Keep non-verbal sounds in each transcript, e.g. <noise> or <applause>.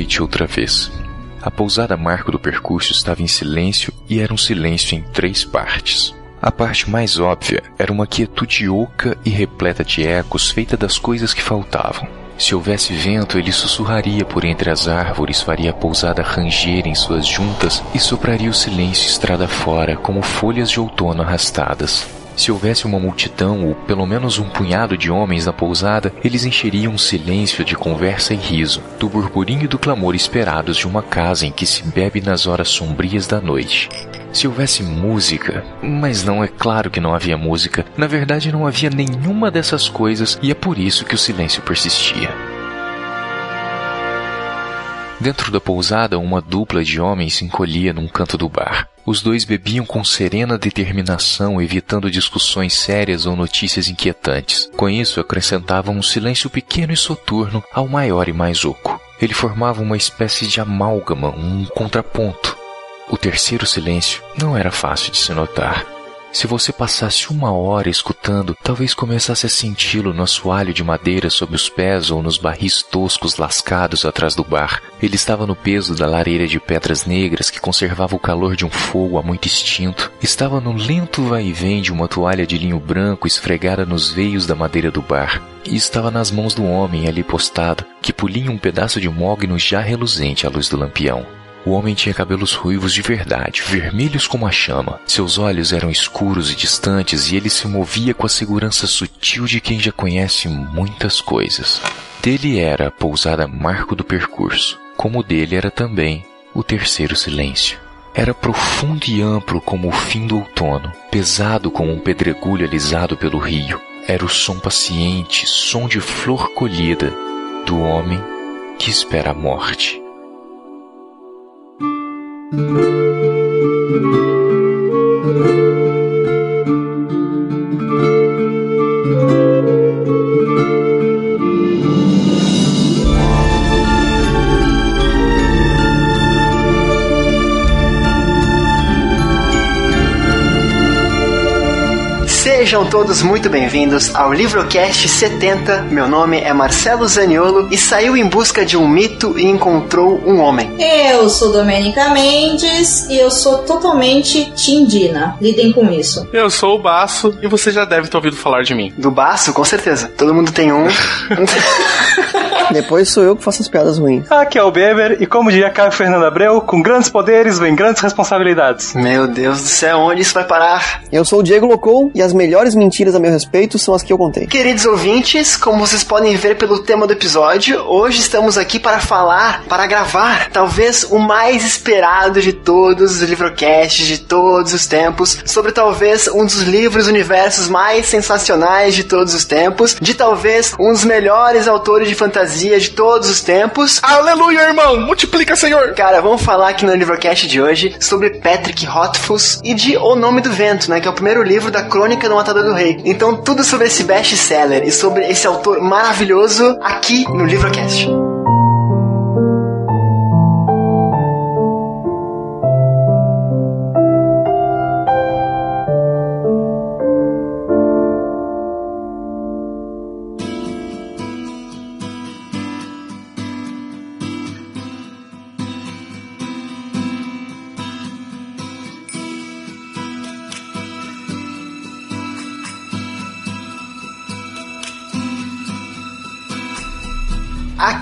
noite outra vez. A pousada Marco do Percurso estava em silêncio e era um silêncio em três partes. A parte mais óbvia era uma quietude oca e repleta de ecos feita das coisas que faltavam. Se houvesse vento, ele sussurraria por entre as árvores, faria a pousada ranger em suas juntas e sopraria o silêncio estrada fora, como folhas de outono arrastadas. Se houvesse uma multidão ou pelo menos um punhado de homens na pousada, eles encheriam um silêncio de conversa e riso, do burburinho e do clamor esperados de uma casa em que se bebe nas horas sombrias da noite. Se houvesse música, mas não é claro que não havia música, na verdade não havia nenhuma dessas coisas e é por isso que o silêncio persistia. Dentro da pousada, uma dupla de homens se encolhia num canto do bar. Os dois bebiam com serena determinação, evitando discussões sérias ou notícias inquietantes. Com isso, acrescentavam um silêncio pequeno e soturno ao maior e mais oco. Ele formava uma espécie de amálgama, um contraponto. O terceiro silêncio não era fácil de se notar. Se você passasse uma hora escutando, talvez começasse a senti-lo no assoalho de madeira sob os pés ou nos barris toscos lascados atrás do bar. Ele estava no peso da lareira de pedras negras que conservava o calor de um fogo há muito extinto. Estava no lento vai-vem de uma toalha de linho branco esfregada nos veios da madeira do bar. E estava nas mãos do homem ali postado, que pulinha um pedaço de mogno já reluzente à luz do lampião. O homem tinha cabelos ruivos de verdade, vermelhos como a chama. Seus olhos eram escuros e distantes e ele se movia com a segurança sutil de quem já conhece muitas coisas. Dele era a pousada marco do percurso, como dele era também o terceiro silêncio. Era profundo e amplo como o fim do outono, pesado como um pedregulho alisado pelo rio. Era o som paciente, som de flor colhida, do homem que espera a morte. Música Sejam todos muito bem-vindos ao Livrocast 70. Meu nome é Marcelo Zaniolo e saiu em busca de um mito e encontrou um homem. Eu sou Domenica Mendes e eu sou totalmente tindina. Lidem com isso. Eu sou o Baço e você já deve ter ouvido falar de mim. Do Baço, com certeza. Todo mundo tem um. <laughs> Depois sou eu que faço as piadas ruins. Aqui é o Beber e como diria Caio Fernando Abreu, com grandes poderes vem grandes responsabilidades. Meu Deus do céu, onde isso vai parar? Eu sou o Diego Locou e as melhores mentiras a meu respeito são as que eu contei. Queridos ouvintes, como vocês podem ver pelo tema do episódio, hoje estamos aqui para falar, para gravar, talvez o mais esperado de todos os livrocasts de todos os tempos, sobre talvez um dos livros universos mais sensacionais de todos os tempos, de talvez um dos melhores autores de fantasia de todos os tempos. Aleluia, irmão! Multiplica, Senhor! Cara, vamos falar aqui no livrocast de hoje sobre Patrick Rothfuss e de O Nome do Vento, né, que é o primeiro livro da Crônica do Matador do Rei. Então, tudo sobre esse best-seller e sobre esse autor maravilhoso aqui no livrocast.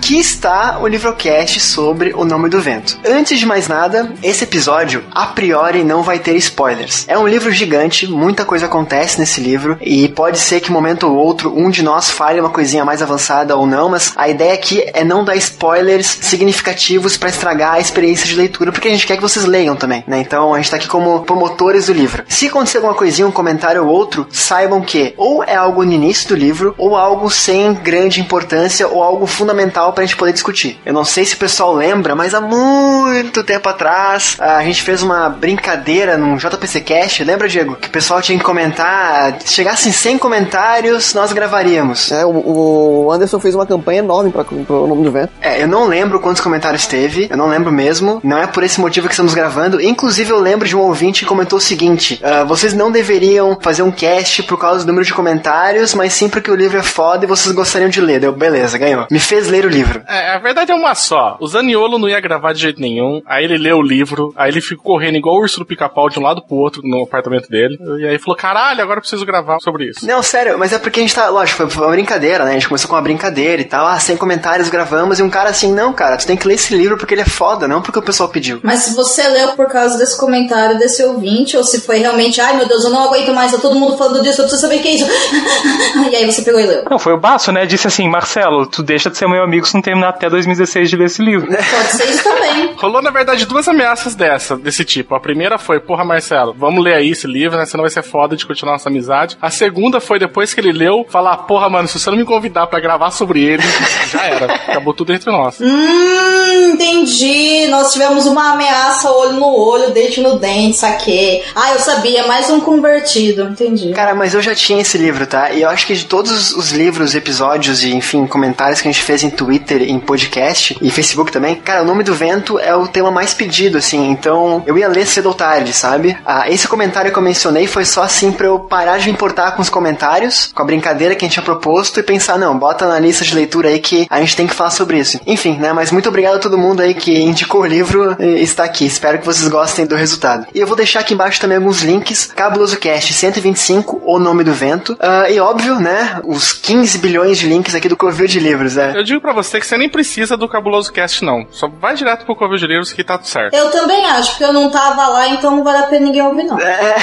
Aqui está o livrocast sobre O Nome do Vento. Antes de mais nada, esse episódio, a priori, não vai ter spoilers. É um livro gigante, muita coisa acontece nesse livro, e pode ser que um momento ou outro um de nós fale uma coisinha mais avançada ou não, mas a ideia aqui é não dar spoilers significativos para estragar a experiência de leitura, porque a gente quer que vocês leiam também, né? Então a gente tá aqui como promotores do livro. Se acontecer alguma coisinha, um comentário ou outro, saibam que ou é algo no início do livro, ou algo sem grande importância, ou algo fundamental pra gente poder discutir. Eu não sei se o pessoal lembra, mas há muito tempo atrás a gente fez uma brincadeira num JPC Cast, lembra, Diego? Que o pessoal tinha que comentar, se chegassem 100 comentários, nós gravaríamos. É, o, o Anderson fez uma campanha enorme para o nome do vento. É, eu não lembro quantos comentários teve, eu não lembro mesmo. Não é por esse motivo que estamos gravando. Inclusive, eu lembro de um ouvinte que comentou o seguinte: uh, vocês não deveriam fazer um cast por causa do número de comentários, mas sim porque o livro é foda e vocês gostariam de ler. Deu, beleza, ganhou. Me fez ler o livro. <laughs> É, a verdade é uma só. O Zaniolo não ia gravar de jeito nenhum. Aí ele leu o livro, aí ele ficou correndo igual o urso do pica-pau de um lado pro outro no apartamento dele. E aí falou: caralho, agora eu preciso gravar sobre isso. Não, sério, mas é porque a gente tá, lógico, foi uma brincadeira, né? A gente começou com uma brincadeira e tal, ah, sem comentários gravamos, e um cara assim, não, cara, tu tem que ler esse livro porque ele é foda, não porque o pessoal pediu. Mas se você leu por causa desse comentário desse ouvinte, ou se foi realmente, ai meu Deus, eu não aguento mais, tá todo mundo falando disso, eu preciso saber o que é isso. <laughs> e aí você pegou e leu. Não, foi o Baço, né? Disse assim, Marcelo, tu deixa de ser meu amigo se não terminar até 2016 de ler esse livro. <laughs> Pode ser isso também. Rolou, na verdade, duas ameaças dessa, desse tipo. A primeira foi, porra, Marcelo, vamos ler aí esse livro, né? Senão vai ser foda de continuar nossa amizade. A segunda foi, depois que ele leu, falar, porra, mano, se você não me convidar pra gravar sobre ele, <laughs> já era. Acabou tudo entre nós. Hum, entendi. Nós tivemos uma ameaça olho no olho, dente no dente, saquei. Ah, eu sabia, mais um convertido, entendi. Cara, mas eu já tinha esse livro, tá? E eu acho que de todos os livros, episódios e, enfim, comentários que a gente fez em Twitter, em podcast e Facebook também, cara, o nome do vento é o tema mais pedido, assim. Então, eu ia ler cedo ou tarde, sabe? Ah, esse comentário que eu mencionei foi só assim pra eu parar de me importar com os comentários, com a brincadeira que a gente tinha proposto e pensar, não, bota na lista de leitura aí que a gente tem que falar sobre isso. Enfim, né? Mas muito obrigado a todo mundo aí que indicou o livro e está aqui. Espero que vocês gostem do resultado. E eu vou deixar aqui embaixo também alguns links. Cabuloso Cast 125, O Nome do Vento. Ah, e óbvio, né? Os 15 bilhões de links aqui do Covil de Livros, né? Eu digo pra você que você nem precisa do Cabuloso Cast, não. Só vai direto pro Covil de Livros que tá tudo certo. Eu também acho, porque eu não tava lá, então não vale a pena ninguém ouvir, não. É.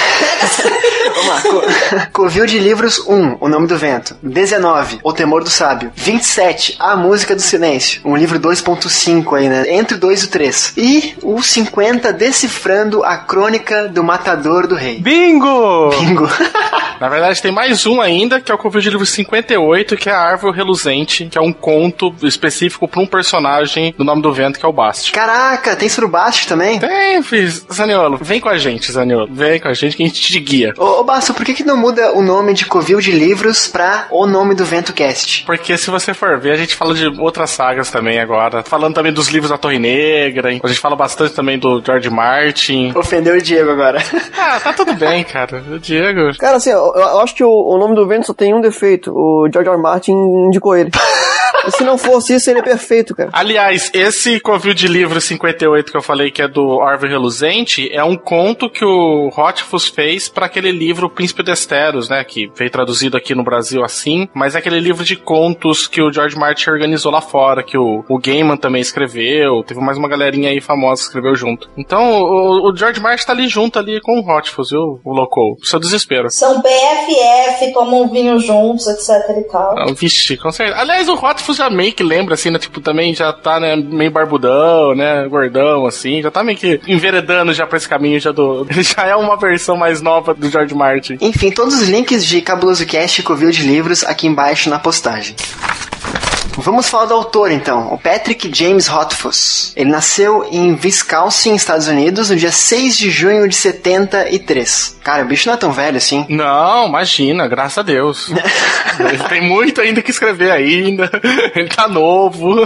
Vamos lá. Co <laughs> Covil de Livros 1, O Nome do Vento. 19, O Temor do Sábio. 27, A Música do Silêncio. Um livro 2.5 aí, né? Entre o 2 e o 3. E o 50, Decifrando a Crônica do Matador do Rei. Bingo! Bingo. <laughs> Na verdade, tem mais um ainda, que é o Covil de Livro 58, que é a Árvore Reluzente, que é um conto específico pra um personagem do Nome do Vento, que é o Bast. Caraca, tem Surubast também? Tem, fiz. Zaniolo, vem com a gente, Zaniolo. Vem com a gente que a gente te guia. Ô, ô Basso, por que, que não muda o nome de Covil de Livros pra O Nome do Vento Cast? Porque se você for ver, a gente fala de outras sagas também agora. Falando também dos livros da Torre Negra. A gente fala bastante também do George Martin. Ofendeu o Diego agora. <laughs> Ah, tá tudo bem, cara. O Diego. Cara, assim, eu, eu acho que o, o nome do vento só tem um defeito. O George. R. Martin indicou ele. <laughs> Se não fosse isso, ele é perfeito, cara. Aliás, esse covil de livro 58 que eu falei que é do Árvore Reluzente é um conto que o Rothfuss fez para aquele livro Príncipe Desteros, né, que veio traduzido aqui no Brasil assim, mas é aquele livro de contos que o George Martin organizou lá fora, que o, o Gaiman também escreveu, teve mais uma galerinha aí famosa que escreveu junto. Então, o, o George Martin tá ali junto ali com o Rothfuss, viu, o Locou. Seu desespero. São BFF, tomam vinho juntos, etc e tal. Ah, Vixe, com certeza. Aliás, o Rothfuss já meio que lembra, assim, né? Tipo, também já tá, né, meio barbudão, né? Gordão, assim. Já tá meio que enveredando já pra esse caminho já do... <laughs> Já é uma versão mais nova do George Martin. Enfim, todos os links de Cabuloso Cast e de Livros aqui embaixo na postagem. Vamos falar do autor então, o Patrick James Rothfuss. Ele nasceu em Wisconsin, Estados Unidos, no dia 6 de junho de 73. Cara, o bicho não é tão velho assim. Não, imagina, graças a Deus. <laughs> Ele tem muito ainda que escrever ainda. Ele tá novo. <laughs>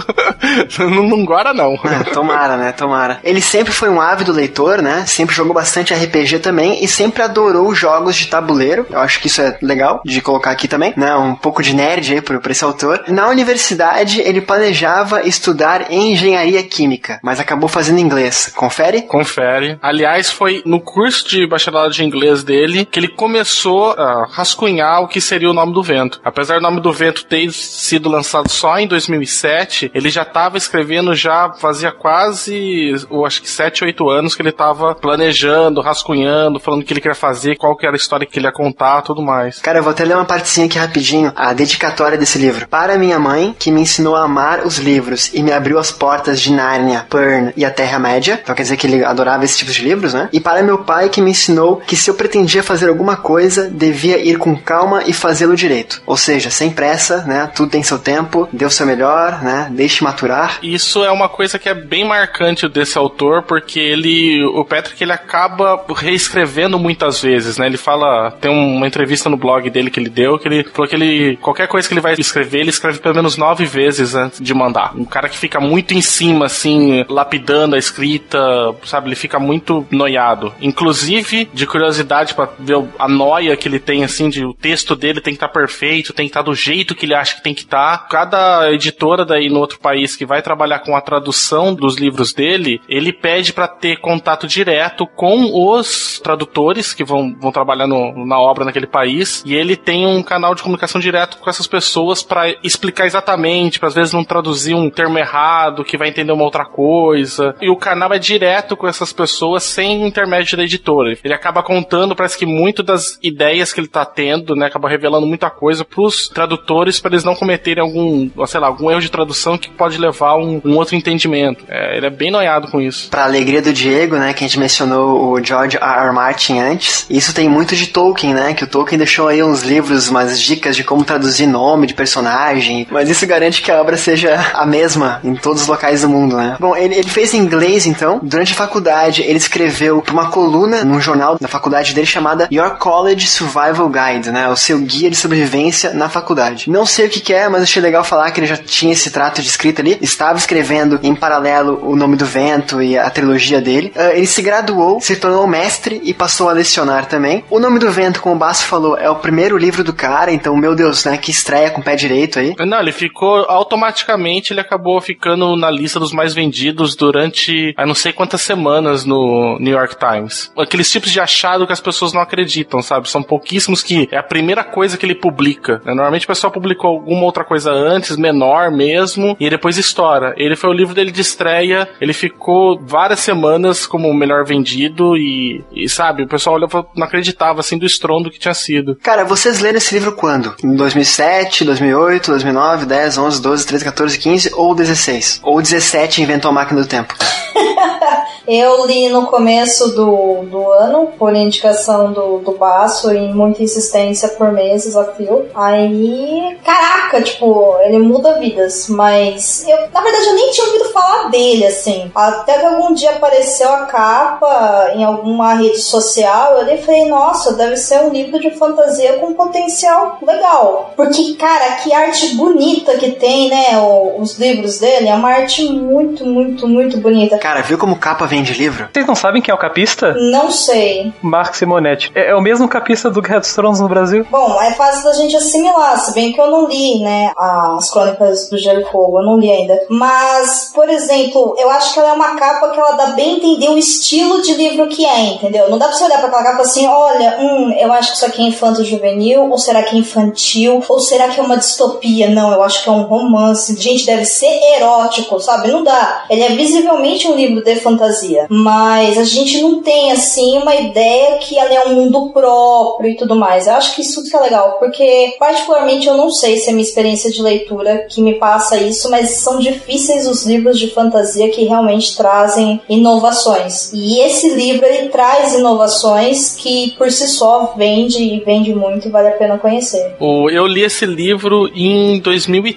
Não, não guarda, não. É, tomara, né? Tomara. Ele sempre foi um ávido leitor, né? Sempre jogou bastante RPG também e sempre adorou jogos de tabuleiro. Eu acho que isso é legal de colocar aqui também, né? Um pouco de nerd aí pra, pra esse autor. Na universidade, ele planejava estudar engenharia química, mas acabou fazendo inglês. Confere? Confere. Aliás, foi no curso de bacharelado de inglês dele que ele começou a rascunhar o que seria o nome do vento. Apesar do nome do vento ter sido lançado só em 2007, ele já estava escrevendo já fazia quase, eu acho que 7, 8 anos que ele estava planejando, rascunhando, falando o que ele queria fazer, qual que era a história que ele ia contar, tudo mais. Cara, eu vou até ler uma partezinha aqui rapidinho, a dedicatória desse livro. Para minha mãe, que me ensinou a amar os livros e me abriu as portas de Nárnia, Pern e a Terra-média. Então quer dizer que ele adorava esse tipo de livros, né? E para meu pai, que me ensinou que se eu pretendia fazer alguma coisa, devia ir com calma e fazê-lo direito. Ou seja, sem pressa, né? Tudo tem seu tempo, dê o seu melhor, né? Deixe maturar. Isso é uma coisa que é bem marcante desse autor, porque ele, o Patrick, ele acaba reescrevendo muitas vezes, né? Ele fala, tem uma entrevista no blog dele que ele deu, que ele falou que ele, qualquer coisa que ele vai escrever, ele escreve pelo menos nove nove vezes antes de mandar. Um cara que fica muito em cima, assim, lapidando a escrita, sabe? Ele fica muito noiado. Inclusive, de curiosidade, para ver a noia que ele tem, assim, de o texto dele tem que estar tá perfeito, tem que estar tá do jeito que ele acha que tem que estar. Tá. Cada editora daí no outro país que vai trabalhar com a tradução dos livros dele, ele pede para ter contato direto com os tradutores que vão, vão trabalhar no, na obra naquele país e ele tem um canal de comunicação direto com essas pessoas para explicar exatamente, para às vezes não traduzir um termo errado, que vai entender uma outra coisa. E o canal é direto com essas pessoas sem intermédio da editora. Ele acaba contando, parece que muito das ideias que ele tá tendo, né, acaba revelando muita coisa pros tradutores para eles não cometerem algum, sei lá, algum erro de tradução que pode levar a um, um outro entendimento. É, ele é bem noiado com isso. Pra alegria do Diego, né, que a gente mencionou o George R. R. Martin antes, isso tem muito de Tolkien, né, que o Tolkien deixou aí uns livros, umas dicas de como traduzir nome de personagem, mas isso garante que a obra seja a mesma em todos os locais do mundo, né. Bom, ele, ele fez em inglês, então, durante a faculdade ele escreveu uma coluna num jornal da faculdade dele chamada Your College Survival Guide, né, o seu guia de sobrevivência na faculdade. Não sei o que, que é, mas achei legal falar que ele já tinha esse trato de escrita ali, estava escrevendo em paralelo o nome do vento e a trilogia dele. Uh, ele se graduou, se tornou mestre e passou a lecionar também. O nome do vento, como o Basso falou, é o primeiro livro do cara, então, meu Deus, né, que estreia com o pé direito aí. Não, ele ficou automaticamente, ele acabou ficando na lista dos mais vendidos durante, a não sei quantas semanas no New York Times. Aqueles tipos de achado que as pessoas não acreditam, sabe? São pouquíssimos que é a primeira coisa que ele publica. Né? Normalmente o pessoal publicou alguma outra coisa antes, menor mesmo, e depois estoura. Ele foi o livro dele de estreia, ele ficou várias semanas como o melhor vendido e, e sabe, o pessoal não acreditava assim do estrondo que tinha sido. Cara, vocês leram esse livro quando? Em 2007, 2008, 2009, 10, 11, 12, 13, 14, 15 ou 16? Ou 17 inventou a máquina do tempo? <laughs> Eu li no começo do, do ano, por indicação do, do Baço, e muita insistência por meses a fio. Aí, caraca, tipo, ele muda vidas. Mas eu, na verdade, eu nem tinha ouvido falar dele, assim. Até que algum dia apareceu a capa em alguma rede social, eu falei, nossa, deve ser um livro de fantasia com potencial legal. Porque, cara, que arte bonita que tem, né? os livros dele, é uma arte muito, muito, muito bonita. Cara, viu como capa vende livro? Vocês não sabem quem é o capista? Não sei. Mark Simonetti. É, é o mesmo capista do Guerra dos Tronos no Brasil? Bom, é fácil da gente assimilar, se bem que eu não li, né, as Crônicas do Gelo e Fogo, eu não li ainda. Mas, por exemplo, eu acho que ela é uma capa que ela dá bem entender o estilo de livro que é, entendeu? Não dá pra você olhar pra aquela capa assim, olha, hum, eu acho que isso aqui é infanto juvenil, ou será que é infantil, ou será que é uma distopia? Não, eu acho que é um romance. Gente, deve ser erótico, sabe? Não dá. Ele é visivelmente um livro de fantasia, mas a gente não tem assim uma ideia que ela é um mundo próprio e tudo mais. Eu acho que isso que é legal, porque particularmente eu não sei se é minha experiência de leitura que me passa isso, mas são difíceis os livros de fantasia que realmente trazem inovações. E esse livro ele traz inovações que por si só vende e vende muito e vale a pena conhecer. Eu li esse livro em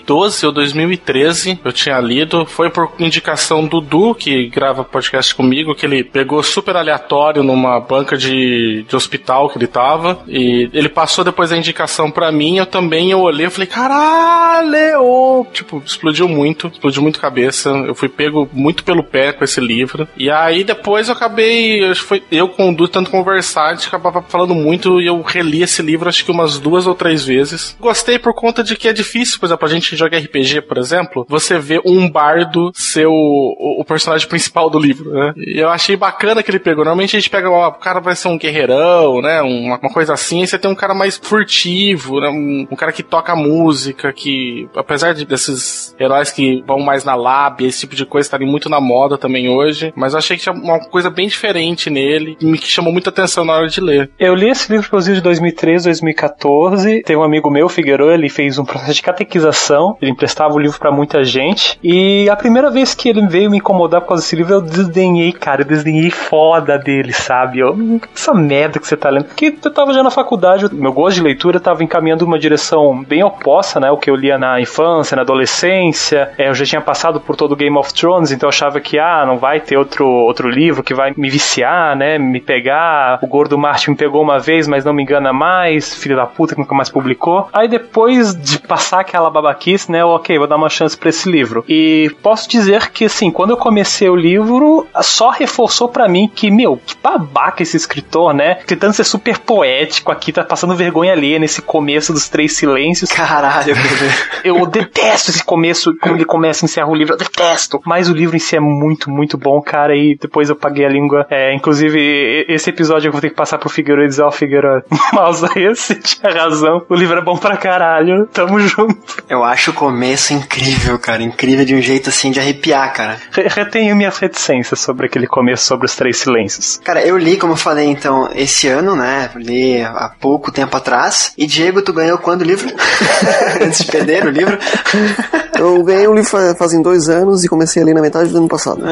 2012 ou 2013, eu tinha lido, foi por indicação do Du, que grava podcast comigo, que ele pegou super aleatório numa banca de, de hospital que ele tava, e ele passou depois a indicação para mim, eu também eu olhei, eu falei, caralho! Tipo, explodiu muito, explodiu muito cabeça, eu fui pego muito pelo pé com esse livro, e aí depois eu acabei, que foi eu com o Du tanto conversar, a gente acabava falando muito, e eu reli esse livro acho que umas duas ou três vezes. Gostei por conta de que é difícil, por exemplo, a gente joga RPG, por exemplo, você vê um bardo ser o, o personagem principal do livro, né? E eu achei bacana que ele pegou. Normalmente a gente pega, ó, o cara vai ser um guerreirão, né? Uma, uma coisa assim, e você tem um cara mais furtivo, né? Um, um, cara que toca música, que, apesar de, desses heróis que vão mais na lábia, esse tipo de coisa estarem muito na moda também hoje, mas eu achei que tinha uma coisa bem diferente nele, que me chamou muita atenção na hora de ler. Eu li esse livro, inclusive, de 2013, 2014. Tem um amigo meu, Figueiredo, ele fez um processo de catequização, ele emprestava o livro para muita gente, e a primeira vez que ele veio me incomodar por causa desse livro, eu desdenhei, cara, eu desdenhei foda dele, sabe? Eu, essa merda que você tá lendo. Porque eu tava já na faculdade, meu gosto de leitura tava encaminhando uma direção bem oposta, né? O que eu lia na infância, na adolescência. É, eu já tinha passado por todo o Game of Thrones, então eu achava que, ah, não vai ter outro, outro livro que vai me viciar, né? Me pegar. O Gordo Martin me pegou uma vez, mas não me engana mais. Filho da puta que nunca mais publicou. Aí depois de passar aquela babaquice, né, ok, vou dar uma chance para esse livro. E posso dizer que, assim, quando eu comecei o livro, só reforçou para mim que, meu, que babaca esse escritor, né? Tentando ser super poético aqui, tá passando vergonha alheia nesse começo dos Três Silêncios. Caralho. <laughs> Eu detesto esse começo, quando ele começa e encerra o livro, eu detesto. Mas o livro em si é muito, muito bom, cara, e depois eu paguei a língua. É, inclusive, esse episódio eu vou ter que passar pro Figueiredo e dizer, ó, oh, Figueiredo, <laughs> Mausa, esse tinha razão. O livro é bom pra caralho. Tamo junto. Eu acho o começo incrível, cara. Incrível de um jeito assim de arrepiar, cara. Retenho minhas reticências sobre aquele começo, sobre os três silêncios. Cara, eu li, como eu falei, então, esse ano, né? Li há pouco tempo atrás. E Diego, tu ganhou quando o livro? <laughs> Antes de perder o livro? <laughs> Eu ganhei o livro fazem dois anos e comecei a ler na metade do ano passado. <laughs>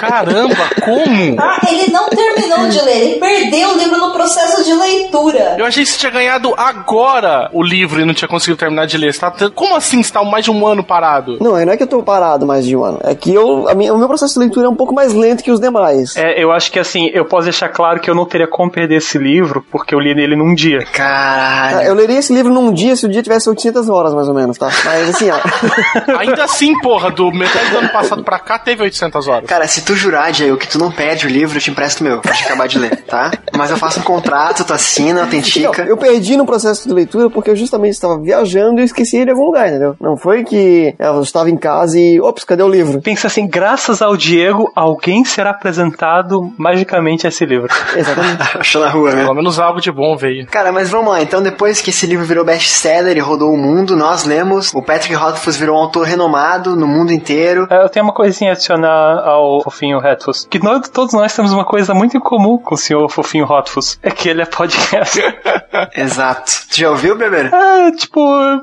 Caramba, como? Ah, ele não terminou de ler, ele perdeu o livro no processo de leitura. Eu achei que você tinha ganhado agora o livro e não tinha conseguido terminar de ler. Tá, como assim você tá mais de um ano parado? Não, não é que eu tô parado mais de um ano. É que eu, a minha, o meu processo de leitura é um pouco mais lento que os demais. É, eu acho que assim, eu posso deixar claro que eu não teria como perder esse livro, porque eu li ele num dia. Caralho. Eu leria esse livro num dia se o dia tivesse 800 horas, mais ou menos, tá? Mas assim, ó. <laughs> Ainda assim, porra, do metade do ano passado pra cá teve 800 horas. Cara, se tu jurar, Diego, que tu não perde o livro, eu te empresto meu, pra te acabar de ler, tá? Mas eu faço um contrato, tu assina, autentica. Não, eu perdi no processo de leitura porque eu justamente estava viajando e esqueci ele em algum lugar, entendeu? Não foi que eu estava em casa e, ops, cadê o livro? Pensa assim, graças ao Diego, alguém será apresentado magicamente a esse livro. <laughs> Exatamente. <laughs> Achou na rua, né? Pelo menos algo de bom veio. Cara, mas vamos lá. Então, depois que esse livro virou best-seller e rodou o mundo, nós lemos. O Patrick Rothfuss virou um autor renomado no mundo inteiro. É, eu tenho uma coisinha a adicionar ao Fofinho Rothfuss. Que nós, todos nós temos uma coisa muito em comum com o senhor Fofinho Rothfuss. É que ele é podcast. <laughs> Exato. Tu já ouviu, Beber? É, tipo,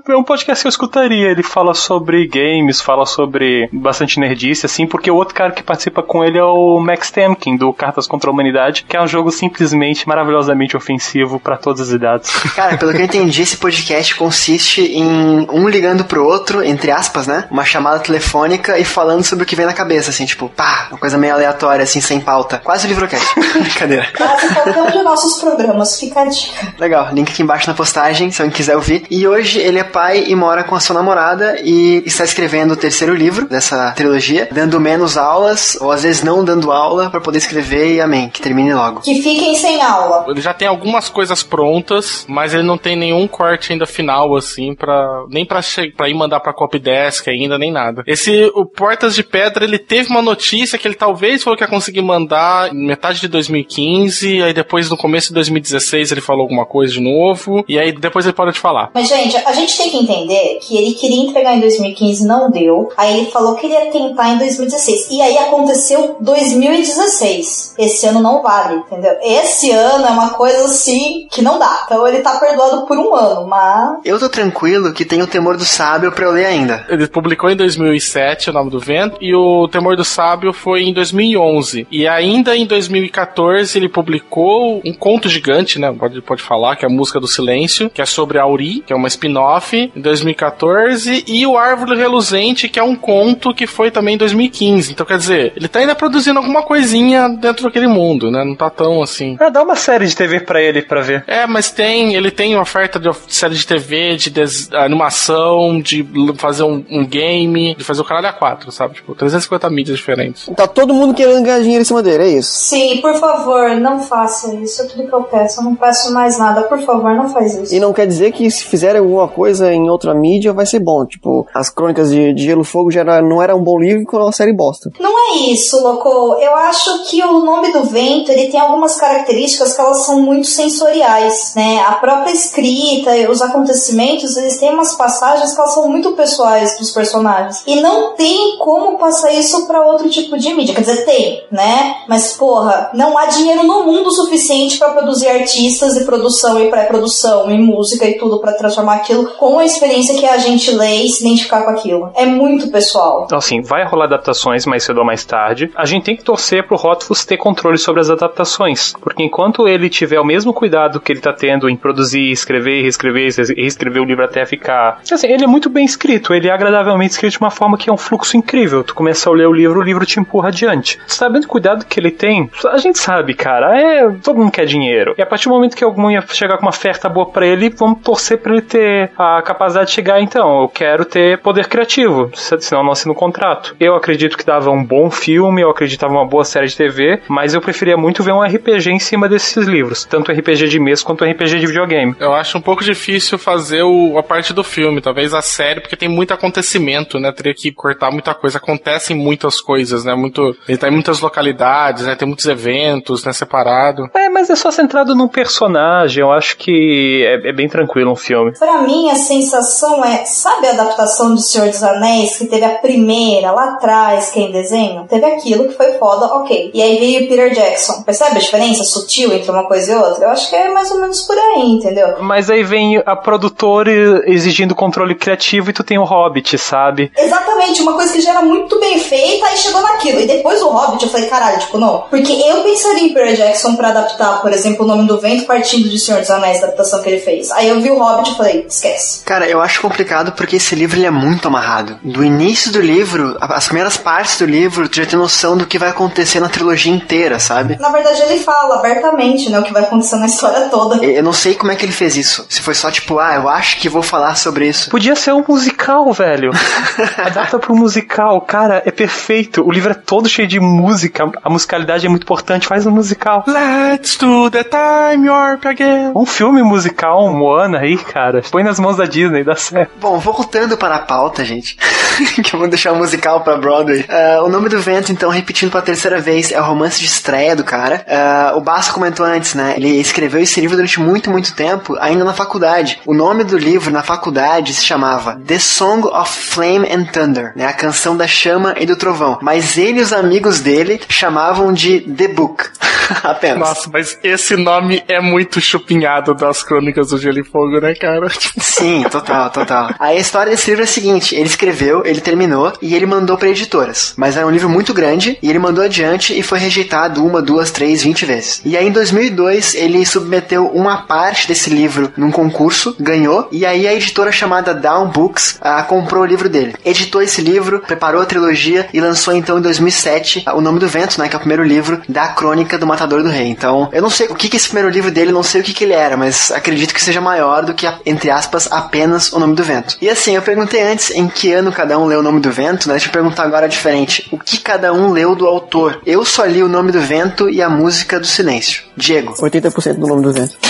é um podcast que eu escutaria. Ele fala sobre games, fala sobre bastante nerdice, assim, porque o outro cara que participa com ele é o Max Temkin, do Cartas contra a Humanidade, que é um jogo simplesmente maravilhosamente ofensivo para todas as idades. Cara, pelo que eu entendi, esse podcast consiste em um ligando pro outro, entre aspas, né? Uma chamada telefônica e falando sobre o que vem na cabeça, assim, tipo, pá, uma coisa meio aleatória, assim, sem pauta. Quase o livrocast. <laughs> Brincadeira. Quase qualquer um de nossos programas, fica a dica. Legal, link aqui embaixo na postagem, se alguém quiser ouvir. E hoje ele é pai e mora com a sua namorada e está escrevendo o terceiro livro dessa trilogia, dando menos aulas, ou às vezes não dando aula, para poder escrever e amém, que termine logo. Que fiquem sem aula. Ele já tem algumas coisas prontas, mas ele não tem nenhum corte ainda final, assim, para nem pra, pra ir mandar pra Copydesk ainda, nem nada. Esse, o Portas de Pedra, ele teve uma notícia que ele talvez falou que ia conseguir mandar em metade de 2015, aí depois no começo de 2016 ele falou alguma coisa de novo, e aí depois ele parou de falar. Mas, gente, a gente tem que entender que ele queria entregar em 2015, não deu. Aí ele falou que ele ia tentar em 2016. E aí aconteceu 2016. Esse ano não vale, entendeu? Esse ano é uma coisa assim que não dá. Então ele tá perdoado por um ano, mas. Eu tô tranquilo que tem o Temor do Sábio pra eu ler ainda. Ele publicou em 2007 O Nome do Vento, e o Temor do Sábio foi em 2011. E ainda em 2014 ele publicou um conto gigante, né? Pode, pode falar, que é a Música do Silêncio, que é sobre a Auri, que é uma spin-off, em 2014, e o Árvore Reluzente, que é um conto que foi também em 2015. Então, quer dizer, ele tá ainda produzindo alguma coisinha dentro daquele mundo, né? Não tá tão assim. Ah, dá uma série de TV pra ele pra ver. É, mas tem, ele tem oferta de série de TV, de des, animação, de fazer um, um, game, de fazer o caralho a quatro, sabe? Tipo, 350 mídias diferentes. Tá todo mundo querendo ganhar dinheiro em cima dele, é isso? Sim, por favor, não faça isso. É tudo que eu peço. Eu não peço mais nada. Por favor, não faz isso. E não quer dizer que se fizerem alguma coisa em outra mídia vai ser bom. Tipo, as crônicas de, de Gelo Fogo já era, não era um bom livro com uma série bosta. Não é isso, Loco. Eu acho que o nome do vento ele tem algumas características que elas são muito sensoriais, né? A própria escrita, os acontecimentos, eles têm umas passagens que elas são muito pessoais dos personagens. E não tem como passar isso para outro tipo de mídia. Quer dizer, tem, né? Mas, porra, não há dinheiro no mundo suficiente para produzir artistas e produção e pré-produção e música e tudo para transformar aquilo com a experiência que a gente lê e se identificar com aquilo. É muito pessoal. Então, assim, vai rolar adaptações mais cedo ou mais tarde. A gente tem que torcer pro Rothfuss ter controle sobre as adaptações. Porque enquanto ele tiver o mesmo cuidado que ele tá tendo em produzir, escrever, reescrever, reescrever o livro até ficar. Assim, ele é muito bem escrito. Ele é agradavelmente escrito de uma forma que é um fluxo incrível. Tu começa a ler o livro, o livro te empurra adiante. Sabendo o cuidado que ele tem, a gente sabe, cara, é todo mundo quer dinheiro. E a partir do momento que algum ia chegar com uma oferta boa para ele, vamos torcer para ele ter a capacidade de chegar, então, eu quero ter poder criativo, senão não assino o contrato. Eu acredito que dava um bom filme, eu acreditava uma boa série de TV, mas eu preferia muito ver um RPG em cima desses livros, tanto RPG de mesa quanto RPG de videogame. Eu acho um pouco difícil fazer o, a parte do filme, talvez a série, porque tem muito acontecimento, né? Teria que cortar muita coisa. Acontecem muitas coisas, né? Muito, ele tá em muitas localidades, né? Tem muitos eventos, né? Separado. É, mas é só centrado num personagem. Eu acho que é, é bem tranquilo um filme. Pra mim, a sensação é, sabe a adaptação do Senhor dos Anéis, que teve a primeira lá atrás, que é em desenho? Teve aquilo que foi foda, ok. E aí veio o Peter Jackson. Percebe a diferença sutil entre uma coisa e outra? Eu acho que é mais ou menos por aí, entendeu? Mas aí vem a produtora exigindo controle criativo e tu tem o Hobbit, sabe? Exatamente, uma coisa que já era muito bem feita, aí chegou naquilo. E depois o Hobbit, eu falei, caralho, tipo, não. Porque eu pensaria em Peter Jackson pra adaptar, por exemplo, o nome do vento partindo de Senhor dos Anéis, da adaptação que ele fez. Aí eu vi o Hobbit e falei, esquece. Cara, eu acho complicado porque esse livro ele é muito amarrado. Do início do livro, as primeiras partes do livro, tu já tem noção do que vai acontecer na trilogia inteira, sabe? Na verdade, ele fala abertamente, né, o que vai acontecer na história toda. Eu não sei como é que ele fez isso. Se foi só tipo, ah, eu acho que vou falar sobre isso. Podia ser um musical, velho. <laughs> Adapta pro musical. Cara, é perfeito. O livro é todo cheio de música. A musicalidade é muito importante. Faz um musical. Let's do the time warp again. Um filme musical, um Moana aí, cara. Põe nas mãos da Disney, dá certo. Bom, voltando para a pauta, gente. <laughs> que eu vou deixar o musical pra Broadway. Uh, o nome do vento, então, repetindo pela terceira vez, é o romance de estreia do cara. Uh, o Basso comentou antes, né? Ele escreveu esse livro durante muito, muito tempo, ainda na faculdade. O nome do livro na faculdade se chamava The Song of Flame and Thunder, né? A canção da chama e do trovão. Mas ele e os amigos dele chamavam de The Book. <laughs> Apenas. Nossa, mas esse nome é muito chupinhado das crônicas do Gelo e Fogo, né, cara? Sim, total, total. A história desse livro é a seguinte: ele escreveu, ele terminou e ele mandou para editoras. Mas era um livro muito grande e ele mandou adiante e foi rejeitado uma, duas, três, vinte vezes. E aí em 2002 ele submeteu uma parte desse livro num concurso, ganhou e aí a editora chamada Down Books ah, comprou o livro dele. Editou esse livro, preparou a trilogia e lançou então em 2007 ah, O Nome do Vento, né, que é o primeiro livro da crônica do Matador do Rei. Então, eu não sei o que que esse primeiro livro dele, não sei o que que ele era, mas acredito que seja maior do que, entre aspas, apenas O Nome do Vento. E assim, eu perguntei antes em que ano cada um leu O Nome do Vento, né? Deixa eu perguntar agora diferente. O que cada um leu do autor? Eu só li O Nome do Vento e a Música do Silêncio. Diego. 80% do Nome do Vento. <laughs>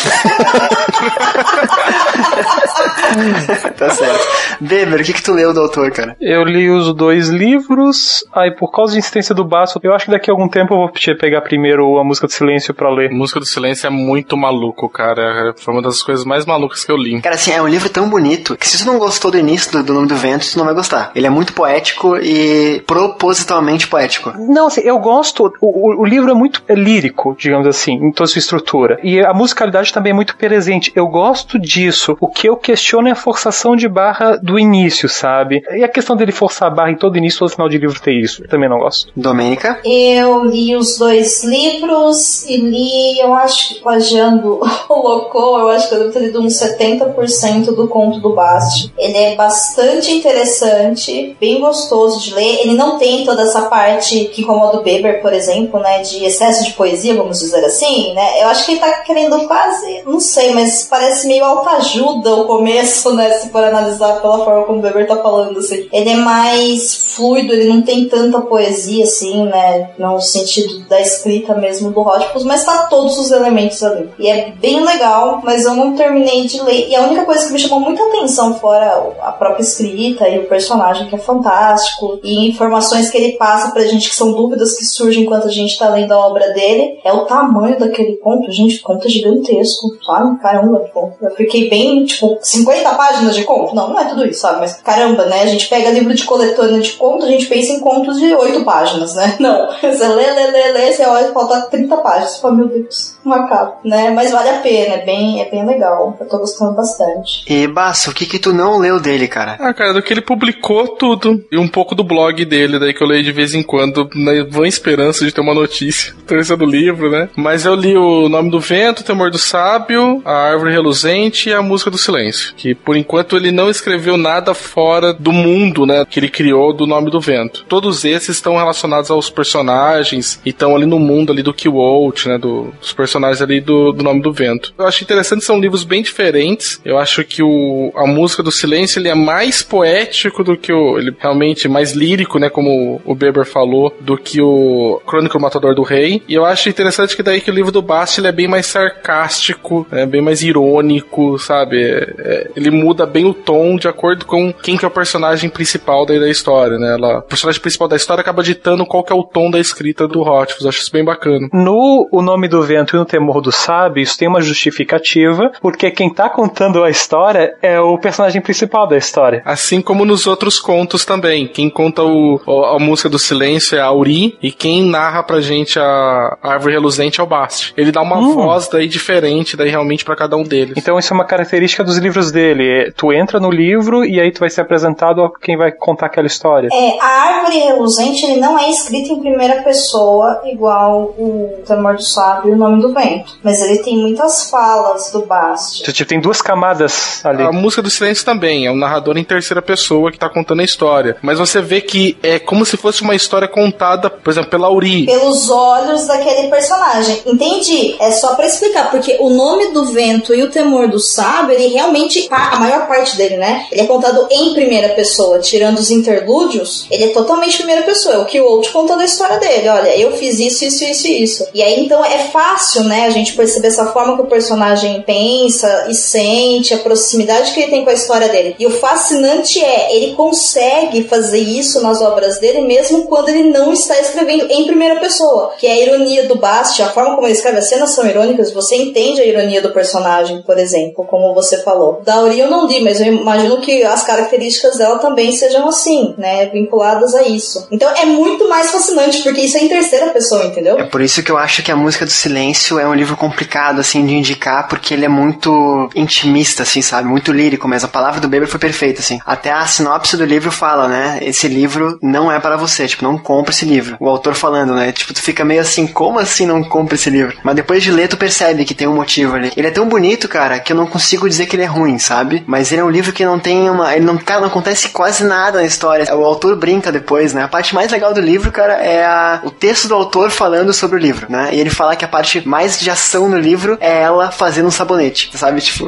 tá certo. Beber, o que que tu leu do autor, cara? Eu li os dois livros, aí por causa de insistência do Basso, eu acho que daqui a algum tempo eu vou pegar primeiro a Música do Silêncio pra ler. Música do Silêncio é muito maluco, cara. Foi uma das coisas mais malucas que eu li. Cara, assim, é um livro tão bonito que se você não gostou do início do, do Nome do Vento, você não vai gostar. Ele é muito poético e propositalmente poético. Não, assim, eu gosto. O, o, o livro é muito lírico, digamos assim, em toda sua estrutura. E a musicalidade também é muito presente. Eu gosto disso. O que eu questiono é a forçação de barra do início, sabe? E a questão dele forçar a barra em todo início, todo final de livro ter isso. Eu também não gosto. Domênica? Eu li os dois livros e li, eu acho que plagiando <laughs> o Locou, eu acho que eu devo ter lido uns 70% do conto do Bast. Ele é bastante interessante, bem gostoso de ler. Ele não tem toda essa parte que incomoda o Beber, por exemplo, né? De excesso de poesia, vamos dizer assim, né? Eu acho que ele tá querendo quase, não sei, mas parece meio autoajuda o começo, né? Se for analisar pela forma como o Beber tá falando, assim. Ele é mais fluido, ele não tem tanta poesia, assim, né? No sentido da escrita mesmo do Hotfus, mas tá todos os elementos ali. E é bem legal, mas eu não terminei de ler. E a única coisa que me chamou muita atenção, fora a própria escrita e o personagem, que é fantástico, e informações que ele passa pra gente que são dúvidas que surgem enquanto a gente tá lendo a obra dele, é o tamanho daquele conto. Gente, conto é gigantesco, sabe? Caramba, tipo, eu fiquei bem, tipo, 50 páginas de conto? Não, não é tudo isso, sabe? Mas caramba, né? A gente pega livro de coletânea de conto, a gente pensa em contos de 8 páginas, né? <laughs> Não. Você lê, lê, lê, lê, você olha e falta 30 páginas. Você fala, meu Deus, não acaba, né? Mas vale a pena, é bem, é bem legal. Eu tô gostando bastante. E, Basso, o que que tu não leu dele, cara? Ah, cara, do que ele publicou tudo. E um pouco do blog dele, daí que eu leio de vez em quando, na vã esperança de ter uma notícia. <laughs> Terceiro livro, né? Mas eu li o Nome do Vento, o Temor do Sábio, a Árvore Reluzente e a Música do Silêncio. Que por enquanto ele não escreveu nada fora do mundo, né, que ele criou do Nome do Vento. Todos esses estão relacionados aos personagens e estão ali no mundo ali do Kiwalt, né, do, dos personagens ali do, do Nome do Vento. Eu acho interessante, são livros bem diferentes. Eu acho que o, a música do silêncio ele é mais poético do que o, ele realmente mais lírico, né, como o Beber falou, do que o Crônico Matador do Rei. E eu acho interessante que daí que o livro do Bast ele é bem mais sarcástico, é bem mais irônico, sabe? É, é, ele muda bem o tom de acordo com quem que é o personagem principal daí da história, né? Ela, o personagem principal da história acaba ditando qual que é o tom da escrita do Rothfuss. Acho isso bem bacana. No O Nome do Vento e no Temor do Sábio, isso tem uma justificativa, porque quem tá contando a história é o personagem principal da história. Assim como nos outros contos também. Quem conta o, a música do silêncio é a Auri, e quem narra pra gente a árvore reluzente é o Bast. Ele dá uma hum. voz daí diferente, daí realmente para cada um deles. Então isso é uma característica dos livros dele. Tu entra no livro e aí tu vai ser apresentado a quem vai contar aquela história. É, a árvore reluzente ele não é escrito em primeira pessoa igual o Temor do Sábio e o Nome do Vento. Mas ele tem muitas falas do Bast. Então, tipo, tem duas camadas A música do silêncio também, é um narrador em terceira pessoa que tá contando a história. Mas você vê que é como se fosse uma história contada, por exemplo, pela Uri. Pelos olhos daquele personagem. Entendi. É só para explicar, porque o nome do vento e o temor do sábio, ele realmente, a maior parte dele, né? Ele é contado em primeira pessoa, tirando os interlúdios, ele é totalmente primeira pessoa. É o que o outro contando a história dele. Olha, eu fiz isso, isso, isso, isso. E aí então é fácil, né, a gente perceber essa forma que o personagem pensa e sente, a proximidade que ele tem com a história dele. E o fascinante é, ele consegue fazer isso nas obras dele, mesmo quando ele não está escrevendo em primeira pessoa. Que é a ironia do Bast, a forma como ele escreve as cenas são irônicas, você entende a ironia do personagem, por exemplo, como você falou. Da Uri eu não li, mas eu imagino que as características dela também sejam assim, né? Vinculadas a isso. Então é muito mais fascinante, porque isso é em terceira pessoa, entendeu? É por isso que eu acho que a Música do Silêncio é um livro complicado, assim, de indicar, porque ele é muito intimista, assim, sabe? Muito lírico, mas a palavra do Beber foi perfeita, assim. Até a sinopse do livro fala, né? Esse livro não é para você, tipo, não compra esse livro. O autor falando, né? Tipo, tu fica meio assim, como assim não compra esse livro? Mas depois de ler, tu percebe que tem um motivo ali. Ele é tão bonito, cara, que eu não consigo dizer que ele é ruim, sabe? Mas ele é um livro que não tem uma. Ele não, cara, não acontece quase nada na história. O autor brinca depois, né? A parte mais legal do livro, cara, é a, o texto do autor falando sobre o livro, né? E ele fala que a parte mais de ação no livro é ela fazendo um sabonete, sabe? <laughs> Tipo,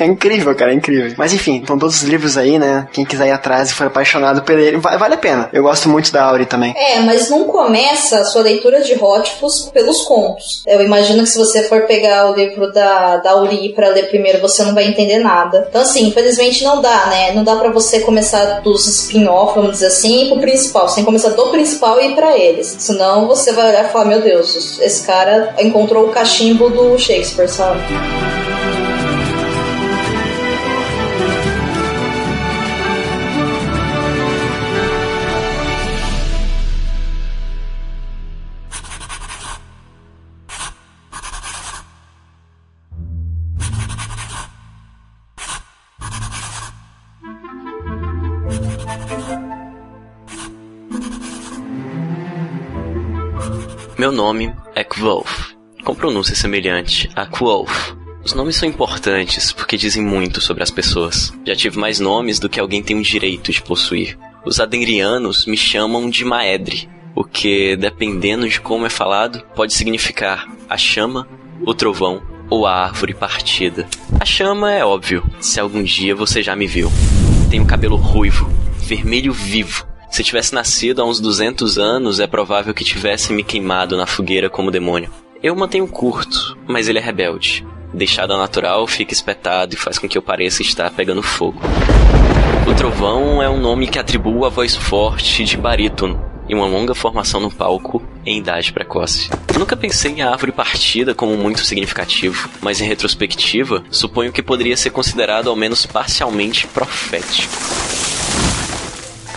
é incrível, cara, é incrível. Mas enfim, estão todos os livros aí, né? Quem quiser ir atrás e for apaixonado por ele, vale a pena. Eu gosto muito da Auri também. É, mas não começa a sua leitura de Rothfuss pelos contos. Eu imagino que se você for pegar o livro da, da Auri para ler primeiro, você não vai entender nada. Então, assim, infelizmente não dá, né? Não dá para você começar dos spin-off, vamos dizer assim, pro principal. Você tem que começar do principal e ir pra eles. Senão você vai olhar e falar, meu Deus, esse cara encontrou o cachimbo do Shakespeare, sabe? Meu nome é Kwolf, com pronúncia semelhante a Kwolf. Os nomes são importantes porque dizem muito sobre as pessoas. Já tive mais nomes do que alguém tem o direito de possuir. Os adengrianos me chamam de Maedre, o que, dependendo de como é falado, pode significar a chama, o trovão ou a árvore partida. A chama é óbvio, se algum dia você já me viu. Tenho cabelo ruivo, vermelho vivo, se tivesse nascido há uns 200 anos, é provável que tivesse me queimado na fogueira como demônio. Eu mantenho curto, mas ele é rebelde. Deixado ao natural, fica espetado e faz com que eu pareça estar pegando fogo. O trovão é um nome que atribua a voz forte de barítono e uma longa formação no palco em idade precoce. nunca pensei em a árvore partida como muito significativo, mas em retrospectiva, suponho que poderia ser considerado ao menos parcialmente profético.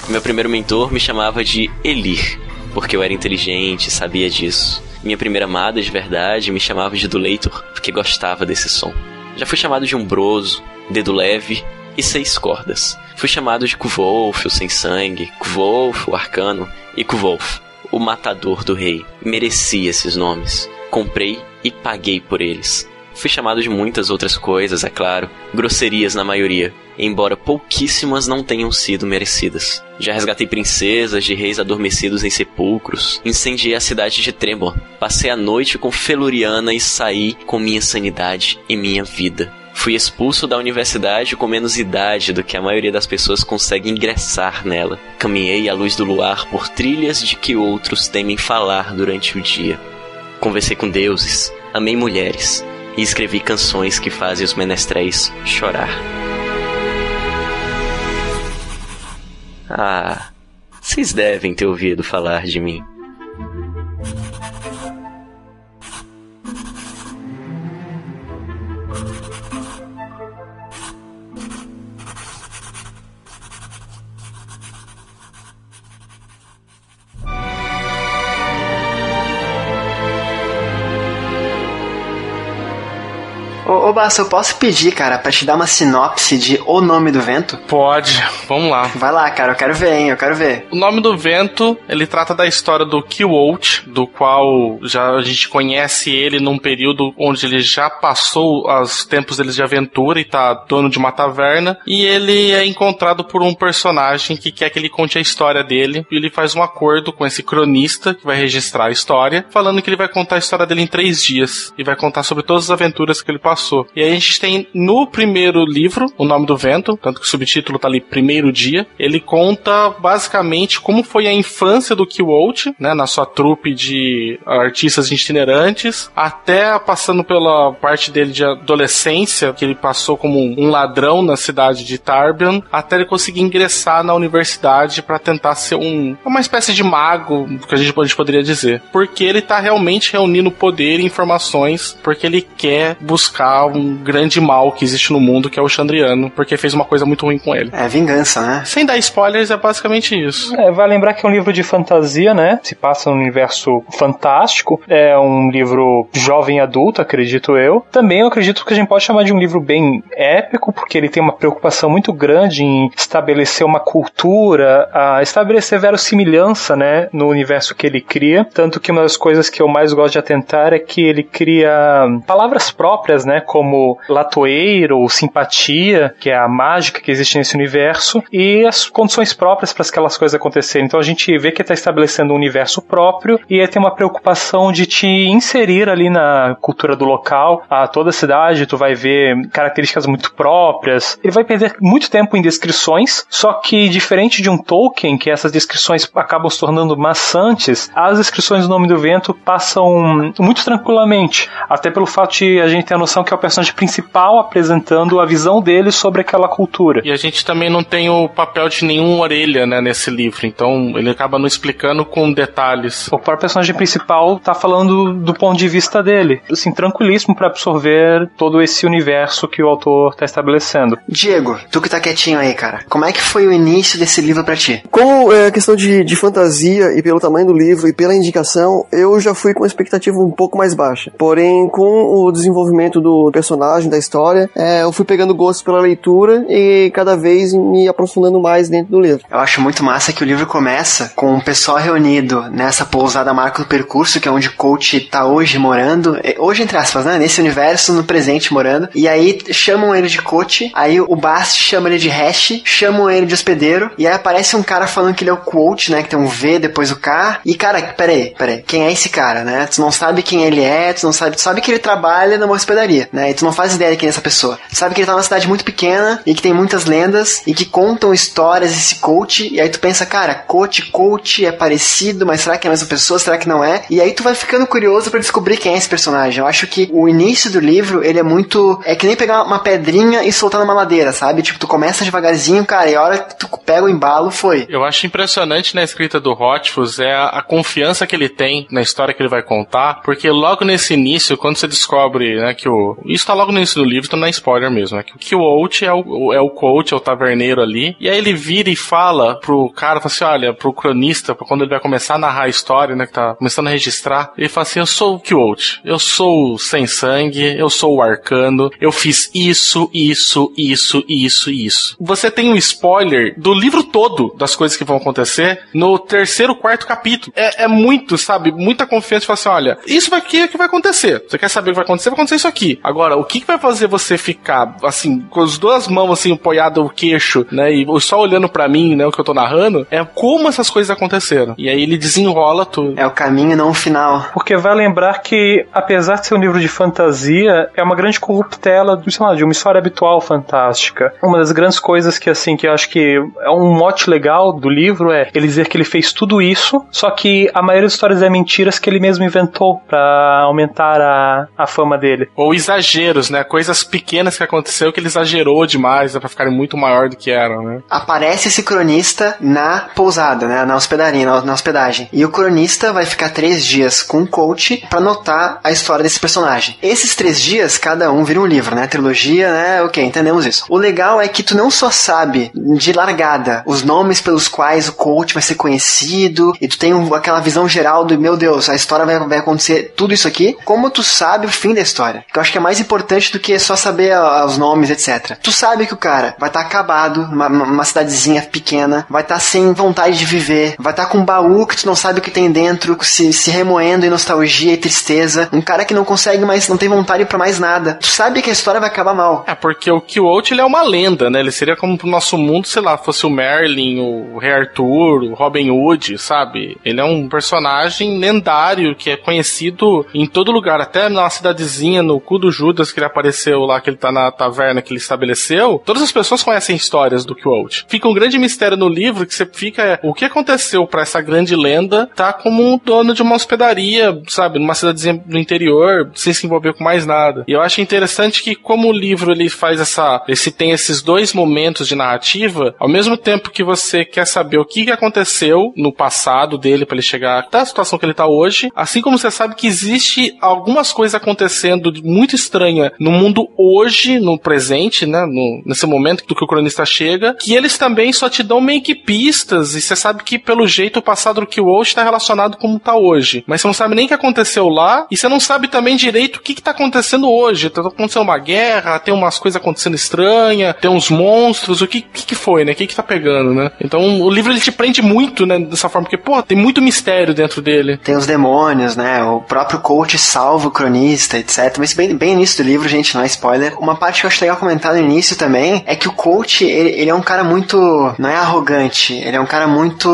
Meu primeiro mentor me chamava de Elir, porque eu era inteligente sabia disso. Minha primeira amada de verdade me chamava de Duleitor, porque gostava desse som. Já fui chamado de Umbroso, Dedo Leve e Seis Cordas. Fui chamado de Kvolf, o Sem Sangue, Kvolf, o Arcano, e Kvolf, o Matador do Rei. Mereci esses nomes. Comprei e paguei por eles. Fui chamado de muitas outras coisas, é claro, grosserias na maioria, embora pouquíssimas não tenham sido merecidas. Já resgatei princesas de reis adormecidos em sepulcros, incendiei a cidade de Tremor, passei a noite com Feluriana e saí com minha sanidade e minha vida. Fui expulso da universidade com menos idade do que a maioria das pessoas consegue ingressar nela. Caminhei à luz do luar por trilhas de que outros temem falar durante o dia. Conversei com deuses, amei mulheres, e escrevi canções que fazem os menestréis chorar. Ah, vocês devem ter ouvido falar de mim. Ô, ô Basta, eu posso pedir, cara, pra te dar uma sinopse de O Nome do Vento? Pode, vamos lá. Vai lá, cara, eu quero ver, hein, eu quero ver. O nome do vento, ele trata da história do Kiwolt, do qual já a gente conhece ele num período onde ele já passou os tempos deles de aventura e tá dono de uma taverna. E ele é encontrado por um personagem que quer que ele conte a história dele. E ele faz um acordo com esse cronista que vai registrar a história, falando que ele vai contar a história dele em três dias. E vai contar sobre todas as aventuras que ele passou. E aí a gente tem no primeiro livro, O Nome do Vento, tanto que o subtítulo tá ali Primeiro Dia, ele conta basicamente como foi a infância do Kiwolt, né, na sua trupe de artistas itinerantes, até passando pela parte dele de adolescência, que ele passou como um ladrão na cidade de Tarbian, até ele conseguir ingressar na universidade para tentar ser um uma espécie de mago, que a gente, a gente poderia dizer. Porque ele tá realmente reunindo poder e informações, porque ele quer buscar um grande mal que existe no mundo, que é o Chandriano, porque fez uma coisa muito ruim com ele. É vingança, né? Sem dar spoilers, é basicamente isso. É, vai lembrar que é um livro de fantasia, né? Se passa num universo fantástico. É um livro jovem adulto, acredito eu. Também eu acredito que a gente pode chamar de um livro bem épico, porque ele tem uma preocupação muito grande em estabelecer uma cultura, a estabelecer verossimilhança, né, no universo que ele cria. Tanto que uma das coisas que eu mais gosto de atentar é que ele cria palavras próprias, né, como latoeiro, simpatia, que é a mágica que existe nesse universo, e as condições próprias para aquelas coisas acontecerem. Então a gente vê que está estabelecendo um universo próprio e tem uma preocupação de te inserir ali na cultura do local. A toda a cidade tu vai ver características muito próprias. Ele vai perder muito tempo em descrições, só que diferente de um Tolkien, que essas descrições acabam se tornando maçantes, as descrições do Nome do Vento passam muito tranquilamente. Até pelo fato de a gente ter a noção que é o personagem principal apresentando a visão dele sobre aquela cultura. E a gente também não tem o papel de nenhuma orelha, né, nesse livro. Então ele acaba não explicando com detalhes. O próprio personagem principal tá falando do ponto de vista dele. Assim, tranquilíssimo para absorver todo esse universo que o autor tá estabelecendo. Diego, tu que tá quietinho aí, cara. Como é que foi o início desse livro para ti? Como é questão de, de fantasia e pelo tamanho do livro e pela indicação, eu já fui com uma expectativa um pouco mais baixa. Porém, com o desenvolvimento do personagem, da história, é, eu fui pegando gosto pela leitura e cada vez me aprofundando mais dentro do livro. Eu acho muito massa que o livro começa com o pessoal reunido nessa pousada Marco do Percurso, que é onde coach tá hoje morando. É, hoje, entre aspas, né? Nesse universo, no presente morando. E aí chamam ele de coach, aí o Bast chama ele de hash, chamam ele de hospedeiro, e aí aparece um cara falando que ele é o quote, né? Que tem um V depois o K. E cara, peraí, peraí, quem é esse cara, né? Tu não sabe quem ele é, tu não sabe, tu sabe que ele trabalha numa hospedaria, né? E tu não faz ideia de quem é essa pessoa. Tu sabe que ele tá numa cidade muito pequena e que tem muitas lendas e que contam histórias esse coach, e aí tu pensa, cara, coach, coach é parecido, mas será que é a mesma pessoa? Será que não é? E aí tu vai ficando curioso para descobrir quem é esse personagem. Eu acho que o início do livro, ele é muito. É que nem pegar uma pedrinha e soltar numa madeira, sabe? Tipo, tu começa devagarzinho, cara, e a hora que tu pega o embalo, foi. Eu acho impressionante na escrita do Hotfuss é a, a confiança que ele tem na história que ele vai contar, porque logo nesse início, quando você descobre, né, que o. Isso tá logo no início do livro, então não é spoiler mesmo, né? Que o Kiwolt é o, é o coach, é o taverneiro ali, e aí ele vira e fala pro cara, fala assim: olha, pro cronista, pra quando ele vai começar a narrar a história, né, que tá começando a registrar, ele fala assim: eu sou o Kiwolt, eu sou o sem sangue, eu sou o arcano, eu fiz isso, isso, isso, isso isso. Você tem um spoiler do livro todo das coisas que vão acontecer no terceiro, quarto capítulo. É, é muito, sabe? Muita confiança de falar assim: olha, isso aqui é que vai acontecer. Você quer saber o que vai acontecer? Vai acontecer isso aqui. Agora, o que, que vai fazer você ficar, assim, com as duas mãos, assim, apoiado o queixo, né, e só olhando para mim, né, o que eu tô narrando, é como essas coisas aconteceram. E aí ele desenrola tudo. É o caminho, não o final. Porque vai lembrar que, apesar de ser um livro de fantasia, é uma grande corruptela sei lá, de uma história habitual fantástica. Uma das grandes coisas que, assim, que eu acho que é um mote legal do livro é ele dizer que ele fez tudo isso, só que a maioria das histórias é mentiras que ele mesmo inventou para aumentar a, a fama dele. Ou exageros, né? Coisas pequenas que aconteceu que ele exagerou demais, né? pra ficarem muito maior do que eram, né? Aparece esse cronista na pousada, né? Na hospedaria, na, na hospedagem. E o cronista vai ficar três dias com o coach para anotar a história desse personagem. Esses três dias, cada um vira um livro, né? Trilogia, né? Ok, entendemos isso. O legal é que tu não só sabe de largada os nomes pelos quais o coach vai ser conhecido, e tu tem um, aquela visão geral do, meu Deus, a história vai, vai acontecer tudo isso aqui, como tu sabe o fim da história. Que eu acho que é mais importante do que só saber a, os nomes, etc. Tu sabe que o cara vai estar tá acabado, numa, numa cidadezinha pequena, vai estar tá sem vontade de viver, vai estar tá com um baú que tu não sabe o que tem dentro, se, se remoendo em nostalgia e tristeza, um cara que não consegue mais, não tem vontade para mais nada. Tu sabe que a história vai acabar mal. É, porque o Quixote, ele é uma lenda, né? Ele seria como pro nosso mundo, sei lá, fosse o Merlin, o Rei Arthur, o Robin Hood, sabe? Ele é um personagem lendário que é conhecido em todo lugar, até na cidadezinha, no cu do Judas, que ele apareceu lá, que ele tá na taverna que ele estabeleceu. Todas as pessoas conhecem histórias do Quixote. Fica um grande mistério no livro que você fica, é, o que aconteceu para essa grande lenda tá como um dono de uma hospedaria, sabe? Numa cidadezinha do interior, sem se envolver com mais nada. E eu acho interessante que como o livro ele faz essa, esse tem esses dois momentos de narrativa, ao mesmo tempo que você quer saber o que aconteceu no passado dele para ele chegar até a situação que ele tá hoje, assim como você sabe que existe algumas coisas acontecendo muito estranha no mundo hoje, no presente, né, no, nesse momento do que o cronista chega, que eles também só te dão meio que pistas e você sabe que pelo jeito o passado do Killwatch está relacionado como tá hoje, mas você não sabe nem o que aconteceu lá e você não sabe também direito o que, que tá acontecendo hoje. Tá acontecendo uma guerra, tem umas coisas acontecendo estranhas, tem uns monstros, o que, que, que foi, né? O que, que tá pegando, né? Então o livro ele te prende muito, né? Dessa forma, porque, pô, tem muito mistério dentro dele. Tem os demônios, né? O próprio coach salva o cronista, etc. Mas bem, bem início do livro, gente, não é spoiler. Uma parte que eu acho legal comentar no início também é que o coach, ele, ele é um cara muito. Não é arrogante, ele é um cara muito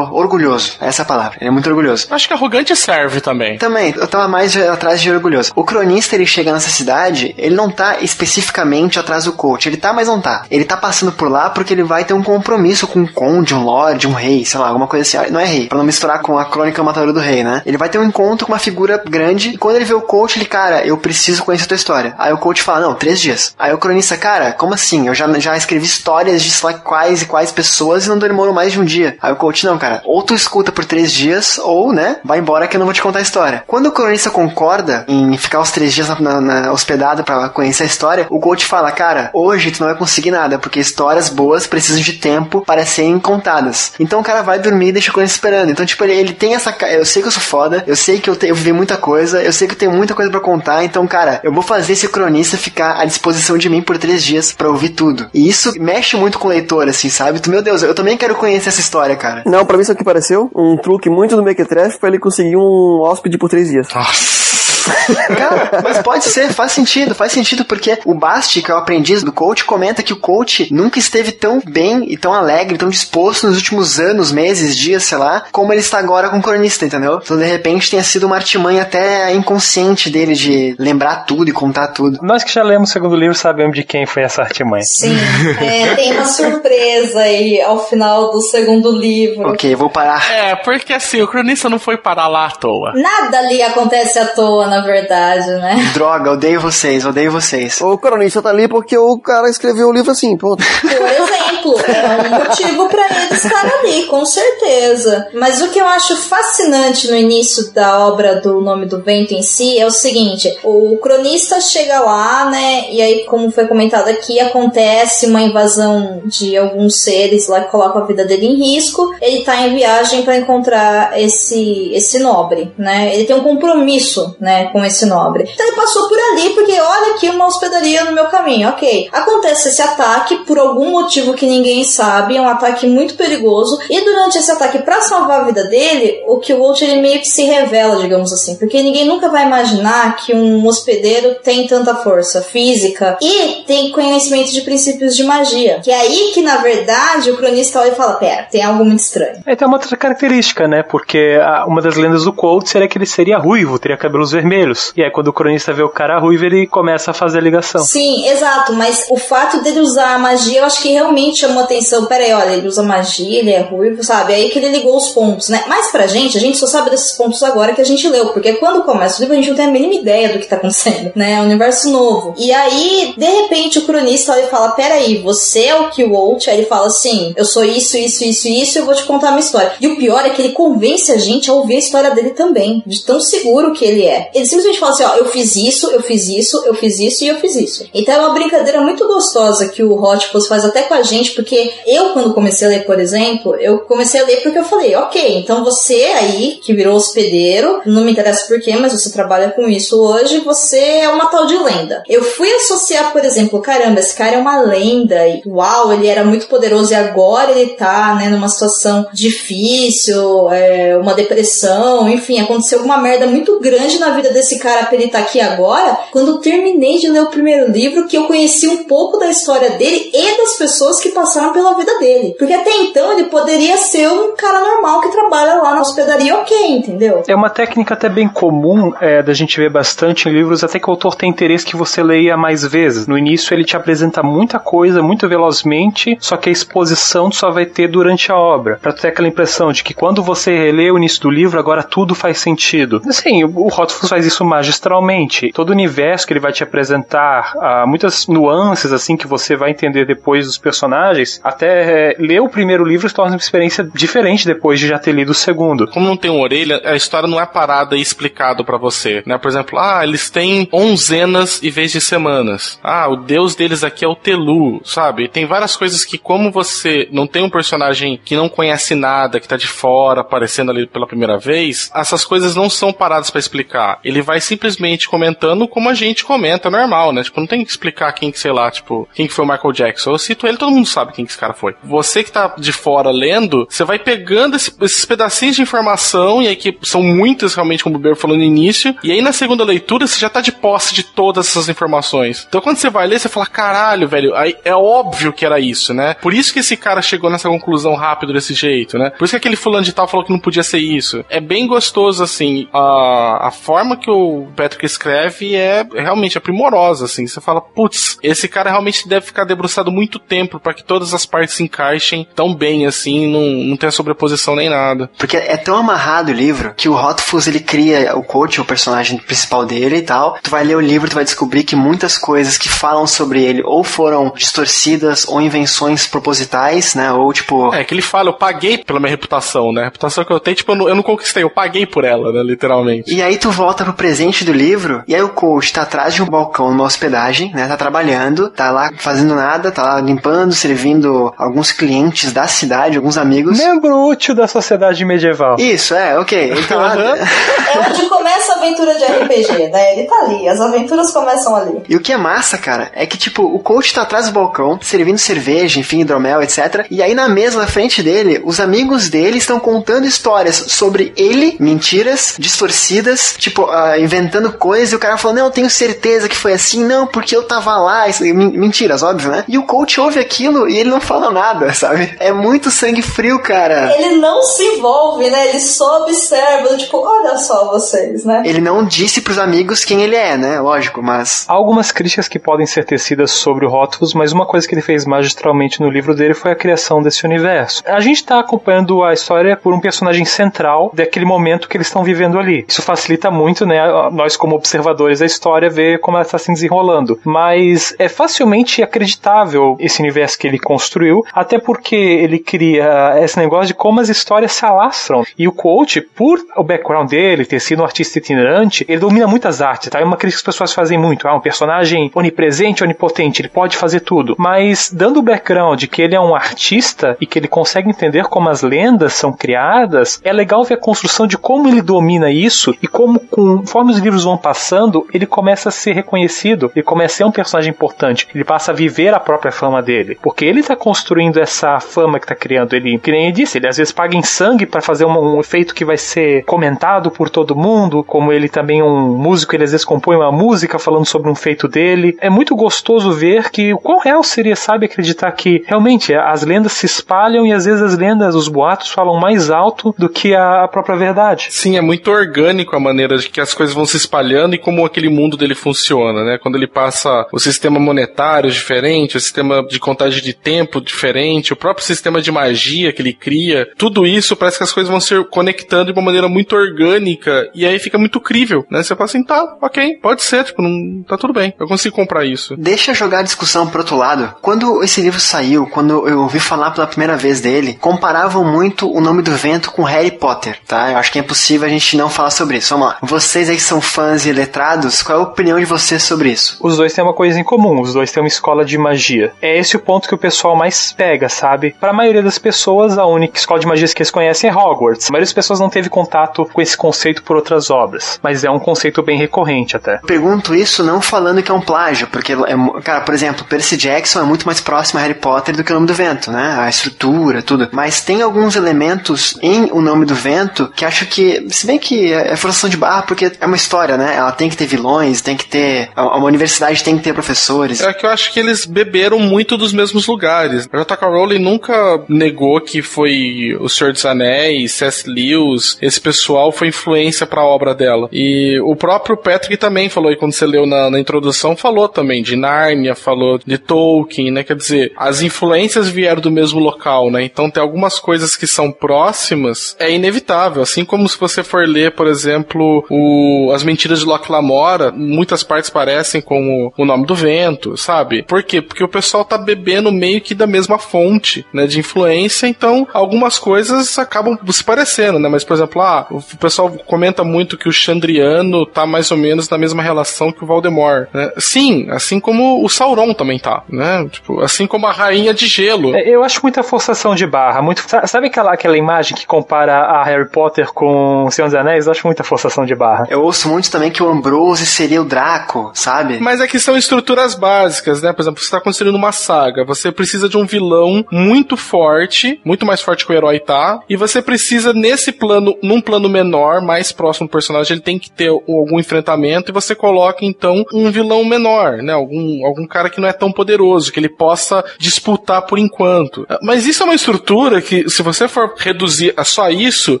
orgulhoso. Essa é a palavra. Ele é muito orgulhoso. Acho que arrogante serve também. Também, eu tava mais atrás de orgulhoso. O cronista, ele chega nessa cidade, ele não tá especificamente atrás do coach. Ele tá, mas não tá. Ele tá passando por lá porque ele vai ter um compromisso com um conde, um lord, um rei, sei lá, alguma coisa assim. Não é rei, pra não misturar com a crônica matadora do rei, né? Ele vai ter um encontro com uma figura grande e quando ele vê o coach, ele, cara, eu preciso conhecer a tua história. Aí o coach fala, não, três dias. Aí o cronista, cara, como assim? Eu já, já escrevi histórias de sei lá quais e quais pessoas e não demorou mais de um dia. Aí o coach, não, cara, ou tu escuta por três dias ou, né, vai embora que eu não vou te contar a história. Quando o cronista concorda em ficar os três dias na, na, na hospedado para conhecer a história, o coach fala, cara, hoje tu não vai conseguir nada, porque histórias boas precisam de tempo para serem contadas. Então o cara vai dormir e deixa o cronista esperando. Então, tipo, ele, ele tem essa. Eu sei que eu sou foda, eu sei que eu, te, eu vivi muita coisa, eu sei que eu tenho muita coisa para contar, então, cara, eu vou fazer esse cronista ficar à disposição de mim por três dias para ouvir tudo. E isso mexe muito com o leitor, assim, sabe? Tu, meu Deus, eu também quero conhecer essa história, cara. Não, pra mim isso aqui pareceu um truque muito do Mequetrefe pra ele conseguir um hóspede por três dias. Nossa. <laughs> Cara, mas pode ser, faz sentido, faz sentido, porque o Basti, que é o aprendiz do coach, comenta que o coach nunca esteve tão bem e tão alegre, tão disposto nos últimos anos, meses, dias, sei lá, como ele está agora com o cronista, entendeu? Então, de repente, tenha sido uma artimanha até inconsciente dele de lembrar tudo e contar tudo. Nós que já lemos o segundo livro sabemos de quem foi essa artimanha. Sim, é, tem uma surpresa aí ao final do segundo livro. Ok, vou parar. É, porque assim, o cronista não foi parar lá à toa. Nada ali acontece à toa, na verdade, né? <laughs> Droga, odeio vocês, odeio vocês. O cronista tá ali porque o cara escreveu o livro assim, pronto. <laughs> Por exemplo, é um motivo para ele estar ali, com certeza. Mas o que eu acho fascinante no início da obra do Nome do Vento em si é o seguinte: o cronista chega lá, né? E aí, como foi comentado aqui, acontece uma invasão de alguns seres lá que colocam a vida dele em risco. Ele tá em viagem para encontrar esse esse nobre, né? Ele tem um compromisso, né? Com esse nobre. Então ele passou por ali porque olha aqui uma hospedaria no meu caminho, ok. Acontece esse ataque por algum motivo que ninguém sabe, é um ataque muito perigoso e durante esse ataque para salvar a vida dele, o que o Walt ele meio que se revela, digamos assim, porque ninguém nunca vai imaginar que um hospedeiro tem tanta força física e tem conhecimento de princípios de magia. Que é aí que na verdade o cronista olha e fala, pera, tem algo muito estranho. É, tem uma outra característica, né? Porque a, uma das lendas do Colt seria que ele seria ruivo, teria cabelos vermelhos. E aí quando o cronista vê o cara ruivo, ele começa a fazer a ligação. Sim, exato, mas o fato dele usar a magia, eu acho que realmente chamou atenção. Pera aí, olha, ele usa magia, ele é ruivo, sabe? Aí que ele ligou os pontos, né? Mas pra gente, a gente só sabe desses pontos agora que a gente leu, porque quando começa o livro a gente não tem a mínima ideia do que tá acontecendo, né? É um universo novo. E aí, de repente, o cronista olha e fala: Pera aí, você é o Walt? Aí ele fala assim: Eu sou isso, isso, isso, isso, eu vou te contar a minha história. E o pior é que ele convence a gente a ouvir a história dele também, de tão seguro que ele é. Ele simplesmente fala assim: Ó, eu fiz isso, eu fiz isso, eu fiz isso e eu fiz isso. Então é uma brincadeira muito gostosa que o Hotfuss faz até com a gente, porque eu, quando comecei a ler, por exemplo, eu comecei a ler porque eu falei: Ok, então você aí, que virou hospedeiro, não me interessa por quê, mas você trabalha com isso hoje, você é uma tal de lenda. Eu fui associar, por exemplo, caramba, esse cara é uma lenda, e uau, ele era muito poderoso e agora ele tá, né, numa situação difícil, é, uma depressão, enfim, aconteceu alguma merda muito grande na vida desse cara pra ele estar tá aqui agora. Quando eu terminei de ler o primeiro livro, que eu conheci um pouco da história dele e das pessoas que passaram pela vida dele. Porque até então ele poderia ser um cara normal que trabalha lá na hospedaria, ok, entendeu? É uma técnica até bem comum é, da gente ver bastante em livros, até que o autor tem interesse que você leia mais vezes. No início ele te apresenta muita coisa, muito velozmente, só que a exposição só vai ter durante a obra. Pra ter aquela impressão de que quando você relê o início do livro, agora tudo faz sentido. Assim, o Rothfuss faz isso magistralmente. Todo o universo que ele vai te apresentar, ah, muitas nuances assim que você vai entender depois dos personagens, até é, ler o primeiro livro se torna uma experiência diferente depois de já ter lido o segundo. Como não tem uma orelha, a história não é parada e explicado para você, né? Por exemplo, ah, eles têm onzenas em vez de semanas. Ah, o deus deles aqui é o Telu, sabe? Tem várias coisas que como você não tem um personagem que não conhece nada, que tá de fora, aparecendo ali pela primeira vez, essas coisas não são paradas para explicar. Ele vai simplesmente comentando como a gente comenta, normal, né? Tipo, não tem que explicar quem que, sei lá, tipo, quem que foi o Michael Jackson. Eu cito ele, todo mundo sabe quem que esse cara foi. Você que tá de fora lendo, você vai pegando esse, esses pedacinhos de informação, e aí que são muitas realmente, como o Beber falou no início, e aí na segunda leitura você já tá de posse de todas essas informações. Então quando você vai ler, você fala, caralho, velho, aí é óbvio que era isso, né? Por isso que esse cara chegou nessa conclusão rápido desse jeito, né? Por isso que aquele fulano de tal falou que não podia ser isso. É bem gostoso, assim, a, a forma que o Patrick escreve é realmente primorosa, assim. Você fala, putz, esse cara realmente deve ficar debruçado muito tempo para que todas as partes se encaixem tão bem, assim, não, não tenha sobreposição nem nada. Porque é tão amarrado o livro que o Hotfuss ele cria o coach, o personagem principal dele e tal. Tu vai ler o livro, tu vai descobrir que muitas coisas que falam sobre ele ou foram distorcidas ou invenções propositais, né? Ou tipo. É, que ele fala, eu paguei pela minha reputação, né? A reputação que eu tenho, tipo, eu não, eu não conquistei, eu paguei por ela, né? Literalmente. E aí tu volta pro presente do livro, e aí o coach tá atrás de um balcão numa hospedagem, né? Tá trabalhando, tá lá fazendo nada, tá lá limpando, servindo alguns clientes da cidade, alguns amigos. Membro útil da sociedade medieval. Isso, é, ok. Ele tá lá. É onde começa a aventura de RPG, né? Ele tá ali, as aventuras começam ali. E o que é massa, cara, é que, tipo, o coach tá atrás do balcão, servindo cerveja, enfim, hidromel, etc. E aí na mesa na frente dele, os amigos dele estão contando histórias sobre ele, mentiras, distorcidas, tipo, uh, inventando coisas, e o cara falou, não, eu tenho certeza que foi assim, não, porque eu tava lá, isso, mentiras, óbvio, né? E o coach ouve aquilo e ele não fala nada, <laughs> sabe? É muito sangue frio, cara. Ele não se envolve, né? Ele só observa, tipo, olha só vocês, né? Ele não disse pros amigos quem ele é, né? Lógico, mas. Há algumas críticas que podem ser tecidas sobre o Rótulos, mas uma coisa que ele fez magistralmente no livro dele foi a criação desse universo. A gente tá acompanhando a história por um personagem central daquele momento que eles estão vivendo ali. Isso facilita muito, né? Nós, como observadores da história, ver como ela está se desenrolando. Mas é facilmente acreditável esse universo que ele construiu, até porque ele cria esse negócio de como as histórias se alastram. E o coach, por o background dele, ter sido um artista itinerante, ele domina muitas artes, tá? É uma crítica que as pessoas fazem muito. Ah, um personagem onipresente, onipotente, ele pode fazer tudo. Mas, dando o background de que ele é um artista e que ele consegue entender como as lendas são criadas, é legal ver a construção de como ele domina isso e como, com conforme os livros vão passando, ele começa a ser reconhecido, ele começa a ser um personagem importante, ele passa a viver a própria fama dele, porque ele tá construindo essa fama que tá criando. Ele, que nem ele disse, ele às vezes paga em sangue para fazer um, um, efeito que vai ser comentado por todo mundo, como ele também é um músico, ele às vezes compõe uma música falando sobre um feito dele. É muito gostoso ver que o quão real seria, sabe, acreditar que realmente as lendas se espalham e às vezes as lendas, os boatos falam mais alto do que a própria verdade. Sim, é muito orgânico a maneira de que as coisas vão se espalhando e como aquele mundo dele funciona, né? Quando ele passa o sistema monetário diferente, o sistema de contagem de tempo diferente, o próprio sistema de magia que ele cria, tudo isso parece que as coisas vão se conectando de uma maneira muito orgânica e aí fica muito crível, né? Você fala assim, tá, ok, pode ser, tipo, não, tá tudo bem, eu consigo comprar isso. Deixa jogar a discussão pro outro lado. Quando esse livro saiu, quando eu ouvi falar pela primeira vez dele, comparavam muito o nome do vento com Harry Potter, tá? Eu acho que é impossível a gente não falar sobre isso. Vamos lá. Vocês aí que são fãs e letrados, qual é a opinião de vocês sobre isso? Os dois têm uma coisa em comum, os dois têm uma escola de magia. É esse o ponto que o pessoal mais pega, sabe? Para a maioria das pessoas, a única escola de magia que eles conhecem é Hogwarts. A maioria das pessoas não teve contato com esse conceito por outras obras, mas é um conceito bem recorrente até. Pergunto isso não falando que é um plágio, porque, é, cara, por exemplo, Percy Jackson é muito mais próximo a Harry Potter do que o Nome do Vento, né? A estrutura, tudo. Mas tem alguns elementos em O Nome do Vento que acho que, se bem que é forçação de barra, porque é uma história, né? Ela tem que ter vilões, tem que ter. Uma universidade tem que ter professores. É que eu acho que eles beberam muito dos mesmos lugares. A J.K. Rowling nunca negou que foi O Senhor dos Anéis, C.S. Lewis, esse pessoal foi influência para a obra dela. E o próprio Patrick também falou, e quando você leu na, na introdução, falou também de Nárnia, falou de Tolkien, né? Quer dizer, as influências vieram do mesmo local, né? Então tem algumas coisas que são próximas, é inevitável. Assim como se você for ler, por exemplo, o, As Mentiras de Locke Lamora, muitas partes parecem com o, o Nome do Vento, sabe? Por quê? Porque o pessoal tá bebendo meio que da mesma fonte, né? De influência, então algumas coisas acabam se parecendo, né? Mas, por exemplo, ah, o pessoal comenta muito que o Chandriano tá mais ou menos na mesma relação que o Voldemort, né? Sim, assim como o Sauron também tá, né? Tipo, assim como a Rainha de Gelo. É, eu acho muita forçação de barra, muito... Sabe aquela, aquela imagem que compara a Harry Potter com o Senhor dos Anéis? Eu acho muita forçação de barra. Eu ouço muito também que o Ambrose seria o Draco, sabe? Mas é que são estruturas básicas, né? Por exemplo, você tá construindo uma saga, você precisa de um vilão muito forte, muito mais forte que o herói tá, e você precisa nesse plano, num plano menor, mais próximo do personagem, ele tem que ter algum enfrentamento e você coloca então um vilão menor, né? Algum, algum cara que não é tão poderoso, que ele possa disputar por enquanto. Mas isso é uma estrutura que, se você for reduzir a só isso,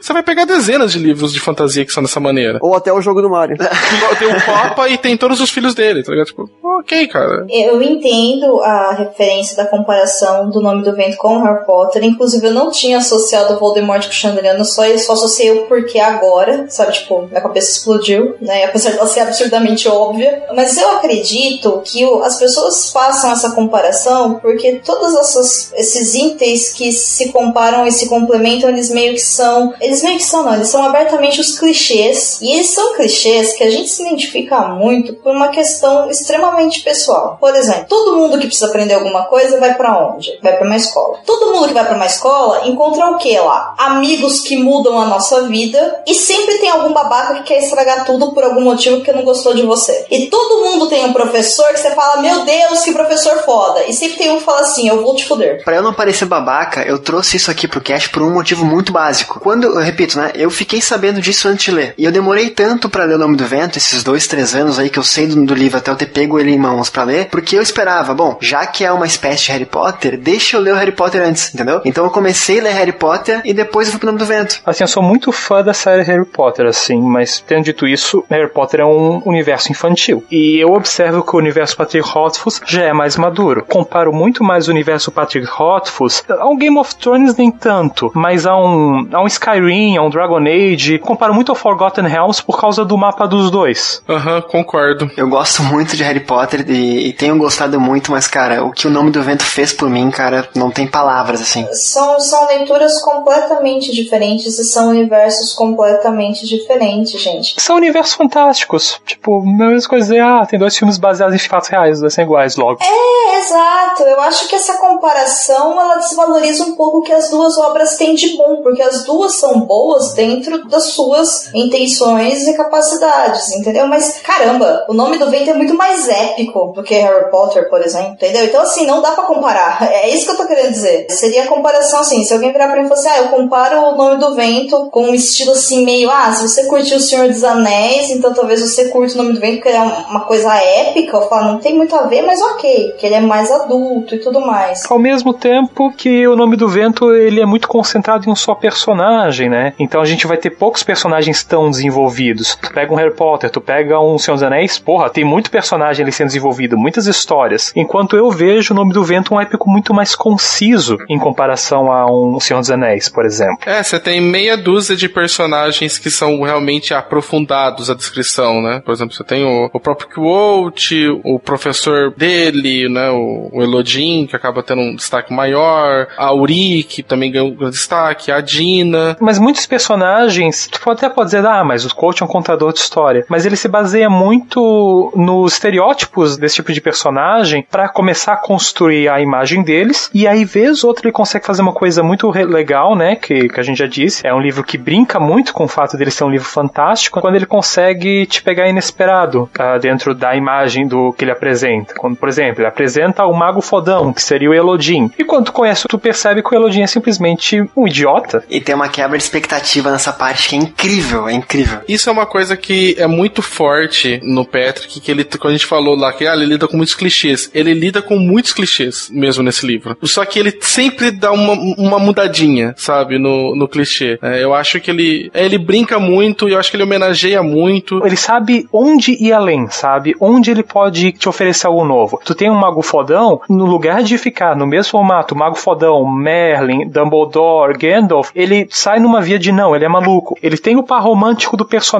você vai pegar dezenas de livros de fantasia que são dessa maneira. Ou até o jogo do Mario. <laughs> tem o Papa e tem todos os filhos dele, tá ligado? Tipo, ok, cara. Eu entendo a referência da comparação do nome do vento com Harry Potter. Inclusive, eu não tinha associado o Voldemort com o Chandriano, só, só associei o porquê agora, sabe? Tipo, minha cabeça explodiu, né? <laughs> Apesar de ela ser absurdamente óbvia. Mas eu acredito que o, as pessoas façam essa comparação porque todos essas, esses itens que se comparam e se complementam, eles meio que são. Eles meio que são, não, eles são abertamente os clichês. E eles são clichês que a gente se identifica muito por uma questão extremamente pessoal. Por exemplo, todo mundo que precisa aprender alguma coisa vai para onde? Vai para uma escola. Todo mundo que vai para uma escola encontra o que lá? Amigos que mudam a nossa vida e sempre tem algum babaca que quer estragar tudo por algum motivo que não gostou de você. E todo mundo tem um professor que você fala, meu Deus, que professor foda. E sempre tem um que fala assim, eu vou te foder. Pra eu não parecer babaca, eu trouxe isso aqui pro cast por um motivo muito básico. Quando, eu repito, né, eu fiquei sabendo disso antes de ler. E eu demorei tanto para ler O Nome do Vento, esses dois, três anos aí que eu sei do, do livro até eu ter pego ele em mãos para ler, porque eu esperava, bom, já que é uma espécie de Harry Potter, deixa eu ler o Harry Potter antes, entendeu? Então eu comecei a ler Harry Potter e depois eu fui pro Nome do Vento. Assim, eu sou muito fã da série Harry Potter, assim, mas tendo dito isso, Harry Potter é um universo infantil. E eu observo que o universo Patrick Rothfuss já é mais maduro. Comparo muito mais o universo Patrick Rothfuss a um Game of Thrones nem tanto, mas a um, a um Skyrim, a um Dragon Age. Comparo muito ao Forgotten Realms por causa do mapa dos dois. Aham, uhum, concordo. Eu gosto muito de Harry Potter e, e, tenho gostado muito, mas, cara, o que o Nome do Vento fez por mim, cara, não tem palavras, assim. São, são leituras completamente diferentes e são universos completamente diferentes, gente. São universos fantásticos. Tipo, a mesma coisa, ah, tem dois filmes baseados em fatos reais, dois são iguais logo. É, exato. Eu acho que essa comparação, ela desvaloriza um pouco o que as duas obras têm de bom, porque as duas são boas dentro das suas intenções poderes e capacidades, entendeu? Mas, caramba, o nome do vento é muito mais épico do que Harry Potter, por exemplo, entendeu? Então, assim, não dá para comparar. É isso que eu tô querendo dizer. Seria a comparação, assim, se alguém virar pra mim e falar assim, ah, eu comparo o nome do vento com um estilo, assim, meio, ah, se você curtiu O Senhor dos Anéis, então talvez você curte o nome do vento porque é uma coisa épica, eu falo, não tem muito a ver, mas ok, que ele é mais adulto e tudo mais. Ao mesmo tempo que o nome do vento, ele é muito concentrado em um só personagem, né? Então a gente vai ter poucos personagens tão desenvolvidos. Tu pega um Harry Potter, tu pega um Senhor dos Anéis, porra, tem muito personagem ali sendo desenvolvido, muitas histórias. Enquanto eu vejo o nome do vento um épico muito mais conciso em comparação a um Senhor dos Anéis, por exemplo. É, você tem meia dúzia de personagens que são realmente aprofundados a descrição, né? Por exemplo, você tem o, o próprio Quote, o professor dele, né? O, o Elodin, que acaba tendo um destaque maior, a Uri, que também ganhou um destaque, a Dina. Mas muitos personagens, tu até pode dizer, ah, mas o coach é um contador de história. Mas ele se baseia muito nos estereótipos desse tipo de personagem para começar a construir a imagem deles. E aí, vez ou outra, ele consegue fazer uma coisa muito legal, né? Que, que a gente já disse. É um livro que brinca muito com o fato dele ser um livro fantástico, quando ele consegue te pegar inesperado uh, dentro da imagem do que ele apresenta. Quando, por exemplo, ele apresenta o Mago Fodão, que seria o Elodin. E quando tu conhece, tu percebe que o Elodin é simplesmente um idiota. E tem uma quebra de expectativa nessa parte que é incrível, é incrível. Isso é uma coisa que é muito forte no Patrick, que ele, quando a gente falou lá que ah, ele lida com muitos clichês, ele lida com muitos clichês mesmo nesse livro. Só que ele sempre dá uma, uma mudadinha, sabe, no, no clichê. É, eu acho que ele, ele brinca muito e eu acho que ele homenageia muito. Ele sabe onde ir além, sabe? Onde ele pode te oferecer algo novo. Tu tem um mago fodão, no lugar de ficar no mesmo formato, mago fodão, Merlin, Dumbledore, Gandalf, ele sai numa via de não, ele é maluco. Ele tem o par romântico do personagem.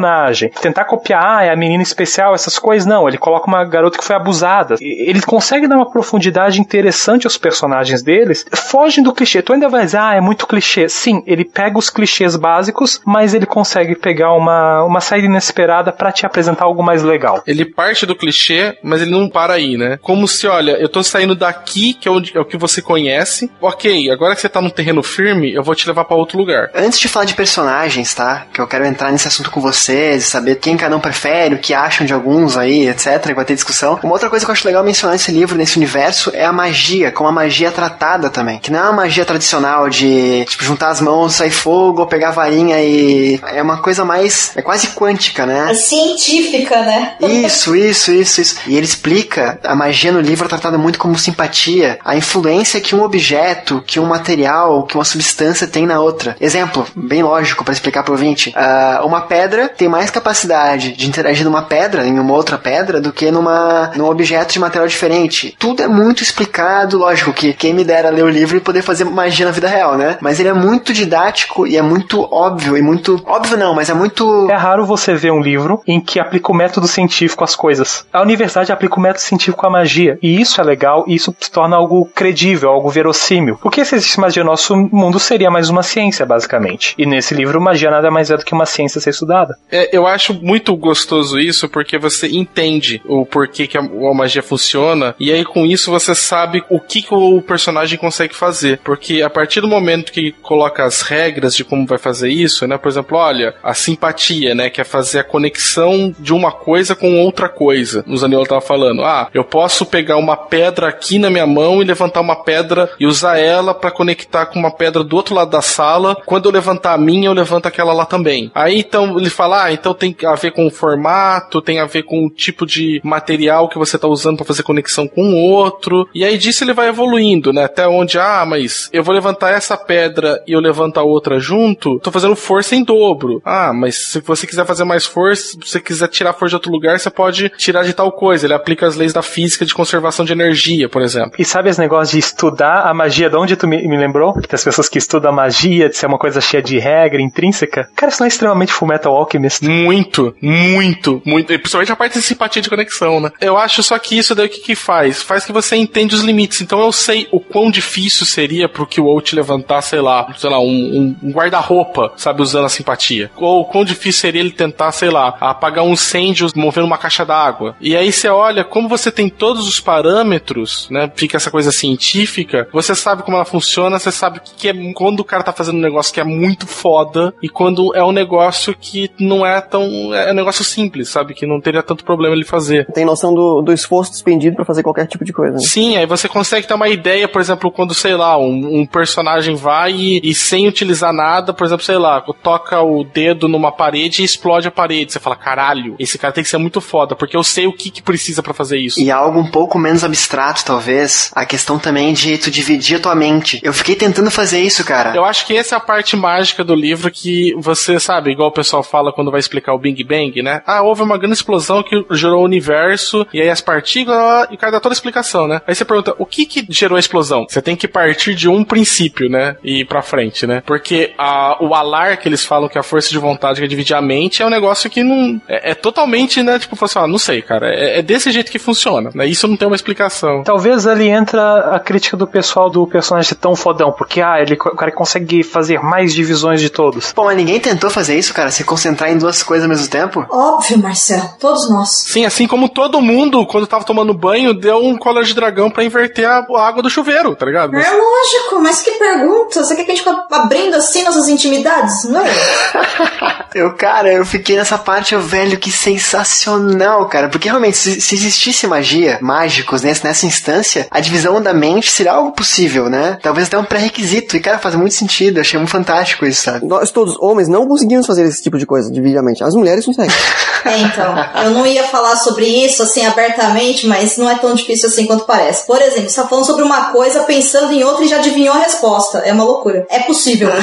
Tentar copiar, ah, é a menina especial, essas coisas, não. Ele coloca uma garota que foi abusada. Ele consegue dar uma profundidade interessante aos personagens deles, fogem do clichê. Tu ainda vai dizer, ah, é muito clichê. Sim, ele pega os clichês básicos, mas ele consegue pegar uma, uma saída inesperada para te apresentar algo mais legal. Ele parte do clichê, mas ele não para aí, né? Como se, olha, eu tô saindo daqui, que é, onde, é o que você conhece. Ok, agora que você tá no terreno firme, eu vou te levar para outro lugar. Antes de falar de personagens, tá? Que eu quero entrar nesse assunto com vocês, saber quem cada um prefere, o que acham de alguns aí, etc. Que vai ter discussão. Uma outra coisa que eu acho legal mencionar nesse livro, nesse universo, é a magia, como a magia é tratada também. Que não é uma magia tradicional de, tipo, juntar as mãos, sair fogo, ou pegar a varinha e. É uma coisa mais. É quase quântica, né? É científica, né? Isso, isso, isso, isso. E ele explica a magia no livro é tratada muito como simpatia, a influência que um objeto, que um material, que uma substância tem na outra. Exemplo, bem lógico para explicar pro ouvinte. Uh, uma pedra tem mais capacidade de interagir numa pedra, em uma outra pedra, do que numa, num objeto de material diferente. Tudo é muito explicado, lógico que quem me dera ler o livro e poder fazer magia na vida real, né? Mas ele é muito didático e é muito óbvio e muito. Óbvio não, mas é muito. É raro você ver um livro em que aplica o método científico às coisas. A universidade aplica o método científico à magia. E isso é legal e isso se torna algo credível, algo verossímil. Porque se existe magia no nosso mundo, seria mais uma ciência, basicamente. E nesse livro, magia nada mais é do que uma ciência ser estudada. É, eu acho muito gostoso isso, porque você entende o porquê que a, a magia funciona, e aí com isso você sabe o que, que o personagem consegue fazer. Porque a partir do momento que coloca as regras de como vai fazer isso, né? Por exemplo, olha, a simpatia, né? Que é fazer a conexão de uma coisa com outra coisa. O Zaniola tava falando, ah, eu posso pegar uma pedra aqui na minha mão e levantar uma pedra e usar ela para conectar com uma pedra do outro lado da sala. Quando eu levantar a minha, eu levanto aquela lá também. Aí então ele fala, ah, então tem a ver com o formato, tem a ver com o tipo de material que você tá usando para fazer conexão com o outro. E aí disso ele vai evoluindo, né? Até onde, ah, mas eu vou levantar essa pedra e eu levanto a outra junto, tô fazendo força em dobro. Ah, mas se você quiser fazer mais força, se você quiser tirar força de outro lugar, você pode tirar de tal coisa. Ele aplica as leis da física de conservação de energia, por exemplo. E sabe esse negócio de estudar a magia? De onde tu me, me lembrou? As pessoas que estudam a magia, de ser uma coisa cheia de regra, intrínseca. Cara, isso não é extremamente Fullmetal Alchemist. Muito, muito, muito. Principalmente a parte de simpatia de conexão, né? Eu acho só que isso daí o que, que faz? Faz que você entende os limites. Então eu sei o quão difícil seria pro que out levantar, sei lá, sei lá, um, um guarda-roupa, sabe, usando a simpatia. Ou o quão difícil seria ele tentar, sei lá, apagar um incêndio movendo uma caixa d'água. E aí você olha, como você tem todos os parâmetros, né? Fica essa coisa científica, você sabe como ela funciona, você sabe que é quando o cara tá fazendo um negócio que é muito foda e quando é um negócio que não é tão. É um negócio simples, sabe? Que não teria tanto problema ele fazer. Tem noção do, do esforço despendido para fazer qualquer tipo de coisa. Né? Sim, aí você consegue ter uma ideia, por exemplo, quando, sei lá, um, um personagem vai e, e, sem utilizar nada, por exemplo, sei lá, toca o dedo numa parede e explode a parede. Você fala, caralho, esse cara tem que ser muito foda, porque eu sei o que, que precisa para fazer isso. E algo um pouco menos abstrato, talvez, a questão também de tu dividir a tua mente. Eu fiquei tentando fazer isso, cara. Eu acho que essa é a parte mágica do livro que você sabe, igual o pessoal fala quando vai explicar o Big Bang, né? Ah, houve uma grande explosão que gerou o universo, e aí as partículas, e o cara dá toda a explicação, né? Aí você pergunta, o que que gerou a explosão? Você tem que partir de um princípio, né? E ir pra frente, né? Porque a, o alar que eles falam que é a força de vontade que divide a mente é um negócio que não. É, é totalmente, né? Tipo, assim, ah, não sei, cara. É, é, desse jeito que funciona, né? Isso não tem uma explicação. Talvez ali entra a crítica do pessoal do personagem ser tão fodão, porque, ah, ele, o cara consegue fazer mais divisões de todos. Pô, mas ninguém tentou fazer isso, cara? Se concentrar em duas coisas ao mesmo tempo? Óbvio, Marcelo. Todos nós. Sim, assim como todo mundo, quando tava tomando banho, deu um colar de dragão para inverter a, a, água do chuveiro, tá ligado? É lógico, mas que pergunta? Você quer que a gente fique abrindo assim nossas intimidades? Não é? <laughs> eu, cara, eu fiquei nessa parte, eu, velho, que sensacional, cara. Porque realmente, se, se existisse magia, mágicos nessa, nessa instância, a divisão da mente seria algo possível, né? Talvez até um pré-requisito. E, cara, faz muito sentido. Eu achei muito fantástico isso, sabe? Nós todos, homens, não conseguimos fazer esse tipo de coisa, dividir a mente. As mulheres conseguem. <laughs> É, então. Eu não ia falar sobre isso, assim, abertamente, mas não é tão difícil assim quanto parece. Por exemplo, você tá falando sobre uma coisa, pensando em outra e já adivinhou a resposta. É uma loucura. É possível. <laughs>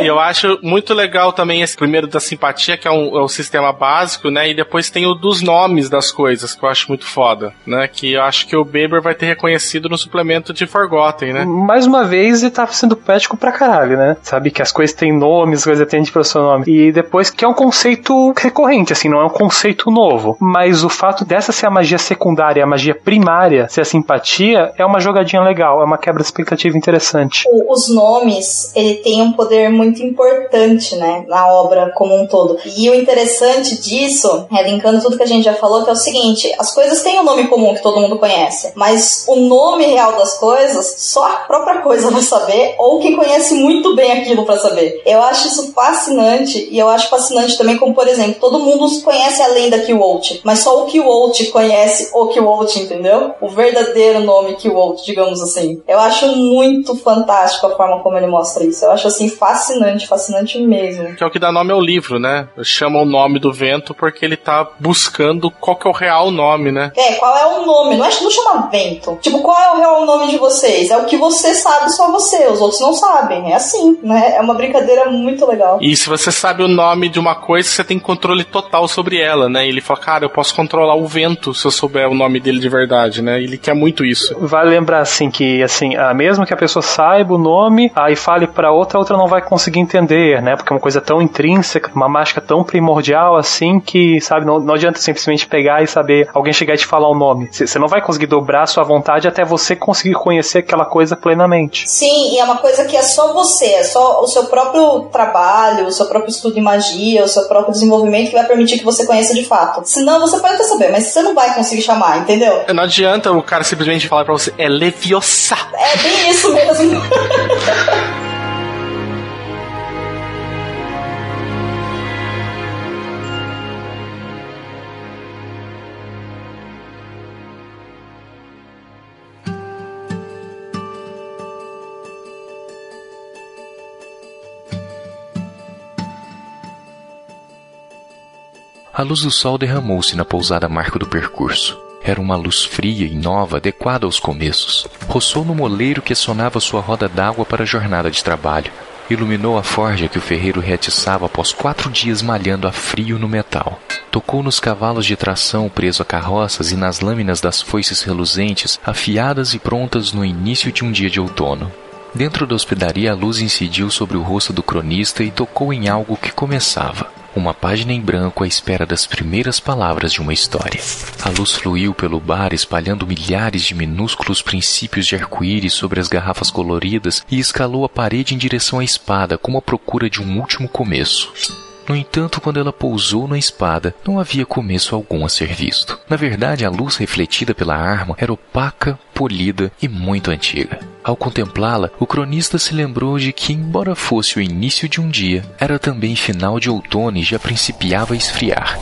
e eu acho muito legal também esse primeiro da simpatia, que é, um, é o sistema básico, né? E depois tem o dos nomes das coisas, que eu acho muito foda, né? Que eu acho que o Beber vai ter reconhecido no suplemento de Forgotten, né? Mais uma vez, ele tá sendo pético pra caralho, né? Sabe que as coisas têm nomes, as coisas têm de seu nome. E depois que é um conceito recorrente, assim, não é um conceito novo. Mas o fato dessa ser a magia secundária, a magia primária, ser a simpatia, é uma jogadinha legal, é uma quebra de expectativa interessante. Os nomes, ele tem um poder muito importante, né, na obra como um todo. E o interessante disso, linkando tudo que a gente já falou, que é o seguinte, as coisas têm um nome comum que todo mundo conhece, mas o nome real das coisas, só a própria coisa vai saber, ou quem conhece muito bem aquilo para saber. Eu acho isso fascinante, e eu acho fascinante também como, por exemplo, todo mundo conhece a lenda Kiwalt, mas só o Kiwalt conhece o Kiwalt, entendeu? O verdadeiro nome Kiwalt, digamos assim. Eu acho muito fantástico a forma como ele mostra isso. Eu acho assim fascinante, fascinante mesmo. Que é o que dá nome ao livro, né? Chama o nome do vento porque ele tá buscando qual que é o real nome, né? É, qual é o nome? Não, é, não chama vento. Tipo, qual é o real nome de vocês? É o que você sabe só você, os outros não sabem. É assim, né? É uma brincadeira muito legal. E se você sabe o nome de uma coisa, você tem controle total sobre ela, né? Ele fala, cara, eu posso controlar o vento se eu souber o nome dele de verdade, né? Ele quer muito isso. Vale lembrar, assim, que, assim, mesmo que a pessoa saiba o nome, aí fale para outra, a outra não vai conseguir entender, né? Porque é uma coisa tão intrínseca, uma mágica tão primordial, assim, que, sabe, não, não adianta simplesmente pegar e saber, alguém chegar e te falar o nome. Você não vai conseguir dobrar a sua vontade até você conseguir conhecer aquela coisa plenamente. Sim, e é uma coisa que é só você, é só o seu próprio trabalho, o seu próprio estudo em magia, o seu próprio desenvolvimento que vai permitir que você conheça de fato. Senão você pode até saber, mas você não vai conseguir chamar, entendeu? Não adianta o cara simplesmente falar pra você, é Leviosa. É bem isso mesmo. <laughs> A luz do sol derramou-se na pousada marco do percurso. Era uma luz fria e nova, adequada aos começos. Roçou no moleiro que sonava sua roda d'água para a jornada de trabalho. Iluminou a forja que o ferreiro reatiçava após quatro dias malhando a frio no metal. Tocou nos cavalos de tração preso a carroças e nas lâminas das foices reluzentes, afiadas e prontas no início de um dia de outono. Dentro da hospedaria, a luz incidiu sobre o rosto do cronista e tocou em algo que começava uma página em branco à espera das primeiras palavras de uma história. A luz fluiu pelo bar, espalhando milhares de minúsculos princípios de arco-íris sobre as garrafas coloridas e escalou a parede em direção à espada, como a procura de um último começo. No entanto, quando ela pousou na espada, não havia começo algum a ser visto. Na verdade, a luz refletida pela arma era opaca, polida e muito antiga. Ao contemplá-la, o cronista se lembrou de que, embora fosse o início de um dia, era também final de outono e já principiava a esfriar.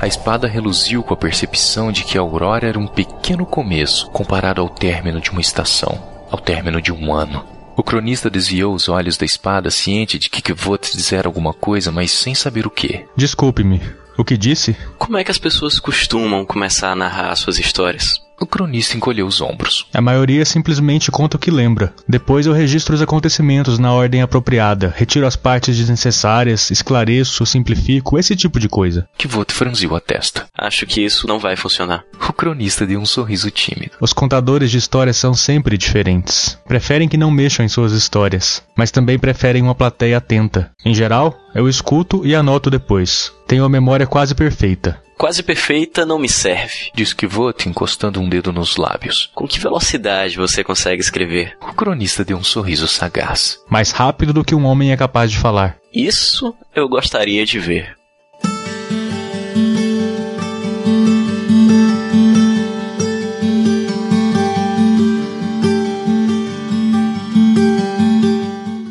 A espada reluziu com a percepção de que a aurora era um pequeno começo comparado ao término de uma estação, ao término de um ano. O cronista desviou os olhos da espada, ciente de que Kvot dissera alguma coisa, mas sem saber o que. Desculpe-me. O que disse? Como é que as pessoas costumam começar a narrar suas histórias? O cronista encolheu os ombros. A maioria simplesmente conta o que lembra. Depois eu registro os acontecimentos na ordem apropriada, retiro as partes desnecessárias, esclareço, simplifico, esse tipo de coisa. Kvot franziu a testa. Acho que isso não vai funcionar. O cronista deu um sorriso tímido. Os contadores de histórias são sempre diferentes. Preferem que não mexam em suas histórias, mas também preferem uma plateia atenta. Em geral, eu escuto e anoto depois. Tenho a memória quase perfeita. Quase perfeita não me serve. Disse Kvot, encostando um dedo nos lábios. Com que velocidade você consegue escrever? O cronista deu um sorriso sagaz. Mais rápido do que um homem é capaz de falar. Isso eu gostaria de ver.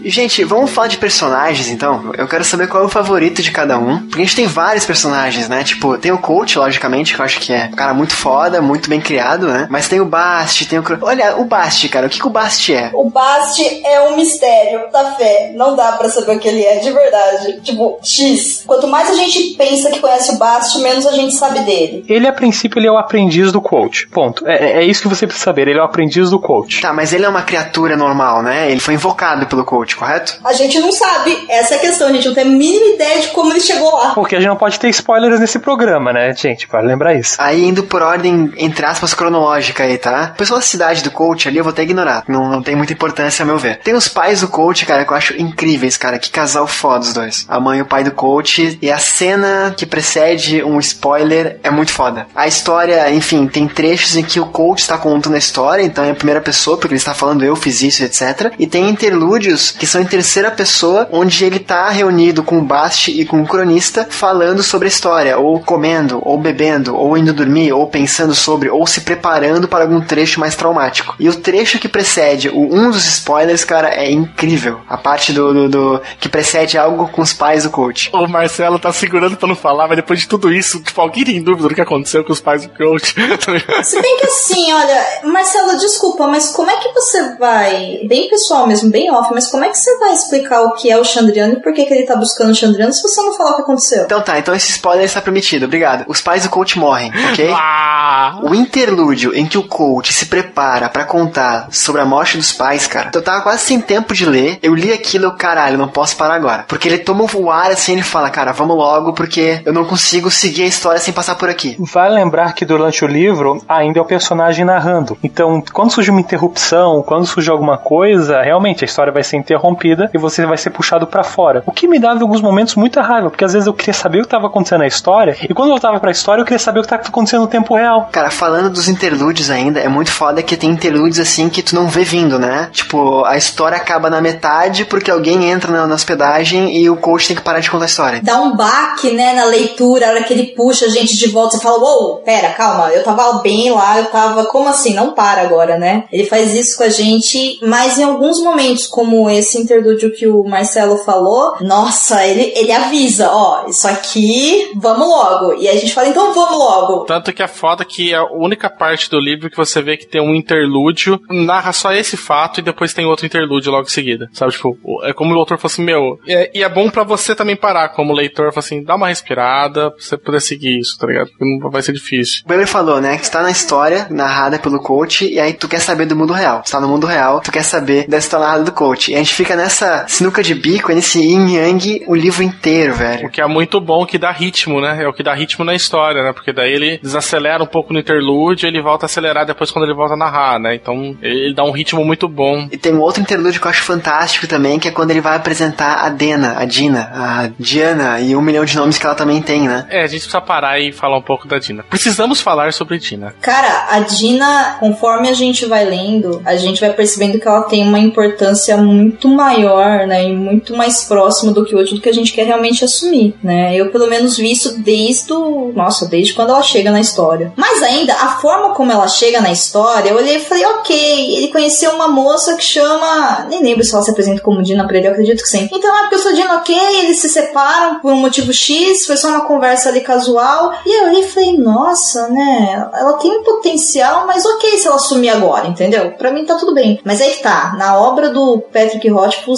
Gente, vamos falar de personagens então. Eu quero saber qual é o favorito de cada um. Porque a gente tem vários personagens, né? Tipo, tem o coach, logicamente, que eu acho que é um cara muito foda, muito bem criado, né? Mas tem o Bast, tem o. Olha, o Bast, cara, o que, que o Bast é? O Bast é um mistério da fé. Não dá pra saber o que ele é, de verdade. Tipo, X. Quanto mais a gente pensa que conhece o Bast, menos a gente sabe dele. Ele, a princípio, ele é o aprendiz do coach. Ponto. É, é isso que você precisa saber. Ele é o aprendiz do coach. Tá, mas ele é uma criatura normal, né? Ele foi invocado pelo coach, correto? A gente não sabe. Essa é a questão. A gente não tem a mínima ideia de como ele chegou lá. Porque a gente não pode ter spoilers nesse programa, né, gente? Para lembrar isso. Aí indo por ordem, entre aspas, cronológica aí, tá? Pessoa da cidade do coach ali eu vou até ignorar. Não, não tem muita importância a meu ver. Tem os pais do coach, cara, que eu acho incríveis, cara. Que casal foda os dois. A mãe e o pai do coach. E a cena que precede um spoiler é muito foda. A história, enfim, tem trechos em que o coach está contando a história, então é a primeira pessoa, porque ele está falando eu fiz isso, etc. E tem interlúdios que são em terceira pessoa, onde ele tá reunido com o Bast e com o cronista, falando sobre a história, ou comendo, ou bebendo, ou indo dormir, ou pensando sobre, ou se preparando para algum trecho mais traumático. E o trecho que precede o, um dos spoilers, cara, é incrível. A parte do, do, do- que precede algo com os pais do coach. O Marcelo tá segurando pra não falar, mas depois de tudo isso, tipo, alguém tem dúvida do que aconteceu com os pais do coach. <laughs> Se bem que assim, olha, Marcelo, desculpa, mas como é que você vai, bem pessoal mesmo, bem off, mas como é que você vai explicar o que é o Chandriano e por que, que ele tá buscando o Chandriano se você não falar o que aconteceu? Então tá, então esse spoiler está permitido, obrigado. Os pais do coach morrem, <gasps> ok? ah! O interlúdio em que o coach se prepara pra contar sobre a morte dos pais, cara, eu tava quase sem tempo de ler. Eu li aquilo, eu, caralho, não posso parar agora. Porque ele toma o ar assim, ele fala, cara, vamos logo, porque eu não consigo seguir a história sem passar por aqui. Vai lembrar que durante o livro ainda é o personagem narrando. Então, quando surge uma interrupção, quando surge alguma coisa, realmente a história vai ser interrompida e você vai ser puxado pra fora. O que me dava em alguns momentos muita raiva, porque às vezes eu queria saber o que estava acontecendo na história, e quando eu voltava pra história eu queria saber o que estava acontecendo no tempo real. Cara, falando dos interlúdios ainda, é muito foda que tem interlúdios assim que tu não vê vindo, né? Tipo, a história acaba na metade porque alguém entra na, na hospedagem e o coach tem que parar de contar a história. Dá um baque, né, na leitura, a hora que ele puxa a gente de volta, você fala, uou, pera, calma, eu tava bem lá, eu tava, como assim? Não para agora, né? Ele faz isso com a gente, mas em alguns momentos, como esse interlúdio que o Marcelo falou, nossa, ele, ele avisa, ó, isso aqui, vamos logo. E a gente fala, então vamos logo. Tanto que é foda que a única parte do livro que você vê que tem um interlúdio narra só esse fato e depois tem outro interlúdio logo em seguida. Sabe, tipo, é como o autor falou assim, meu, é- e é bom pra você também parar, como leitor, falar assim, dá uma respirada pra você poder seguir isso, tá ligado? Porque não vai ser difícil. O Weber falou, né, que está na história narrada pelo coach e aí tu quer saber do mundo real. Tu tá no mundo real, tu quer saber da história narrada do coach. E a gente fica nessa sinuca de bico, nesse yin yang o livro inteiro, velho. O que é muito bom que dá ritmo, né? É o que dá ritmo na história, né? Porque daí ele desacelera um pouco no interlúdio e ele volta a acelerar depois quando ele volta a narrar, né? Então ele dá um ritmo muito bom. E tem um outro interlúdio que eu acho fantástico também, que é quando ele vai apresentar a Dena, a Dina, a Diana e um milhão de nomes que ela também tem, né? É, a gente precisa parar e falar um pouco da Dina. Precisamos falar sobre Dina. Cara, a Dina, conforme a gente vai lendo, a gente vai percebendo que ela tem uma importância muito maior, né, e muito mais próximo do que hoje do que a gente quer realmente assumir, né? Eu pelo menos vi isso desde o, nossa, desde quando ela chega na história. Mas ainda a forma como ela chega na história, eu olhei e falei, ok, ele conheceu uma moça que chama, nem lembro se ela se apresenta como Dina pra ele, eu acredito que sim. Então é porque eu sou Dina, ok, eles se separam por um motivo X, foi só uma conversa ali casual. E eu olhei e falei, nossa, né? Ela tem um potencial, mas ok se ela sumir agora, entendeu? Pra mim tá tudo bem. Mas aí que tá, na obra do Patrick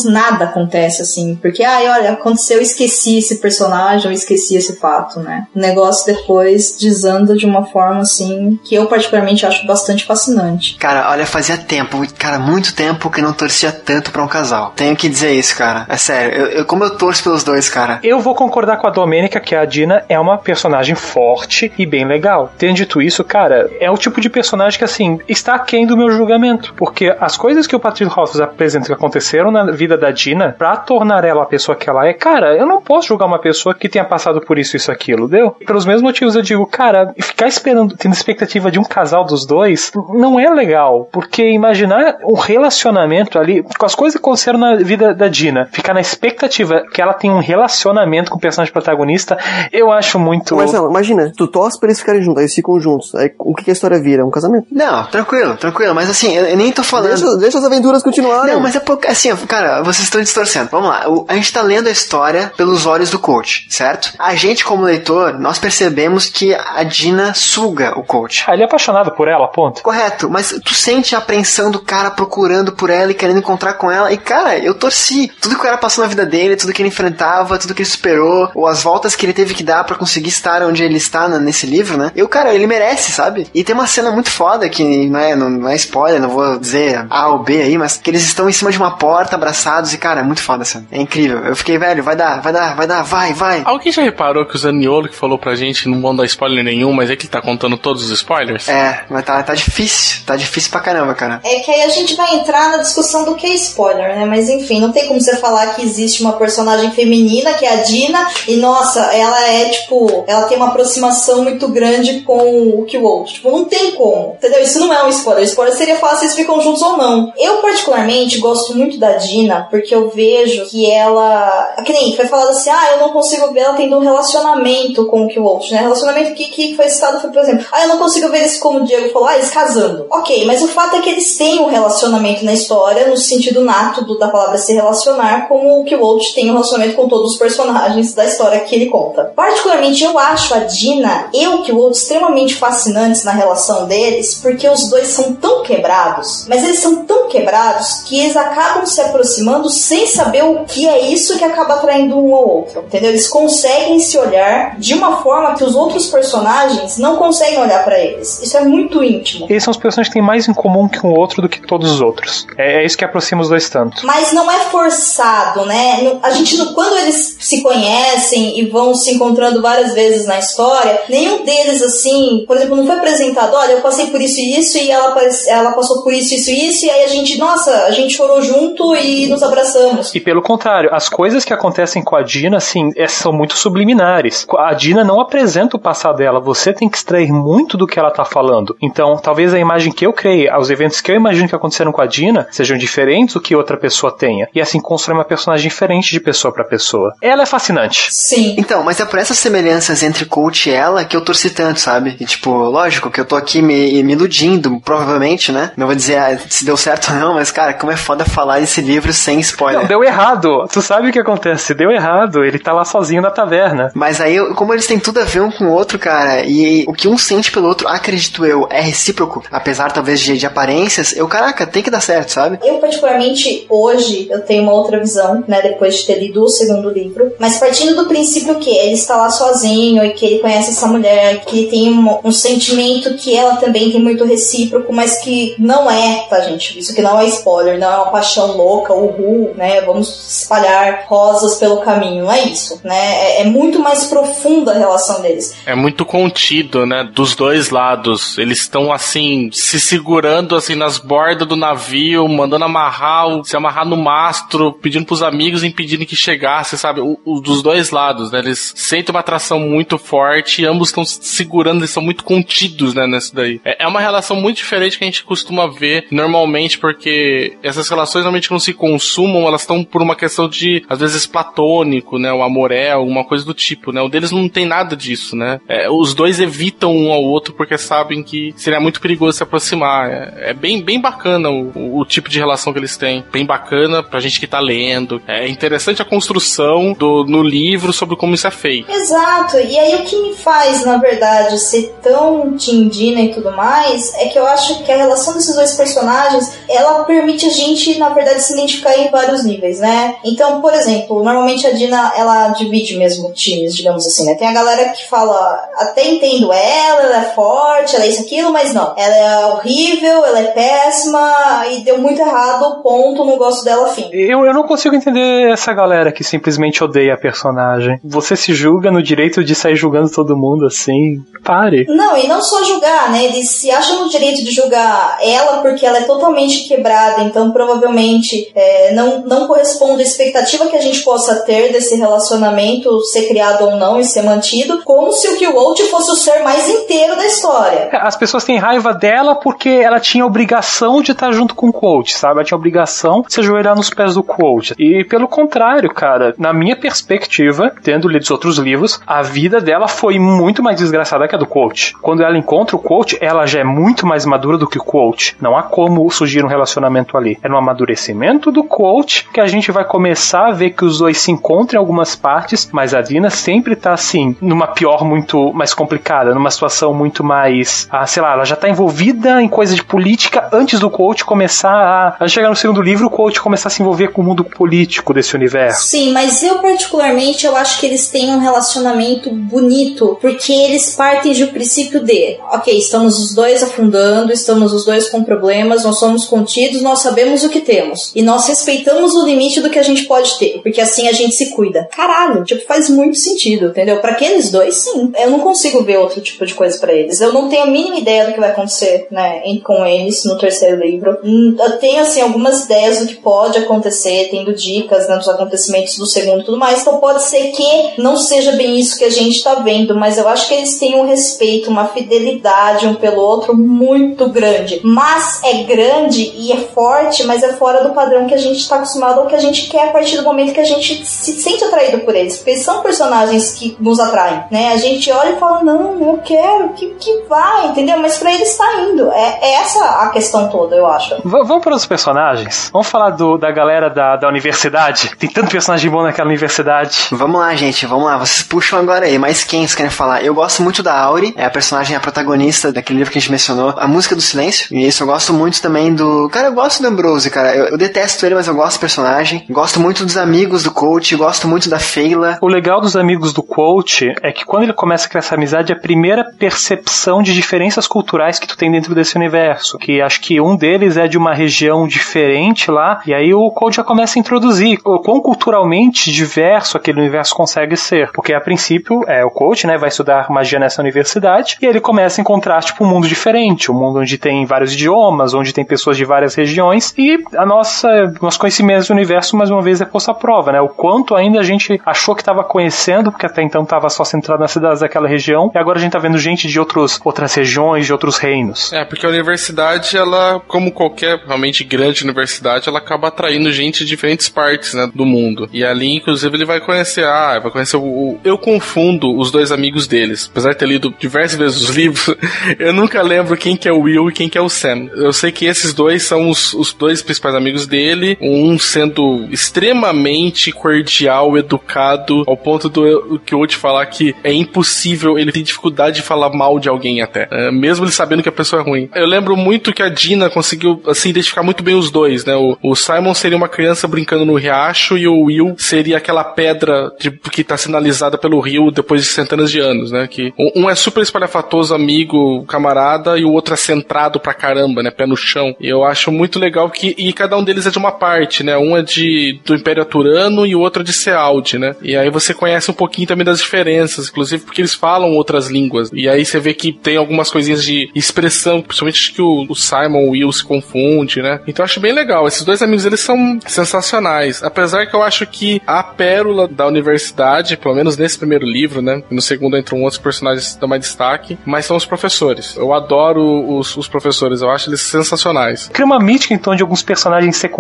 Nada acontece assim. Porque, ai, olha, aconteceu, eu esqueci esse personagem, eu esqueci esse fato, né? O negócio depois desanda de uma forma assim que eu particularmente acho bastante fascinante. Cara, olha, fazia tempo, cara, muito tempo que eu não torcia tanto pra um casal. Tenho que dizer isso, cara. É sério, eu, eu, como eu torço pelos dois, cara. Eu vou concordar com a Domênica que a Dina é uma personagem forte e bem legal. Tendo dito isso, cara, é o tipo de personagem que, assim, está aquém do meu julgamento. Porque as coisas que o Patrick Rothfuss apresenta que aconteceram na vida da Dina, pra tornar ela a pessoa que ela é, cara, eu não posso julgar uma pessoa que tenha passado por isso, isso, aquilo, deu? Pelos mesmos motivos eu digo, cara, ficar esperando, tendo expectativa de um casal dos dois, não é legal. Porque imaginar um relacionamento ali, com as coisas que aconteceram na vida da Dina, ficar na expectativa que ela tem um relacionamento com o personagem protagonista, eu acho muito. Mas não, imagina, tu torce pra eles ficarem juntos, aí eles ficam juntos. Aí o que, que a história vira? Um casamento. Não, tranquilo, tranquilo. Mas assim, eu, eu nem tô falando. Deixa, deixa as aventuras continuarem. Não, mas é pouco. Assim, cara, vocês estão distorcendo. Vamos lá. O, a gente tá lendo a história pelos olhos do coach, certo? A gente, como leitor, nós percebemos que a Dina suga o coach. Ah, ele é apaixonado por ela, ponto. Correto, mas tu sente a apreensão do cara procurando por ela e querendo encontrar com ela. E, cara, eu torci. Tudo que o cara passou na vida dele, tudo que ele enfrentava, tudo que ele superou, ou as voltas que ele teve que dar para conseguir estar onde ele está nesse livro, né? Eu, cara, ele merece, sabe? E tem uma cena muito foda que não é, não, não é spoiler, não vou dizer A ou B aí, mas que eles estão em cima de uma porta, abraçados, e, cara, é muito foda essa. É incrível. Eu fiquei, velho, vai dar, vai dar, vai dar, vai, vai. Alguém já reparou que o Zaniolo que falou pra gente não vão dar spoiler nenhum, mas é que ele tá contando todos os spoilers? É, mas tá, tá difícil. Tá difícil pra caramba, cara. É que aí a gente vai entrar na discussão do que é spoiler, né? Mas enfim, não tem como você falar que existe uma personagem feminina, que é a Dina, e nossa, ela é tipo, ela tem uma aproximação muito grande com o que o outro. Tipo, não tem como. Entendeu? Isso não é um spoiler. Spoiler seria falar se eles ficam juntos ou não. Eu, particularmente, gosto muito da Dina, porque eu vejo que ela. Que nem foi falado assim, ah, eu não consigo ver ela tendo um relacionamento com o outro, né? Relacionamento que, que foi citado foi, por exemplo, ah, eu não consigo ver eles como o Diego falou, ah, eles casando. Ok, mas o fato é que eles têm um relacionamento na história, no sentido nato do, da palavra se relacionar, como o outro tem um relacionamento com todos os personagens da história que ele conta. Particularmente, eu acho a Dina e o outro extremamente fascinantes na relação deles, porque os dois são tão quebrados, mas eles são tão quebrados que eles acabam se aproximando sem saber o que é isso que acaba atraindo um ao outro, entendeu? Eles conseguem se olhar de uma forma que os outros personagens não conseguem olhar para eles. Isso é muito íntimo. Eles são os personagens que têm mais em comum que um outro do que todos os outros. É, é isso que aproxima os dois tanto. Mas não é forçado, né? A gente, quando eles se conhecem e vão se encontrando várias vezes na história, nenhum deles, assim, por exemplo, não foi apresentado, olha, eu passei por isso e isso, e ela, ela passou por isso, isso e isso, e aí a gente, nossa, a gente chorou junto e nos abraçamos. E pelo contrário, as coisas que acontecem com a Dina, assim, é, são muito subliminares. A Dina não apresenta o passado dela, você tem que extrair muito do que ela tá falando. Então, talvez a imagem que eu criei, os eventos que eu imagino que aconteceram com a Dina, sejam diferentes do que outra pessoa tenha. E assim constrói uma personagem diferente de pessoa para pessoa. Ela é fascinante. Sim. Então, mas é por essas semelhanças entre coach e ela que eu torci tanto, sabe? E, tipo, lógico que eu tô aqui me, me iludindo, provavelmente, né? Não vou dizer ah, se deu certo ou não, mas, cara, como é foda falar desse livro sem spoiler. Não, deu errado. Tu sabe o que acontece? Deu errado. Ele tá lá sozinho na taverna. Mas aí, como eles têm tudo a ver um com o outro, cara, e o que um sente pelo outro, acredito eu, é recíproco, apesar talvez de, de aparências, eu, caraca, tem que dar certo, sabe? Eu, particularmente, hoje, eu tenho uma outra visão, né, depois de ter lido o segundo livro, mas partindo do princípio que ele está lá sozinho e que ele conhece essa mulher, que ele tem um, um sentimento que ela também tem muito recíproco, mas que não é, tá, gente? Isso que não é spoiler, não é uma paixão louca, uhul, né? Vamos espalhar rosas pelo caminho, não é isso, né? É, é muito mais profunda a relação deles. É muito contido, né? Dos dois lados. Eles estão assim, se segurando assim nas bordas do navio, mandando amarrar, se amarrar no mastro, pedindo pros amigos impedindo que chegasse, sabe? O, o, dos dois lados, né? Eles sentem uma atração muito forte e ambos estão segurando, eles são muito contidos, né? Nessa daí. É, é uma relação muito diferente que a gente costuma ver normalmente, porque essas relações normalmente não se consumam, elas estão por uma questão de, às vezes, platônico, né? O amor é, alguma coisa do tipo, né? O deles não tem nada disso, né? É, os dois evitam um ao outro porque sabem que seria muito perigoso se aproximar. É, é bem, bem bacana o, o, o, tipo de relação que eles têm. Bem bacana pra gente que tá lendo. É interessante a construção do, no livro sobre como isso é feito. Exato. E aí o que me faz, na verdade, ser tão tindina e tudo mais, é que eu acho que a relação desses dois personagens, ela permite a gente, na verdade, se identificar em vários níveis, né? Então, por exemplo, normalmente a Dina, ela divide mesmo times, digamos assim, né? Tem a galera que fala, até entendo ela, ela é forte, ela é isso, aquilo, mas não. Ela é horrível, ela é péssima, e deu muito errado, ponto, não gosto dela, fim. Eu, eu não consigo entender essa galera que simplesmente odeia a personagem. Você se julga no direito de sair julgando todo mundo assim? Pare. Não, e não só julgar, né? Eles se acham no direito de julgar ela porque ela é totalmente quebrada, então provavelmente é, não, não corresponde à expectativa que a gente possa ter desse relacionamento ser criado ou não e ser mantido, como se o Killwolf fosse o ser mais inteiro da história. As pessoas têm raiva dela porque ela tinha obrigação de estar junto com o coach, sabe? Ela tinha obrigação de se ajoelhar nos pés do coach. E pelo contrário, cara, na minha perspectiva, tendo lido os outros livros, a vida dela foi muito mais desgraçada que a do coach. Quando ela encontra o coach, ela já é muito mais madura do que o coach. Não há como surgir um relacionamento ali. É no amadurecimento do coach que a gente vai começar a ver que os dois se encontram em algumas partes, mas a Dina sempre tá assim, numa pior muito mais complicada, numa situação muito mais, ah, sei lá, ela já tá envolvida em coisa de política antes do coach começar a, a chegar no segundo livro, o coach começar a se envolver com o mundo político desse universo. Sim, mas eu particularmente eu acho que eles têm um relacionamento bonito, porque eles partem do princípio de, ok, estamos os dois afundando, estamos os dois com problemas, nós somos contidos, nós sabemos o que temos e nós respeitamos o limite do que a gente pode ter, porque assim a gente se cuida. Caralho, tipo, faz muito sentido, entendeu? Para aqueles dois, sim. Eu não consigo ver outro tipo de coisa para eles. Eu não tenho a mínima ideia do que vai acontecer, né, com eles no terceiro livro. Hum, eu tenho, assim, algumas ideias do que pode acontecer, tendo dicas né, dos acontecimentos do segundo e tudo mais. Então pode ser que não seja bem isso que a gente tá vendo, mas eu acho que eles têm um respeito, uma fidelidade um pelo outro muito grande. Mas é grande e é forte, mas é fora do padrão que a gente tá acostumado ou que a gente quer a partir do momento que a gente se sente atraído por eles. Porque são personagens que nos atraem, né? A gente olha e fala, não, eu quero, que, que vai, entendeu? Mas pra eles tá indo. É, é essa a questão toda, eu acho. V vamos para os personagens? Vamos falar do, da galera da, da universidade? Tem tanto personagem bom naquela universidade. Vamos lá, gente, vamos lá. Vocês puxam agora aí. Mas quem vocês querem falar? Eu gosto muito da Auri, é a personagem, a protagonista daquele livro que a gente mencionou, A Música do Silêncio. E isso eu gosto muito também do. Cara, eu gosto do Ambrose, cara. Eu, eu detesto ele, mas eu gosto do personagem. Gosto muito dos amigos do coach, gosto muito da Feila. O legal dos amigos do coach é que quando ele começa a criar essa amizade, é a primeira percepção de diferenças culturais que tu tem dentro desse universo. Que acho que um deles é de uma região diferente lá, e aí o coach já começa a introduzir o quão culturalmente diverso aquele universo consegue ser. Porque a princípio, é o coach, né, vai estudar magia nessa universidade, e ele começa a encontrar, tipo, um mundo diferente, um mundo onde tem vários idiomas, onde tem pessoas de várias regiões, e a nossa, nosso conhecimento do universo, mais uma vez, é posto à prova, né? O quanto ainda a gente achou que estava conhecendo, porque até então estava só centrado nas cidades daquela região, e agora a gente tá vendo gente de outros, outras regiões, de outros reinos. É, porque a universidade, ela, como qualquer realmente grande universidade, ela acaba atraindo gente de diferentes partes, né, do mundo. E ali, inclusive, ele vai conhecer, ah, vai conhecer o, o eu confundo os dois amigos deles. Apesar de ter lido diversas vezes os livros, <laughs> eu nunca lembro quem que é o Will e quem que é o Sam. Eu sei que esses dois são os, os dois principais amigos dele, um sendo extremamente cordial, educado, ao ponto do que eu te falar que é impossível, ele tem dificuldade de falar mal de alguém até, é, mesmo ele sabendo que a pessoa é ruim. Eu lembro muito que a Dina conseguiu, assim, identificar muito bem os dois, né? O, o Simon seria uma criança brincando no riacho e o Will seria aquela pedra de, que tá sinalizada pelo rio depois de centenas de anos, né? Que um é super espalhafatoso, amigo, camarada, e o outro é centrado pra caramba, né? Pé no chão. E eu acho muito legal que, e cada um deles é de uma parte, né? Um é de, do Império Aturano e o outro de Sealdi, né? E aí você conhece um pouquinho também das diferenças, inclusive porque eles falam outras línguas. E aí você vê que tem algumas coisinhas de expressão, principalmente que o, o Simon, Will se confunde, né? Então eu acho bem legal. Esses dois amigos, eles são sensacionais. Apesar que eu acho que a pérola da universidade, pelo menos nesse primeiro livro, né? No segundo entram outros personagens que dão mais destaque, mas são os professores. Eu adoro os, os professores, eu acho eles sensacionais. Cria uma mítica, então, de alguns personagens secundários,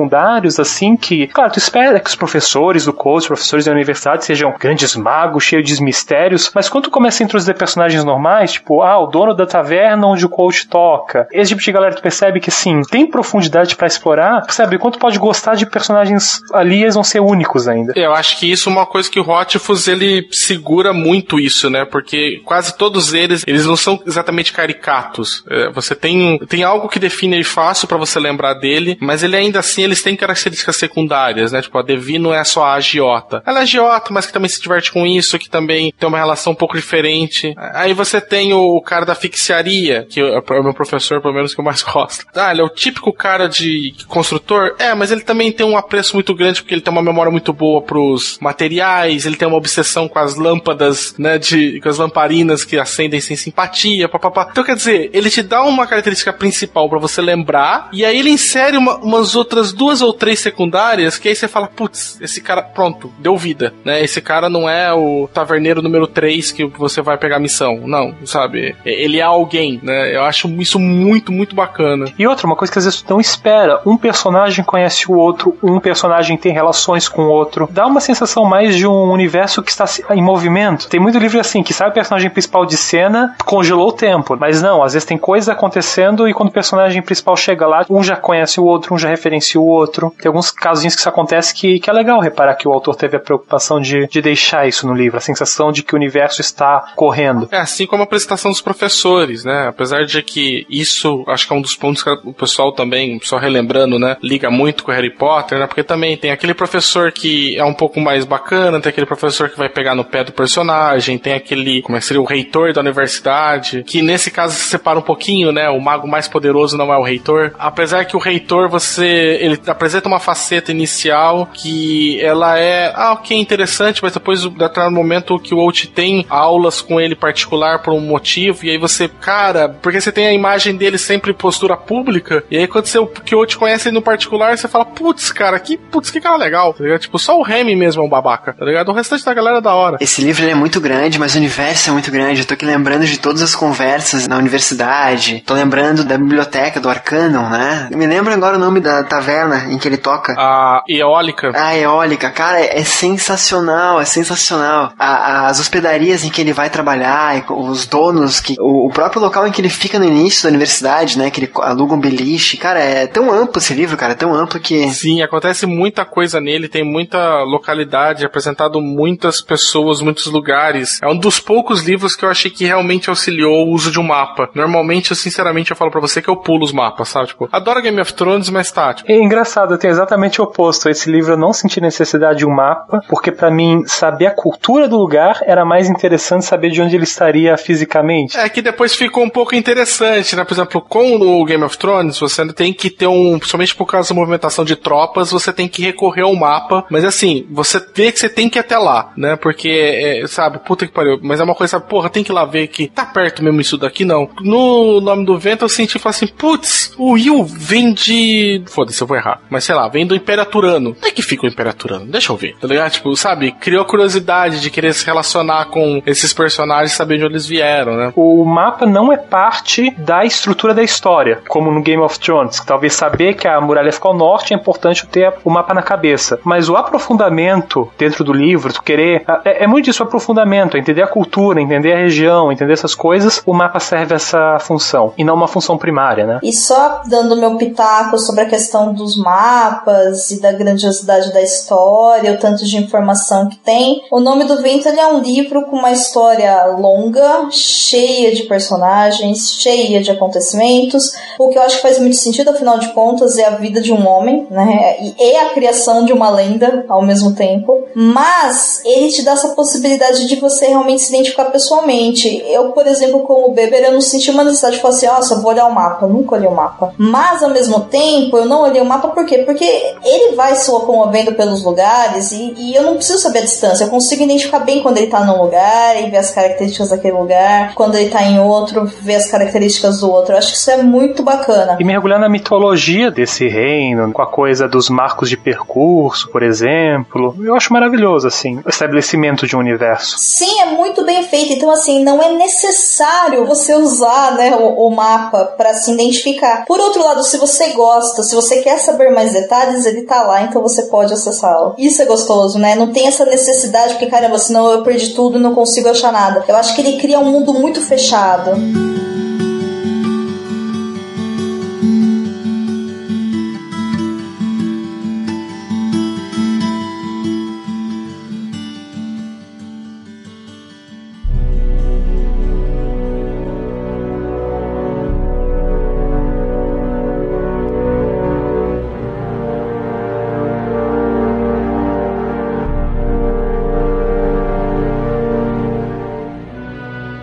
assim, que, claro, tu espera que os professores do coach, os professores da universidade sejam grandes magos, cheios de mistérios, mas quando tu começa a introduzir personagens normais, tipo, ah, o dono da taverna onde o coach toca, esse tipo de galera tu percebe que, sim, tem profundidade para explorar, percebe? Quanto pode gostar de personagens ali, eles vão ser únicos ainda. Eu acho que isso é uma coisa que o Rotifus, ele segura muito isso, né? Porque quase todos eles, eles não são exatamente caricatos. É, você tem, tem algo que define ele fácil para você lembrar dele, mas ele ainda assim, eles têm características secundárias, né? Tipo, a Devi não é só a agiota. Ela é agiota, mas que também se diverte com isso, que também tem uma relação um pouco diferente. Aí você tem o cara da ficciaria, que é o meu professor, pelo menos, que eu mais <laughs> gosto. Ah, ele é o típico cara de construtor? É, mas ele também tem um apreço muito grande porque ele tem uma memória muito boa pros materiais, ele tem uma obsessão com as lâmpadas, né, de, com as lamparinas que acendem sem simpatia, papapá. Então, quer dizer, ele te dá uma característica principal para você lembrar, e aí ele insere uma, umas outras duas ou três secundárias, que aí você fala, putz, esse cara, pronto, deu vida, né? Esse cara não é o taverneiro número 3 que você vai pegar a missão, não, sabe? Ele é alguém, né? Eu acho isso muito, muito bacana. E outra, uma coisa que às vezes tu não espera, um personagem conhece o outro, um personagem tem relações com o outro, dá uma sensação mais de um universo que está em movimento. Tem muito livro assim, que sabe o personagem principal de cena, congelou o tempo, mas não, às vezes tem coisa acontecendo e quando o personagem principal chega lá, um já conhece o outro, um já referencia o outro. Tem alguns casinhos que isso acontece que, que é legal reparar que o autor teve a preocupação de, de deixar isso no livro, a sensação de que o universo está correndo. É assim como a apresentação dos professores, né? Apesar de que isso, acho que é um dos pontos que o pessoal também, só relembrando, né, liga muito com Harry Potter, né? Porque também tem aquele professor que é um pouco mais bacana, tem aquele professor que vai pegar no pé do personagem, tem aquele, como é que seria, o reitor da universidade, que nesse caso se separa um pouquinho, né? O mago mais poderoso não é o reitor. Apesar que o reitor, você, ele apresenta uma faceta inicial que ela é, ah, ok, interessante, mas depois, no momento que o Out tem aulas com ele particular por um motivo, e aí você, cara, porque você tem a imagem dele sempre em postura pública, e aí quando você, que o Out conhece ele no particular, você fala, putz, cara, que, putz, que cara legal, tá ligado? Tipo, só o Remy mesmo é um babaca, tá ligado? O restante da galera é da hora. Esse livro é muito grande, mas o universo é muito grande. Eu tô aqui lembrando de todas as conversas na universidade, tô lembrando da biblioteca, do Arcanon, né? Me lembra agora o nome da taverna em que ele toca. A Eólica. A Eólica, cara, é sensacional, é sensacional. A, as hospedarias em que ele vai trabalhar, os donos, que o, o, próprio local em que ele fica no início da universidade, né? Que ele aluga um beliche. Cara, é tão amplo esse livro, cara, é tão amplo que. Sim, acontece muita coisa nele, tem muita localidade, apresentado muitas pessoas, muitos lugares. É um dos poucos livros que eu achei que realmente auxiliou o uso de um mapa. Normalmente, eu sinceramente, eu falo para você que eu pulo os mapas, sabe? Tipo, adoro Game of Thrones, mas tá. Tipo... Engraçado, eu tenho exatamente o oposto. Esse livro eu não senti necessidade de um mapa, porque para mim, saber a cultura do lugar era mais interessante saber de onde ele estaria fisicamente. É que depois ficou um pouco interessante, né? Por exemplo, com o Game of Thrones, você tem que ter um. Somente por causa da movimentação de tropas, você tem que recorrer ao mapa. Mas assim, você vê que você tem que ir até lá, né? Porque, é, sabe, puta que pariu. Mas é uma coisa, porra, tem que ir lá ver que tá perto mesmo isso daqui, não. No nome do vento eu senti assim, putz, o Will vem de. Foda-se, eu vou errar. Mas sei lá, vem do Império Aturano. Onde é que fica o Império Aturano? Deixa eu ver, tá ligado? Tipo, sabe, criou a curiosidade de querer se relacionar com esses personagens, saber de onde eles vieram, né? O mapa não é parte da estrutura da história, como no Game of Thrones. Talvez saber que a muralha fica ao norte é importante ter o mapa na cabeça. Mas o aprofundamento dentro do livro, tu querer. É, é muito isso, o aprofundamento, entender a cultura, entender a região, entender essas coisas, o mapa serve essa função. E não uma função primária, né? E só dando meu pitaco sobre a questão dos mapas e da grandiosidade da história, o tanto de informação que tem. O Nome do Vento é um livro com uma história longa, cheia de personagens, cheia de acontecimentos. O que eu acho que faz muito sentido, afinal de contas, é a vida de um homem, né? E é a criação de uma lenda ao mesmo tempo. Mas ele te dá essa possibilidade de você realmente se identificar pessoalmente. Eu, por exemplo, como Beber, eu não senti uma necessidade de falar assim, nossa, vou olhar o mapa. Eu nunca olhei o mapa. Mas, ao mesmo tempo, eu não olhei o mapa por quê? Porque ele vai se locomovendo pelos lugares e, e eu não preciso saber a distância. Eu consigo identificar bem quando ele tá num lugar e ver as características daquele lugar. Quando ele tá em outro, ver as características do outro. Eu acho que isso é muito bacana. E mergulhar na mitologia desse reino, com a coisa dos marcos de percurso, por exemplo. Eu acho maravilhoso, assim, o estabelecimento de um universo. Sim, é muito bem feito. Então, assim, não é necessário você usar né, o, o mapa para se identificar. Por outro lado, se você gosta, se você quer saber mais detalhes, ele tá lá, então você pode acessá-lo. Isso é gostoso, né? Não tem essa necessidade, porque caramba, senão eu perdi tudo e não consigo achar nada. Eu acho que ele cria um mundo muito fechado.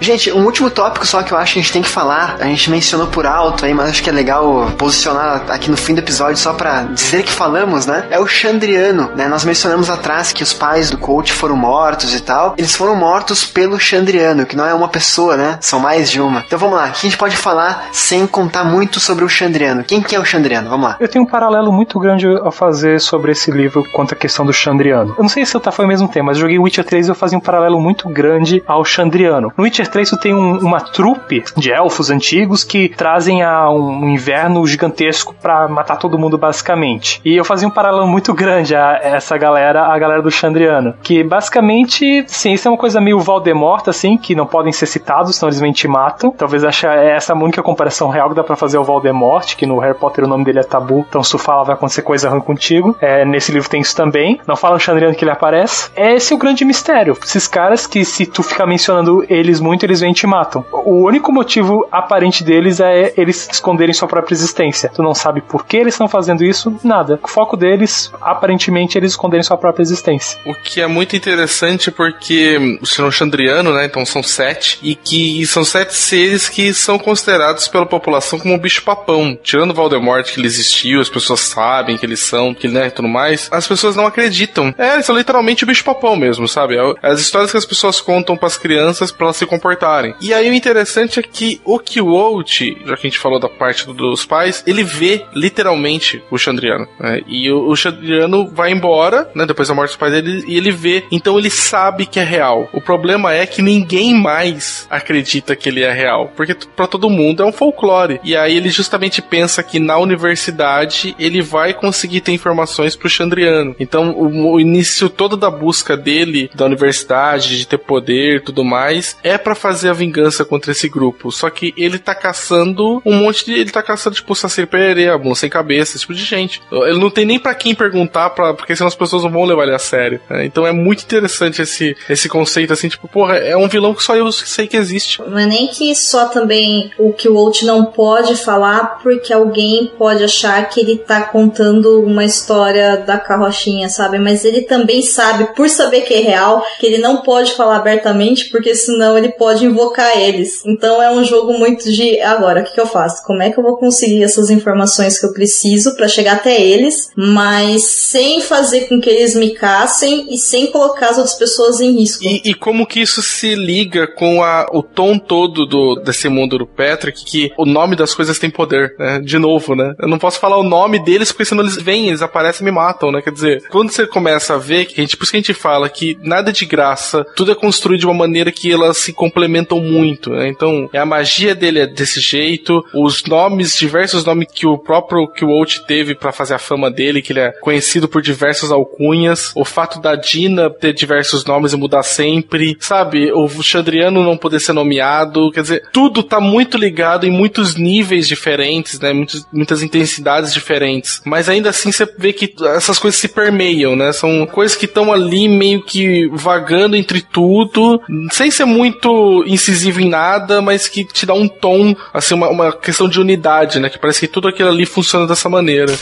Gente, um último tópico só que eu acho que a gente tem que falar, a gente mencionou por alto aí, mas acho que é legal posicionar aqui no fim do episódio só pra dizer que falamos, né? É o Chandriano, né? Nós mencionamos atrás que os pais do coach foram mortos e tal. Eles foram mortos pelo Chandriano, que não é uma pessoa, né? São mais de uma. Então vamos lá, o que a gente pode falar sem contar muito sobre o Chandriano? Quem que é o Chandriano? Vamos lá. Eu tenho um paralelo muito grande a fazer sobre esse livro quanto à questão do Chandriano. Eu não sei se eu tá foi o mesmo tema, mas eu joguei Witcher 3 e eu fazia um paralelo muito grande ao Chandriano. No Witcher 3 tu tem um, uma trupe de elfos antigos que trazem a um inverno gigantesco para matar todo mundo basicamente. E eu fazia um paralelo muito grande a essa galera, a galera do Chandriano, que basicamente, sim, isso é uma coisa meio Voldemort assim, que não podem ser citados, senão eles mente matam. Talvez ache essa a única comparação real que dá para fazer ao Voldemort, que no Harry Potter o nome dele é Tabu, então se tu fala vai acontecer coisa ruim contigo. É, nesse livro tem isso também. Não fala o Chandriano que ele aparece. Esse é o grande mistério. Esses caras que se tu ficar mencionando eles muito, eles vêm te matam. O único motivo aparente deles é eles esconderem sua própria existência. Tu não sabe por que eles estão fazendo isso, nada. O foco deles, aparentemente, é eles esconderem sua própria existência. O que é muito interessante porque o Senhor Chandriano, né? Então são sete, e que são sete seres que são considerados pela população como um bicho-papão. Tirando Voldemort, que ele existiu, as pessoas sabem que eles são, que né, tudo mais, as pessoas não acreditam. É, eles são literalmente o bicho-papão mesmo, sabe? É as histórias que as pessoas contam para as crianças para elas se comportarem. E aí o interessante é que o Kiwalt, já que a gente falou da parte dos pais, ele vê literalmente o Chandriano. Né? E o, o vai embora, né? Depois da morte dos pais dele, e ele vê. Então ele sabe que é real. O problema é que ninguém mais acredita que ele é real. Porque para todo mundo é um folclore. E aí ele justamente pensa que na universidade ele vai conseguir ter informações pro Chandriano. Então o, o início todo da busca dele, da universidade, de ter poder tudo mais, é para fazer a vingança contra esse grupo. Só que ele tá caçando um monte de. Ele tá caçando, tipo, Saci Pereira, Moon Sem Cabeça, esse tipo de gente. Ele não tem nem para quem perguntar, pra, porque senão as pessoas não vão levar ele a sério. Né? Então é muito interessante esse, esse conceito, assim, tipo, porra, é um vilão que só eu sei que existe. Não é nem que só também o que o Walt não pode falar, porque alguém pode achar que ele tá contando uma história da carrochinha, sabe? Mas ele também sabe, por saber que é real, que ele não pode falar abertamente, porque senão ele pode invocar eles. Então é um jogo muito de agora, o que, que eu faço? Como é que eu vou conseguir essas informações que eu preciso para chegar até eles, mas sem fazer com que eles me caçem e sem colocar as outras pessoas em risco. E, e como que isso se liga com a, o tom todo do, desse mundo do Patrick, que o nome das coisas tem poder, né? De novo, né? Eu não posso falar o nome deles, porque senão eles vêm, eles aparecem e me matam, né? Quer dizer, quando você começa a ver, que a gente, por isso que a gente fala que nada é de graça, tudo é construído de uma maneira que elas se complementam muito, né? Então, a magia dele é desse jeito, os nomes, diversos nomes que o próprio que o teve para fazer a fama dele, que ele é conhecido por diversas alcunhas, o fato da Dina ter diversos nomes e mudar sempre, sabe? O Chandriano não poder ser nomeado, quer dizer, tudo tá muito ligado em muitos níveis diferentes, né? Muitos, muitas intensidades diferentes. Mas ainda assim você vê que essas coisas se permeiam, né? São coisas que estão ali meio que vagando entre tudo, sem ser muito incisivo em nada, mas que te dá um tom, assim, uma, uma questão de unidade, né? Que parece que tudo aquilo ali funciona dessa maneira.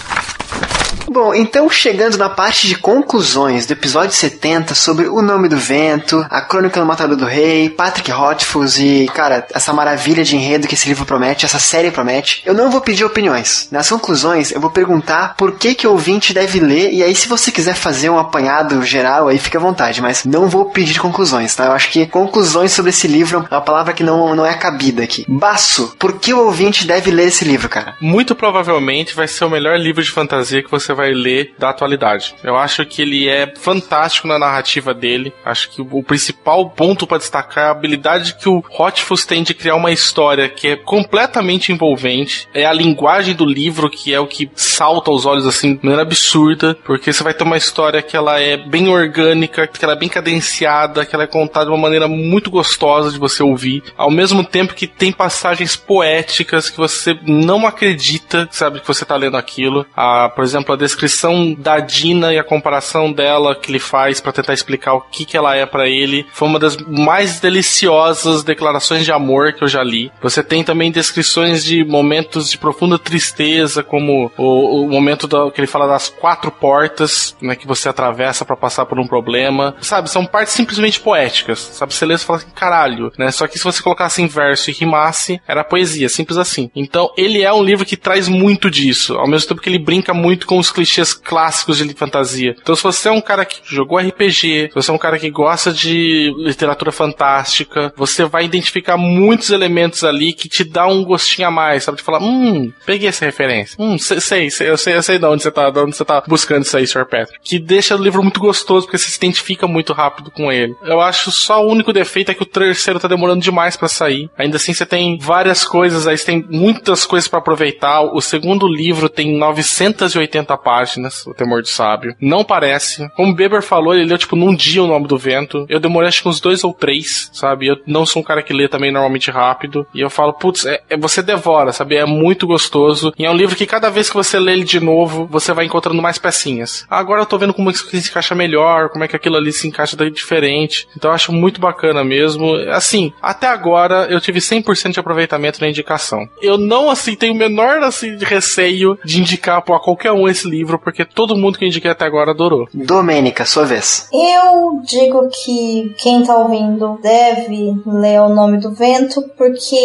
Bom, então chegando na parte de conclusões do episódio 70 sobre O Nome do Vento, A Crônica do Matador do Rei, Patrick Rothfuss e, cara, essa maravilha de enredo que esse livro promete, essa série promete, eu não vou pedir opiniões. Nas conclusões, eu vou perguntar por que que o ouvinte deve ler, e aí se você quiser fazer um apanhado geral, aí fica à vontade, mas não vou pedir conclusões, tá? Eu acho que conclusões sobre esse livro é uma palavra que não, não é cabida aqui. Baço, por que o ouvinte deve ler esse livro, cara? Muito provavelmente vai ser o melhor livro de fantasia que você vai ler da atualidade. Eu acho que ele é fantástico na narrativa dele. Acho que o principal ponto para destacar é a habilidade que o Hotfuss tem de criar uma história que é completamente envolvente. É a linguagem do livro que é o que salta aos olhos assim de maneira absurda, porque você vai ter uma história que ela é bem orgânica, que ela é bem cadenciada, que ela é contada de uma maneira muito gostosa de você ouvir, ao mesmo tempo que tem passagens poéticas que você não acredita, sabe, que você tá lendo aquilo. A, por exemplo, a descrição da Dina e a comparação dela que ele faz para tentar explicar o que que ela é para ele, foi uma das mais deliciosas declarações de amor que eu já li. Você tem também descrições de momentos de profunda tristeza, como o, o momento que ele fala das quatro portas, né, que você atravessa para passar por um problema. Sabe, são partes simplesmente poéticas. Sabe, você lê e fala assim, caralho, né? Só que se você colocasse em verso e rimasse, era poesia, simples assim. Então, ele é um livro que traz muito disso, ao mesmo tempo que ele brinca muito com os clichês clássicos de fantasia. Então, se você é um cara que jogou RPG, se você é um cara que gosta de literatura fantástica, você vai identificar muitos elementos ali que te dá um gostinho a mais, sabe? De falar, hum, peguei essa referência. Hum, sei, sei, sei eu sei, eu sei de onde você tá, de onde você tá buscando isso aí, Sr. Patrick. Que deixa o livro muito gostoso, porque você se identifica muito rápido com ele. Eu acho só o único defeito é que o terceiro tá demorando demais para sair. Ainda assim, você tem várias coisas aí, você tem muitas coisas para aproveitar. O segundo livro tem 980 páginas, O Temor do Sábio. Não parece. Como o Beber falou, ele leu, tipo, num dia o nome do vento. Eu demorei acho que uns dois ou três, sabe? Eu não sou um cara que lê também normalmente rápido. E eu falo, putz, é, é, você devora, sabe? É muito gostoso. E é um livro que cada vez que você lê ele de novo, você vai encontrando mais pecinhas. Agora eu tô vendo como isso se encaixa melhor, como é que aquilo ali se encaixa daí diferente. Então eu acho muito bacana mesmo. Assim, até agora eu tive 100% de aproveitamento na indicação. Eu não, assim, tenho o menor, assim, receio de indicar pra qualquer um esse livro, porque todo mundo que eu indiquei até agora adorou. Domênica, sua vez. Eu digo que quem tá ouvindo deve ler O Nome do Vento, porque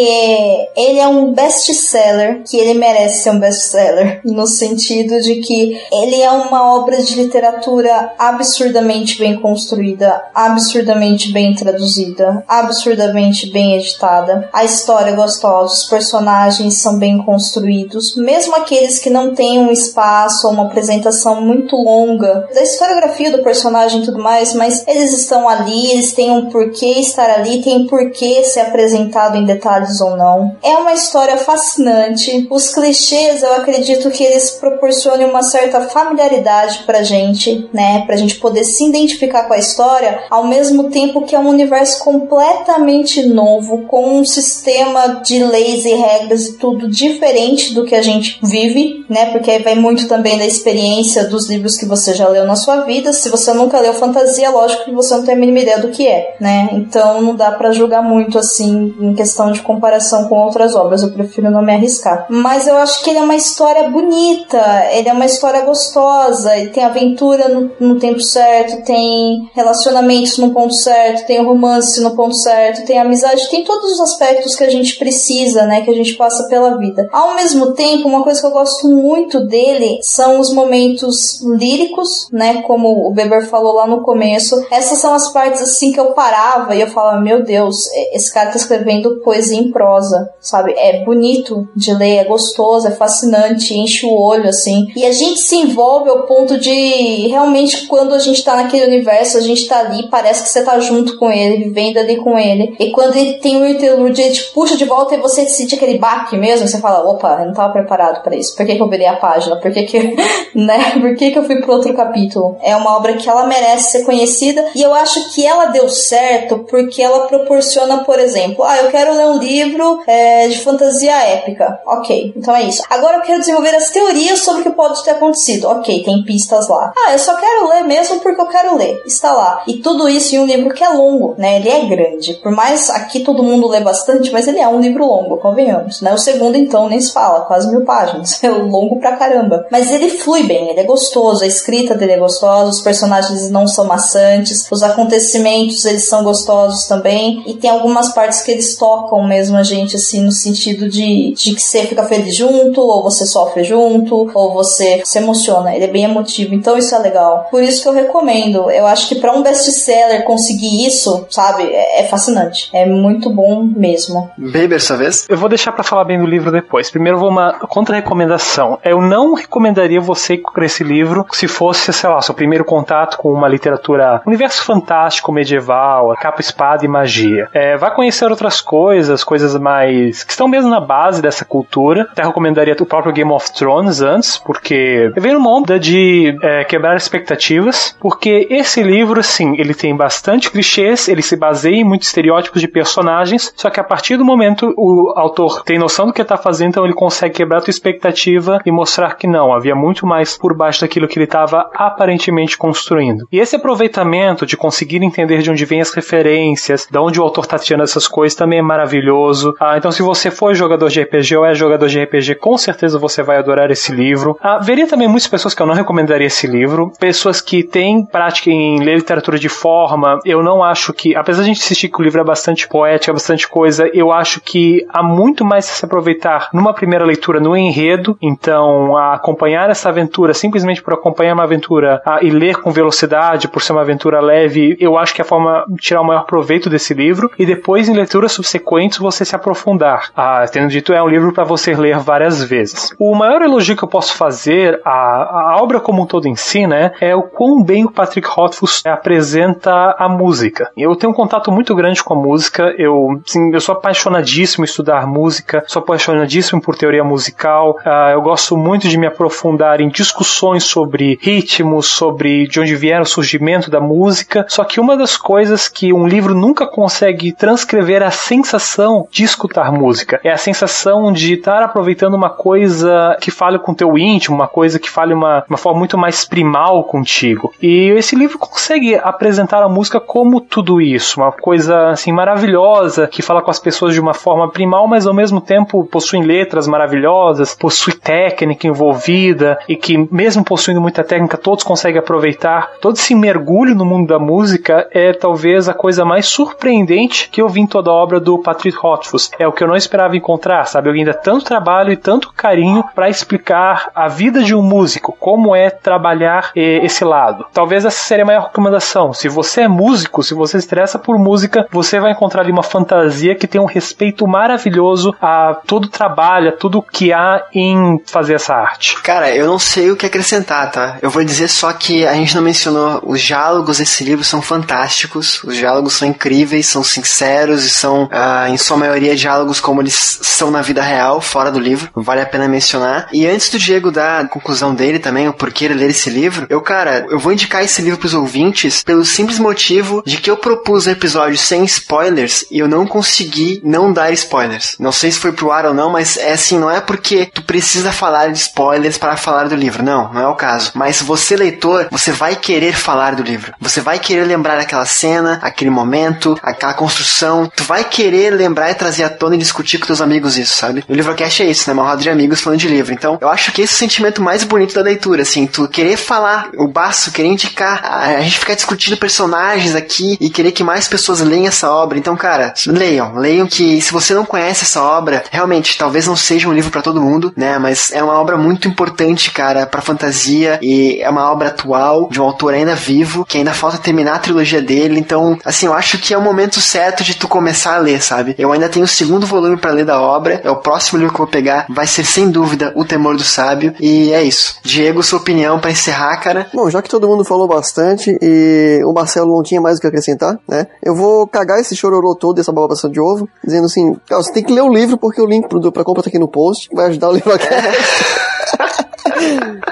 ele é um best-seller, que ele merece ser um best-seller, no sentido de que ele é uma obra de literatura absurdamente bem construída, absurdamente bem traduzida, absurdamente bem editada. A história é gostosa, os personagens são bem construídos, mesmo aqueles que não têm um espaço ou uma apresentação muito longa da historiografia do personagem e tudo mais, mas eles estão ali, eles têm um porquê estar ali, tem um porquê ser apresentado em detalhes ou não. É uma história fascinante. Os clichês, eu acredito que eles proporcionem uma certa familiaridade pra gente, né? Pra gente poder se identificar com a história, ao mesmo tempo que é um universo completamente novo, com um sistema de leis e regras e tudo diferente do que a gente vive, né? Porque aí vai muito também da experiência dos livros que você já leu na sua vida. Se você nunca leu fantasia, lógico que você não tem a mínima ideia do que é, né? Então não dá para julgar muito assim em questão de comparação com outras obras. Eu prefiro não me arriscar. Mas eu acho que ele é uma história bonita, ele é uma história gostosa, ele tem aventura no, no tempo certo, tem relacionamentos no ponto certo, tem romance no ponto certo, tem amizade, tem todos os aspectos que a gente precisa, né? Que a gente passa pela vida. Ao mesmo tempo, uma coisa que eu gosto muito dele são os momentos líricos, né? Como o Beber falou lá no começo. Essas são as partes assim que eu parava e eu falava, meu Deus, esse cara tá escrevendo poesia em prosa, sabe? É bonito de ler, é gostoso, é fascinante, enche o olho, assim. E a gente se envolve ao ponto de realmente quando a gente tá naquele universo, a gente tá ali, parece que você tá junto com ele, vivendo ali com ele. E quando ele tem o interlúdio, ele te puxa de volta e você sente aquele baque mesmo, você fala, opa, eu não tava preparado para isso. Por que, que eu virei a página? Por que que, <laughs> né? Por que que eu fui pro outro capítulo? É uma obra que ela merece ser conhecida e eu acho que ela deu certo porque ela proporciona, por exemplo, ah, eu quero ler um livro é, de fantasia épica. Ok, então é isso. Agora eu quero desenvolver as teorias sobre o que pode ter acontecido. Ok, tem pistas lá. Ah, eu só quero ler mesmo porque eu quero ler. Está lá. E tudo isso em um livro que é longo, né? Ele é grande. Por mais aqui todo mundo lê bastante, mas ele é um livro longo, convenhamos, né? O segundo, então, nem se fala, quase mil páginas. <laughs> É longo pra caramba. Mas ele flui bem, ele é gostoso, a escrita dele é gostosa, os personagens não são maçantes, os acontecimentos eles são gostosos também, e tem algumas partes que eles tocam mesmo a gente, assim, no sentido de, de que você fica feliz junto, ou você sofre junto, ou você se emociona. Ele é bem emotivo, então isso é legal. Por isso que eu recomendo. Eu acho que para um best-seller conseguir isso, sabe, é, é fascinante. É muito bom mesmo. Beber, sua vez? Eu vou deixar para falar bem do livro depois. Primeiro, vou uma contra-recomendação. Eu não recomendaria você com esse livro se fosse, sei lá, seu primeiro contato com uma literatura universo fantástico, medieval, capa, espada e magia. É, vai conhecer outras coisas, coisas mais que estão mesmo na base dessa cultura. Até recomendaria o próprio Game of Thrones antes, porque veio numa onda de é, quebrar expectativas, porque esse livro, assim, ele tem bastante clichês, ele se baseia em muitos estereótipos de personagens, só que a partir do momento o autor tem noção do que está fazendo, então ele consegue quebrar a tua expectativa e mostrar que não, havia muito mais por baixo daquilo que ele estava aparentemente construindo. E esse aproveitamento de conseguir entender de onde vêm as referências, de onde o autor está tirando essas coisas, também é maravilhoso. Ah, então, se você for jogador de RPG ou é jogador de RPG, com certeza você vai adorar esse livro. Ah, veria também muitas pessoas que eu não recomendaria esse livro, pessoas que têm prática em ler literatura de forma. Eu não acho que, apesar de a gente assistir que o livro é bastante poético, é bastante coisa, eu acho que há muito mais a se aproveitar numa primeira leitura no enredo. Então, acompanhar essa aventura simplesmente por acompanhar uma aventura ah, e ler com velocidade, por ser uma aventura leve, eu acho que é a forma de tirar o maior proveito desse livro. E depois, em leituras subsequentes, você se aprofundar. Ah, tendo dito, é um livro para você ler várias vezes. O maior elogio que eu posso fazer à, obra como um todo em si, né, é o quão bem o Patrick Rothfuss apresenta a música. Eu tenho um contato muito grande com a música. Eu, sim, eu sou apaixonadíssimo em estudar música, sou apaixonadíssimo por teoria musical. Uh, eu gosto muito de me aprofundar em discussões sobre ritmos, sobre de onde vieram o surgimento da música. Só que uma das coisas que um livro nunca consegue transcrever é a sensação de escutar música. É a sensação de estar aproveitando uma coisa que fale com teu íntimo, uma coisa que fale uma, uma forma muito mais primal contigo. E esse livro consegue apresentar a música como tudo isso, uma coisa assim maravilhosa que fala com as pessoas de uma forma primal, mas ao mesmo tempo possui letras maravilhosas, possui técnica envolvida e que mesmo possuindo muita técnica todos conseguem aproveitar. Todo esse mergulho no mundo da música é talvez a coisa mais surpreendente que eu vi em toda a obra do Patrick Rothfuss. É o que eu não esperava encontrar, sabe? Alguém dá tanto trabalho e tanto carinho para explicar a vida de um músico, como é trabalhar eh, esse lado. Talvez essa seria a maior recomendação. Se você é músico, se você se interessa por música, você vai encontrar ali uma fantasia que tem um respeito maravilhoso a todo o trabalho, a tudo que há em fazer essa arte. Cara, eu não sei o que acrescentar, tá? Eu vou dizer só que a gente não mencionou os diálogos desse livro são fantásticos, os diálogos são incríveis, são sinceros e são, ah, em sua maioria, diálogos como eles são na vida real, fora do livro. Vale a pena mencionar. E antes do Diego dar a conclusão dele também, o porquê ele ler esse livro, eu, cara, eu vou indicar esse livro pros ouvintes pelo simples motivo de que eu propus um episódio sem spoilers e eu não consegui não dar spoilers. Não sei se foi pro ar ou não, mas é assim, não é porque tu precisa falar de spoilers para falar do livro. Não, não é o caso. Mas você, leitor, você vai querer falar do livro. Você vai querer lembrar aquela cena, aquele momento, aquela construção. Tu vai querer lembrar e trazer à tona e discutir com teus amigos isso, sabe? O Livrocast é isso, né? Uma roda de amigos falando de livro. Então, eu acho que esse é o sentimento mais bonito da leitura, assim, tu querer falar o baço, querer indicar, a gente ficar discutindo personagens aqui e querer que mais pessoas leiam essa obra. Então, cara, leiam, leiam que se você não conhece essa obra, realmente, talvez não seja um livro para todo mundo, né? Mas é uma obra muito importante, cara, pra fantasia e é uma obra atual de um autor ainda vivo, que ainda falta terminar a trilogia dele. Então, assim, eu acho que é o momento certo de tu começar a ler, sabe? Eu ainda tenho o segundo volume para ler da obra, é o próximo livro que eu vou pegar, vai ser sem dúvida O Temor do Sábio, e é isso. Diego, sua opinião para encerrar, cara? Bom, já que todo mundo falou bastante e o Marcelo não tinha mais o que acrescentar, né? Eu vou cagar esse chororô todo, essa babação de ovo, dizendo assim, você tem que ler o livro porque o link pra compra tá aqui no post, vai ajudar o livro aqui. <laughs>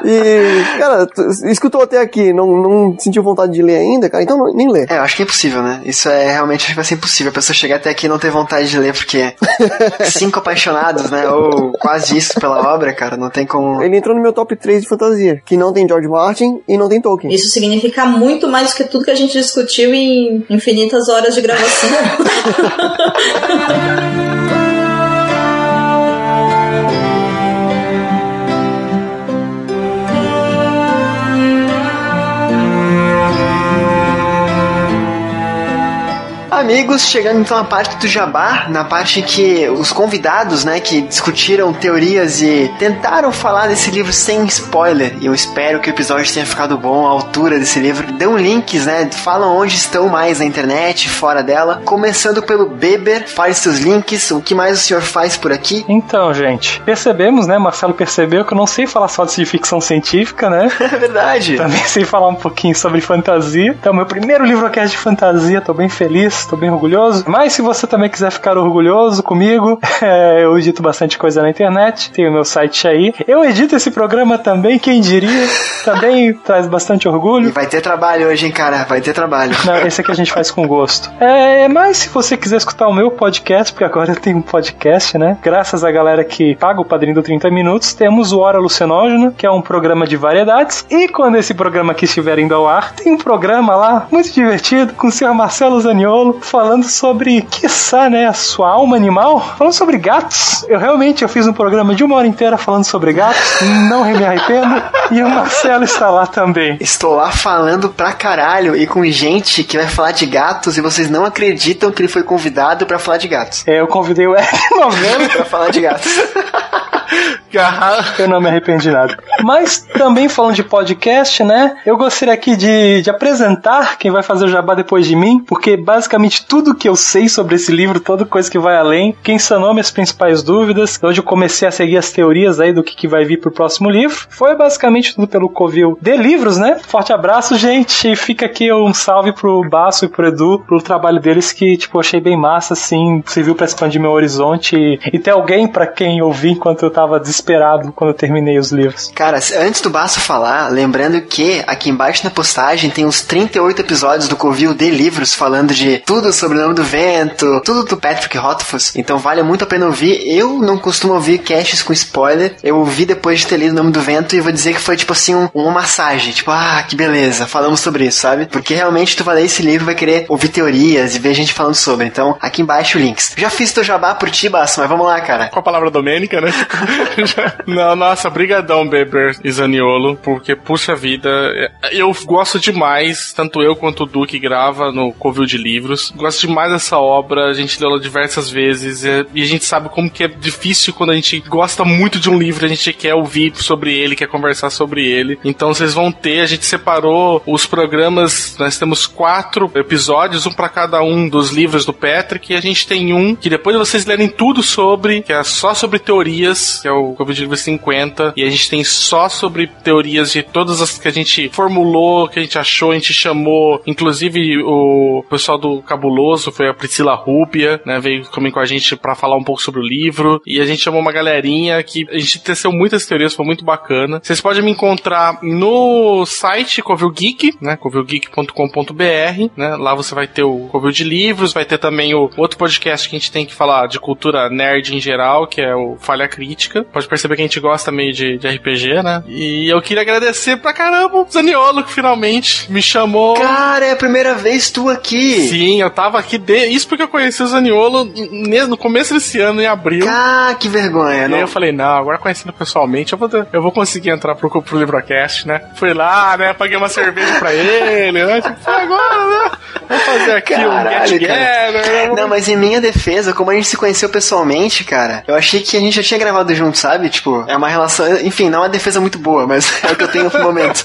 E, cara, escutou até aqui, não, não sentiu vontade de ler ainda, cara, então nem lê. É, eu acho que é impossível, né? Isso é realmente acho que vai ser impossível. A pessoa chegar até aqui e não ter vontade de ler, porque <laughs> cinco apaixonados, né? Ou quase isso pela obra, cara, não tem como. Ele entrou no meu top 3 de fantasia, que não tem George Martin e não tem Tolkien. Isso significa muito mais do que tudo que a gente discutiu em infinitas horas de gravação. <laughs> amigos, chegando então à parte do jabá, na parte que os convidados, né, que discutiram teorias e tentaram falar desse livro sem spoiler. E eu espero que o episódio tenha ficado bom à altura desse livro. Dão links, né? Falam onde estão mais na internet, fora dela. Começando pelo Beber, fale seus links. O que mais o senhor faz por aqui? Então, gente, percebemos, né? Marcelo percebeu que eu não sei falar só de ficção científica, né? <laughs> É verdade. Também sei falar um pouquinho sobre fantasia. Então, meu primeiro livro aqui é de fantasia. Tô bem feliz, tô bem orgulhoso. Mas se você também quiser ficar orgulhoso comigo, <laughs> é, eu edito bastante coisa na internet. Tem o meu site aí. Eu edito esse programa também, quem diria? <laughs> Também traz bastante orgulho. E vai ter trabalho hoje, hein, cara? Vai ter trabalho. Não, esse aqui a gente faz com gosto. É, mas se você quiser escutar o meu podcast, porque agora <laughs> eu tenho um podcast, né? Graças à galera que paga o padrinho do 30 Minutos, temos o Hora Lucenógena, que é um programa de variedades. E quando esse programa aqui estiver indo ao ar, tem um programa lá, muito divertido, com o senhor Marcelo Zaniolo, falando sobre, quiçá, né, a sua alma animal, falando sobre gatos. Eu realmente eu fiz um programa de uma hora inteira falando sobre gatos, não me arrependo. E o Marcelo está lá também. Estou lá falando pra caralho e com gente que vai falar de gatos e vocês não acreditam que ele foi convidado pra falar de gatos. É, eu convidei o Eric Novelo <laughs> pra falar de gatos. <laughs> Eu não me arrependi nada. Mas também falando de podcast, né? Eu gostaria aqui de, de apresentar quem vai fazer o jabá depois de mim, porque basicamente tudo que eu sei sobre esse livro, toda coisa que vai além, quem sanou minhas principais dúvidas, onde eu comecei a seguir as teorias aí do que, que vai vir pro próximo livro, foi basicamente tudo pelo Covil de livros, né? Forte abraço, gente. Fica aqui um salve pro Baço e pro Edu, pelo trabalho deles que, tipo, achei bem massa, assim, serviu para expandir meu horizonte e, e ter alguém para quem ouvir enquanto eu tava desesperado quando eu terminei os livros. Cara, antes do Baço falar, lembrando que aqui embaixo na postagem tem uns 38 episódios do Covil de livros falando de tudo sobre o nome do vento, tudo do Patrick Rothfuss. Então vale muito a pena ouvir. Eu não costumo ouvir casts com spoiler. Eu ouvi depois de ter lido o nome do vento e vou dizer que foi tipo assim um, uma massagem. Tipo, ah, que beleza, falamos sobre isso, sabe? Porque realmente tu vai ler esse livro vai querer ouvir teorias e ver gente falando sobre. Então, aqui embaixo links. Já fiz teu jabá por ti, Baço, mas vamos lá, cara. Com a palavra domênica, né? <laughs> <laughs> Não, nossa, brigadão, Beber e Zaniolo, porque, puxa vida, eu gosto demais, tanto eu quanto o Du que grava no Covil de Livros, gosto demais dessa obra, a gente leu ela diversas vezes e a gente sabe como que é difícil quando a gente gosta muito de um livro, a gente quer ouvir sobre ele, quer conversar sobre ele. Então vocês vão ter, a gente separou os programas, nós temos quatro episódios, um para cada um dos livros do Patrick, e a gente tem um que depois de vocês lerem tudo sobre, que é só sobre teorias, que é o Livros 50, e a gente tem só sobre teorias de todas as que a gente formulou, que a gente achou, a gente chamou, inclusive o pessoal do Cabuloso, foi a Priscila Rúbia, né, veio também com a gente para falar um pouco sobre o livro, e a gente chamou uma galerinha que a gente teceu muitas teorias, foi muito bacana. Vocês podem me encontrar no site Covil Geek, né, covilgeek.com.br, né, lá você vai ter o Covil de Livros, vai ter também o outro podcast que a gente tem que falar de cultura nerd em geral, que é o Falha Crítica. Pode perceber que a gente gosta meio de, de RPG, né? E eu queria agradecer pra caramba o Zaniolo que finalmente me chamou. Cara, é a primeira vez tu aqui. Sim, eu tava aqui. De... Isso porque eu conheci o Zaniolo no começo desse ano, em abril. Ah, que vergonha. Aí eu falei, não, agora conhecendo pessoalmente, eu vou, eu vou conseguir entrar pro, pro Livrocast, né? Fui lá, né? Paguei uma cerveja pra ele, né? Tipo, agora, né? Vamos fazer aqui Caralho, um get together. Né? Não, mas em minha defesa, como a gente se conheceu pessoalmente, cara, eu achei que a gente já tinha gravado junto, sabe? Tipo, é uma relação. Enfim, não é uma defesa muito boa, mas <laughs> é o que eu tenho no momento.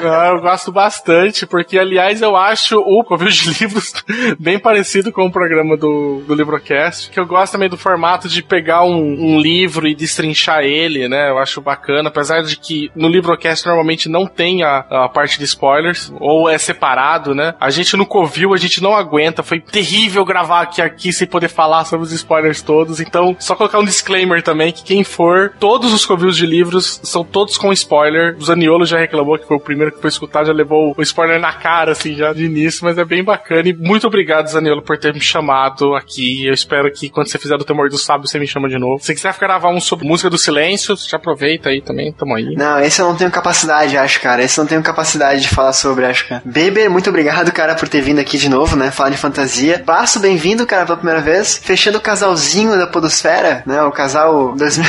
Não, <laughs> eu gosto bastante, porque, aliás, eu acho o Covil de Livros <laughs> bem parecido com o programa do, do Livrocast, que eu gosto também do formato de pegar um, um livro e destrinchar ele, né? Eu acho bacana, apesar de que no Livrocast normalmente não tem a, a parte de spoilers, ou é separado, né? A gente no Covil, a gente não aguenta, foi terrível gravar aqui, aqui sem poder falar sobre os spoilers todos, então só colocar um disclaimer também, que quem for, todos os Covils de livros são todos com spoiler. O Zaniolo já reclamou que foi o primeiro que foi escutar, já levou o spoiler na cara, assim, já de início, mas é bem bacana. E muito obrigado, Zaniolo, por ter me chamado aqui. Eu espero que quando você fizer do Temor do Sábio, você me chama de novo. Se quiser gravar um sobre música do silêncio, já aproveita aí também, tamo aí. Não, esse eu não tenho capacidade, acho, cara. Esse eu não tenho capacidade de falar sobre, acho, cara. Beber, muito obrigado, cara, por ter vindo aqui de novo, né? Falar de fantasia. Passo, bem-vindo, cara, pela primeira vez. Fechando o casalzinho da Podosfera, né? O casal 2000.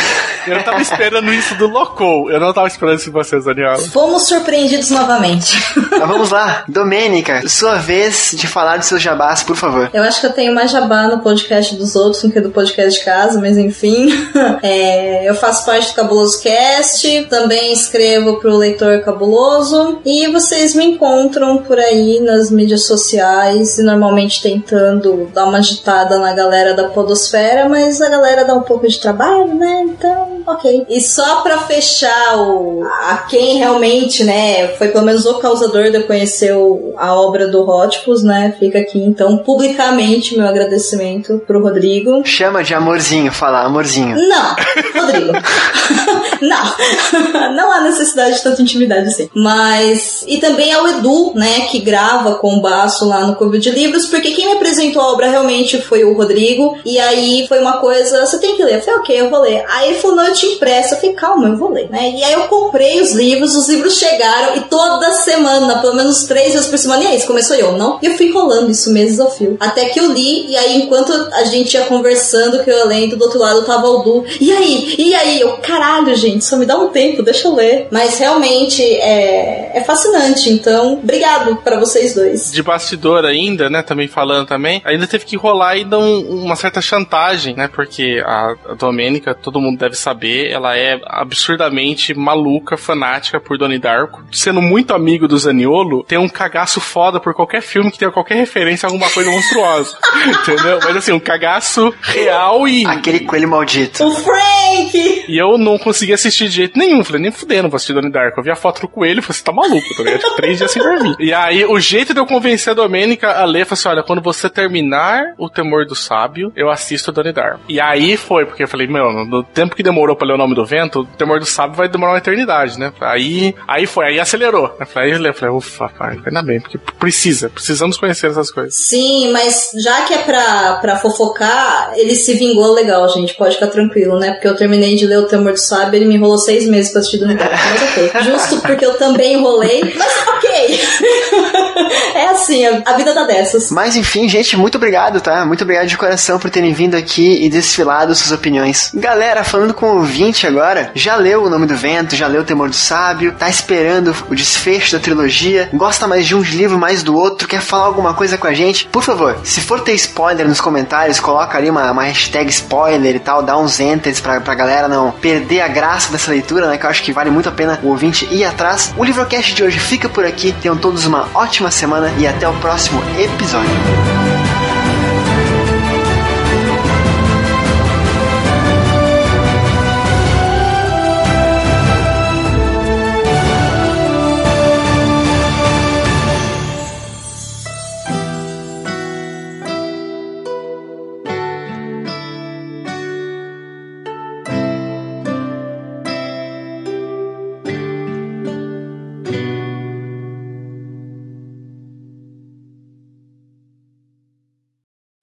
Eu tava esperando isso do Loco. Eu não tava esperando isso de vocês, Daniela. Fomos surpreendidos novamente. Vamos lá, Domênica, sua vez de falar de seus jabás, por favor. Eu acho que eu tenho mais jabá no podcast dos outros do que do podcast de casa, mas enfim. <laughs> É, eu faço parte do Cabuloso Cast, também escrevo pro Leitor Cabuloso, e vocês me encontram por aí nas mídias sociais e normalmente tentando dar uma agitada na galera da Podosfera, mas a galera dá um pouco de trabalho, né? Então, ok. E só pra fechar o, a quem realmente, né, foi pelo menos o causador de eu conhecer o- a obra do Rótipus, né? Fica aqui então publicamente meu agradecimento pro Rodrigo. Chama de amorzinho, fala, amorzinho. Não, Rodrigo. <laughs> não. <laughs> Não há necessidade de tanta intimidade assim. Mas. E também ao Edu, né, que grava com o baço lá no Clube de Livros, porque quem me apresentou a obra realmente foi o Rodrigo. E aí foi uma coisa, você tem que ler. Eu falei, ok, eu vou ler. Aí não, eu te impresso. Eu falei, calma, eu vou ler, né? E aí eu comprei os livros, os livros chegaram e toda semana, pelo menos três vezes por semana, e aí, isso começou eu, não? E eu fui rolando isso meses ao fio. Até que eu li, e aí enquanto a gente ia conversando, que eu lendo, do outro lado tava o Du. E aí? E aí? Eu, caralho, gente, só me dá um tempo, deixa eu ler. Mas realmente é, é fascinante, então, obrigado pra vocês dois. De bastidor ainda, né? Também falando também, ainda teve que rolar ainda um- uma certa chantagem, né? Porque a, a Domênica, todo mundo deve saber, ela é absurdamente maluca, fanática por Donnie Darko. Sendo muito amigo do Zaniolo, tem um cagaço foda por qualquer filme que tenha qualquer referência a alguma coisa monstruosa. <laughs> entendeu? Mas assim, um cagaço real e. Aquele coelho maldito. O Frank! E eu não consegui assistir de jeito nenhum. Falei, nem fudendo, não vou assistir Donnie Darko. Eu vi a foto do coelho e falei, você tá maluco, tá ligado? Três dias sem dormir. E aí, o jeito de eu convencer a Domênica a ler, foi assim, olha, quando você terminar O Temor do Sábio, eu assisto Donnie Darko. E aí foi, porque eu falei, meu, no tempo que demorou pra ler o nome do vento, O Temor do Sábio vai demorar uma eternidade, né? Aí, aí foi, aí acelerou. Aí eu falei, ufa, pai, ainda bem, porque precisa, precisamos conhecer essas coisas. Sim, mas já que é pra, pra fofocar, ele se vingou legal, gente. Pode ficar tranquilo, né? Porque eu terminei de ler O Temor do Sábio ele me enrolou seis meses pra assistir do Dark. Mas ok. Justo porque eu também enrolei, mas ok. <laughs> é assim, a, vida dá dessas. Mas enfim, gente, muito obrigado, tá? Muito obrigado de coração por terem vindo aqui e desfilado suas opiniões. Galera, falando com o ouvinte agora, já leu O Nome do Vento, já leu O Temor do Sábio, tá esperando o desfecho da trilogia, gosta mais de um livro mais do outro, quer falar alguma coisa com a gente? Por favor, se for ter spoiler nos comentários, coloca ali uma, uma hashtag spoiler e tal, dá uns enters pra, pra galera não perder a graça dessa leitura, né? Que eu acho que vale muito a pena o ouvinte ir atrás. O Livrocast de hoje fica por aqui. Tenham todos uma ótima semana e até o próximo episódio.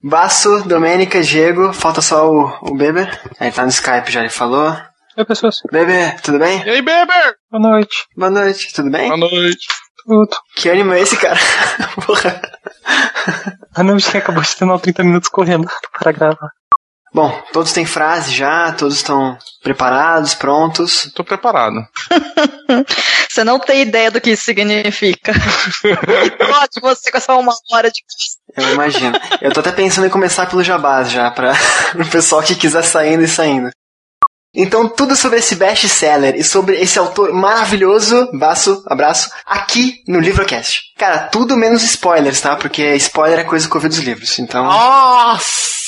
Basso, Domênica, Diego, falta só o, o Beber. Ele tá no Skype já, ele falou. Oi, pessoas. Beber, tudo bem? E aí, Beber? Boa noite. Boa noite, tudo bem? Boa noite. Tudo. Que ânimo é esse, cara? <laughs> Porra. A Namji acabou de ter 30 minutos correndo para gravar. Bom, todos têm frase já, todos estão preparados, prontos. Tô preparado. <laughs> Você não tem ideia do que isso significa. <laughs> Pode você com essa uma hora de. Eu imagino. Eu tô até pensando em começar pelo Jabás já, pra <laughs> o pessoal que quiser saindo e saindo. Então, tudo sobre esse best-seller e sobre esse autor maravilhoso, Baço, abraço, aqui no Livrocast. Cara, tudo menos spoilers, tá? Porque spoiler é coisa que eu ouvi dos livros, então... Nossa!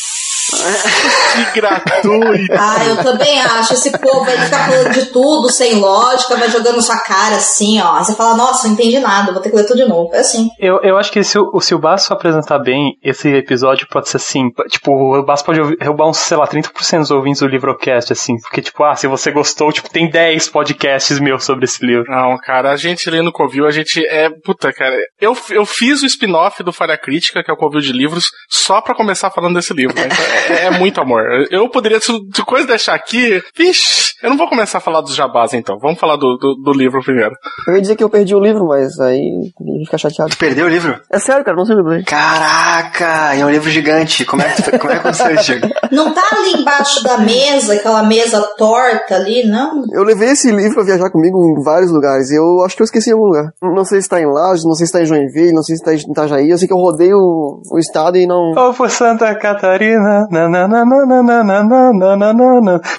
Que gratuito! Ah, eu também acho. Esse povo aí fica falando de tudo, sem lógica, vai jogando sua cara assim, ó. Você fala, nossa, não entendi nada, vou ter que ler tudo de novo. É assim. Eu, eu acho que se o, se o Basso apresentar bem, esse episódio pode ser assim, tipo, o Basso pode roubar uns, sei lá, 30% dos ouvintes do Livrocast, assim, porque, tipo, ah, se você gostou, tipo, tem 10 podcasts meus sobre esse livro. Não, cara, a gente lê no Covil, a gente é. Puta, cara. Eu, eu fiz o spin-off do Falha Crítica, que é o Covil de Livros, só pra começar falando desse livro. Né? Então, <laughs> é, é muito amor. Eu poderia, se se coisa deixar aqui, vixe, eu não vou começar a falar dos jabás então. Vamos falar do, do, do livro primeiro. Eu ia dizer que eu perdi o livro, mas aí ia ficar chateado. Tu perdeu o livro? É sério, cara, não sei o livro. Caraca, é um livro gigante. Como é que, como é que aconteceu isso, Diego? Não tá ali embaixo da mesa, aquela mesa torta ali, não? Eu levei esse livro pra viajar comigo em vários lugares. e Eu acho que eu esqueci em algum lugar. Não sei se tá em Lages, não sei se tá em Joinville, não sei se tá em Itajaí. Eu sei que eu rodei o, o estado e não. Oh, por Santa Catarina.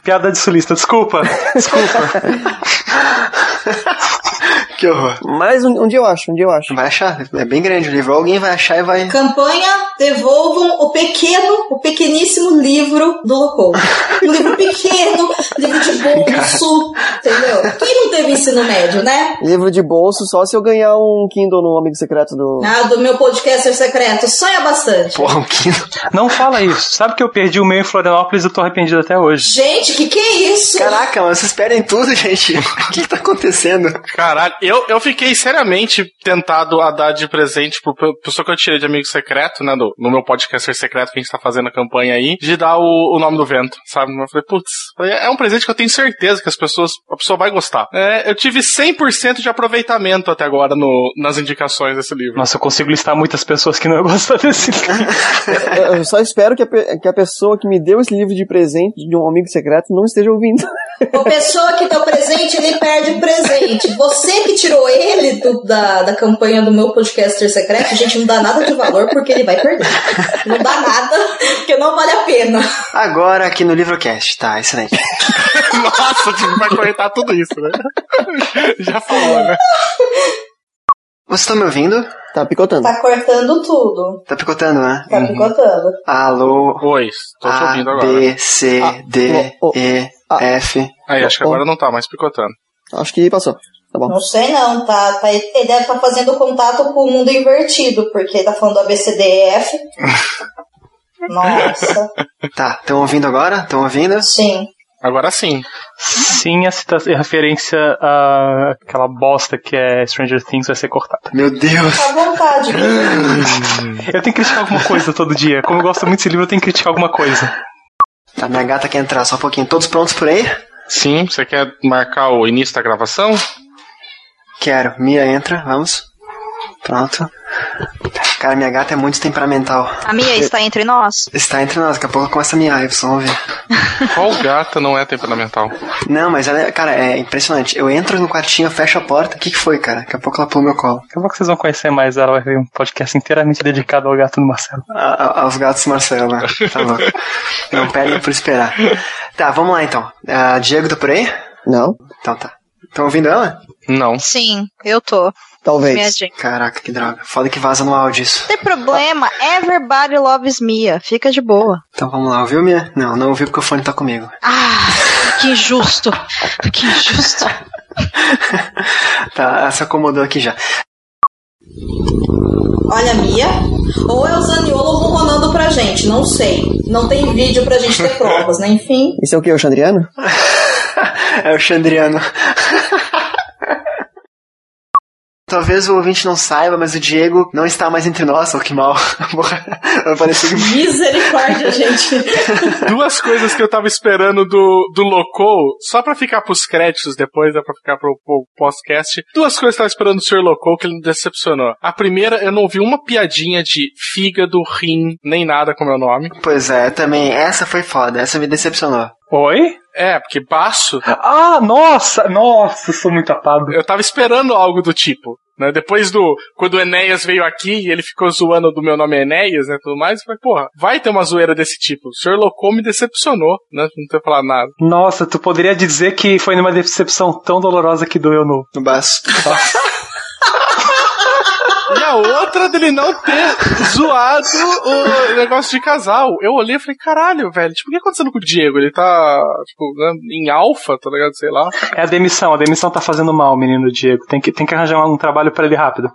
Piada de sulista, desculpa. Desculpa. Que horror. Mas um, um dia eu acho, um dia eu acho. Vai achar, é bem grande o livro. Alguém vai achar e vai. Campanha Devolvam o pequeno, o pequeníssimo livro do Locou. <laughs> Um livro pequeno, livro de bolso, entendeu? Quem não teve ensino médio, né? Livro de bolso só se eu ganhar um Kindle no Amigo Secreto do. Ah, do meu podcaster secreto, sonha bastante. Porra, um Kindle. Não fala isso. Sabe que eu perdi o meu em Florianópolis e eu tô arrependido até hoje. Gente, que que é isso? Caraca, mas vocês perdem tudo, <laughs> gente. O que, que tá acontecendo? Caralho, eu, eu fiquei seriamente tentado a dar de presente pro pessoa que eu tirei de amigo secreto, né, no, no meu podcaster secreto que a gente tá fazendo a campanha aí, de dar o, o nome do vento, sabe? Eu falei, putz, é um presente que eu tenho certeza que as pessoas, a pessoa vai gostar. É, eu tive 100% de aproveitamento até agora no, nas indicações desse livro. Nossa, eu consigo listar muitas pessoas que não <laughs> iam gostar desse livro. Eu só espero que a, que a pessoa que me deu esse livro de presente de um amigo secreto não esteja ouvindo. A pessoa que o presente, ele perde o presente. Você que tirou ele do- da, da campanha do meu podcaster secreto, gente, não dá nada de valor porque ele vai perder. Não dá nada, porque não vale a pena. Agora aqui no Livrocast. Tá, excelente. <laughs> Nossa, tipo, vai cortar tudo isso, né? Já falou, né? Vocês estão me ouvindo? Tá picotando. Tá cortando tudo. Tá picotando, né? Tá picotando. Alô. Oi, tô te ouvindo agora. B, C, D, o- E, a- F. Aí, acho que agora não tá mais picotando. Acho que passou. Tá bom. Não sei não, tá, tá, ele deve estar fazendo contato com o mundo invertido, porque ele tá falando ABCDEF. <laughs> Nossa, Tá, estão ouvindo agora? Estão ouvindo? sim. Agora sim. Sim, a, cita- a referência àquela bosta que é Stranger Things vai ser cortada. Meu Deus. À vontade. <laughs> Eu tenho que criticar alguma coisa todo dia. Como eu gosto muito desse livro, eu tenho que criticar alguma coisa. Tá, minha gata quer entrar só um pouquinho. Todos prontos por aí? Sim, você quer marcar o início da gravação? Quero. Mia entra, vamos. Pronto. Cara, minha gata é muito temperamental. A Mia está entre nós? Está entre nós, daqui a pouco ela começa a miar, vocês vão ver. <laughs> Qual gata não é temperamental? Não, mas ela é, cara, é impressionante. Eu entro no quartinho, eu fecho a porta, o que que foi, cara? Daqui a pouco ela pula no meu colo. Daqui a pouco vocês vão conhecer mais ela, vai ver um podcast inteiramente dedicado ao gato do Marcelo. A- a- aos gatos Marcelo, né? <laughs> Tá louco. Não perdem por esperar. Tá, vamos lá então. Ah, Diego tá por aí? Não? Então tá. Estão ouvindo ela? Não. Sim, eu tô. Talvez. Caraca, que droga. Foda que vaza no áudio isso. Não tem problema, everybody loves Mia. Fica de boa. Então vamos lá, ouviu, Mia? Não, não ouviu porque o fone tá comigo. Ah, que injusto. Que injusto. <laughs> Tá, ela se acomodou aqui já. Olha, Mia, ou é o Zaniolo ronronando pra gente, não sei. Não tem vídeo pra gente ter provas, né? Enfim. Isso é o que? O Xandriano? <laughs> É o Xandriano. Talvez o ouvinte não saiba, mas o Diego não está mais entre nós, oh, que mal. <laughs> Que Misericórdia, gente. Duas coisas que eu tava esperando do, do Locou, só pra ficar pros créditos depois, é pra ficar pro, pro podcast. Duas coisas que eu tava esperando do Sr. Locou que ele me decepcionou. A primeira, eu não ouvi uma piadinha de fígado, rim, nem nada com meu nome. Pois é, também. Essa foi foda, essa me decepcionou. Oi? É, porque baixo, Ah, nossa, nossa, eu sou muito apado. eu tava esperando algo do tipo. Né? Depois do. Quando o Enéas veio aqui e ele ficou zoando do meu nome é Enéas, né? Tudo mais, eu falei, porra, vai ter uma zoeira desse tipo. O Sr. Locou me decepcionou, né? Não ter falado nada. Nossa, tu poderia dizer que foi numa decepção tão dolorosa que doeu no. No baço. <laughs> E a outra dele não ter zoado o negócio de casal. Eu olhei e falei, caralho, velho, tipo, o que tá acontecendo com o Diego? Ele tá, tipo, né, em alfa, tá ligado? Sei lá. É a demissão, a demissão tá fazendo mal, menino Diego. Tem que, tem que arranjar um trabalho pra ele rápido.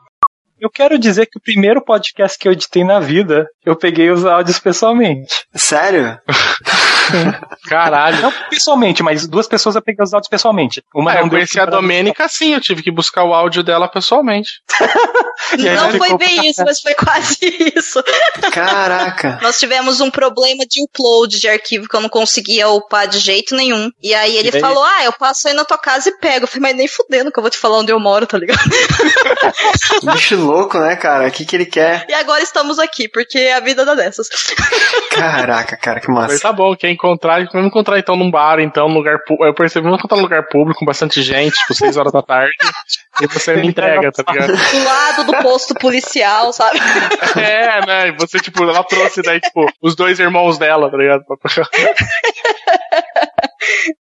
Eu quero dizer que o primeiro podcast que eu editei na vida, eu peguei os áudios pessoalmente. Sério? <laughs> Caralho. Não pessoalmente, mas duas pessoas eu peguei os áudios pessoalmente. Uma Ah, não eu conheci a pra- Domênica sim, eu tive que buscar o áudio dela pessoalmente. <laughs> E aí Não foi pra bem isso, mas foi quase isso. Caraca. <laughs> Nós tivemos um problema de upload de arquivo que eu não conseguia upar de jeito nenhum. E aí ele E aí? falou: Ah, eu passo aí na tua casa e pego. Eu falei, mas nem fudendo que eu vou te falar onde eu moro, tá ligado? Bicho louco, né, cara? O que, que ele quer? E agora estamos aqui, porque a vida dá dessas. <laughs> Caraca, cara, que Mas massa. tá bom, quer encontrar, vamos encontrar então num bar, então, num lugar público. Eu percebi, vamos encontrar num lugar público com bastante gente, tipo, 6 horas da tarde. e você me entrega, tá ligado? Do lado do posto policial, sabe? <laughs> É, né? E você, tipo, ela trouxe daí, tipo, os dois irmãos dela, tá ligado? <laughs>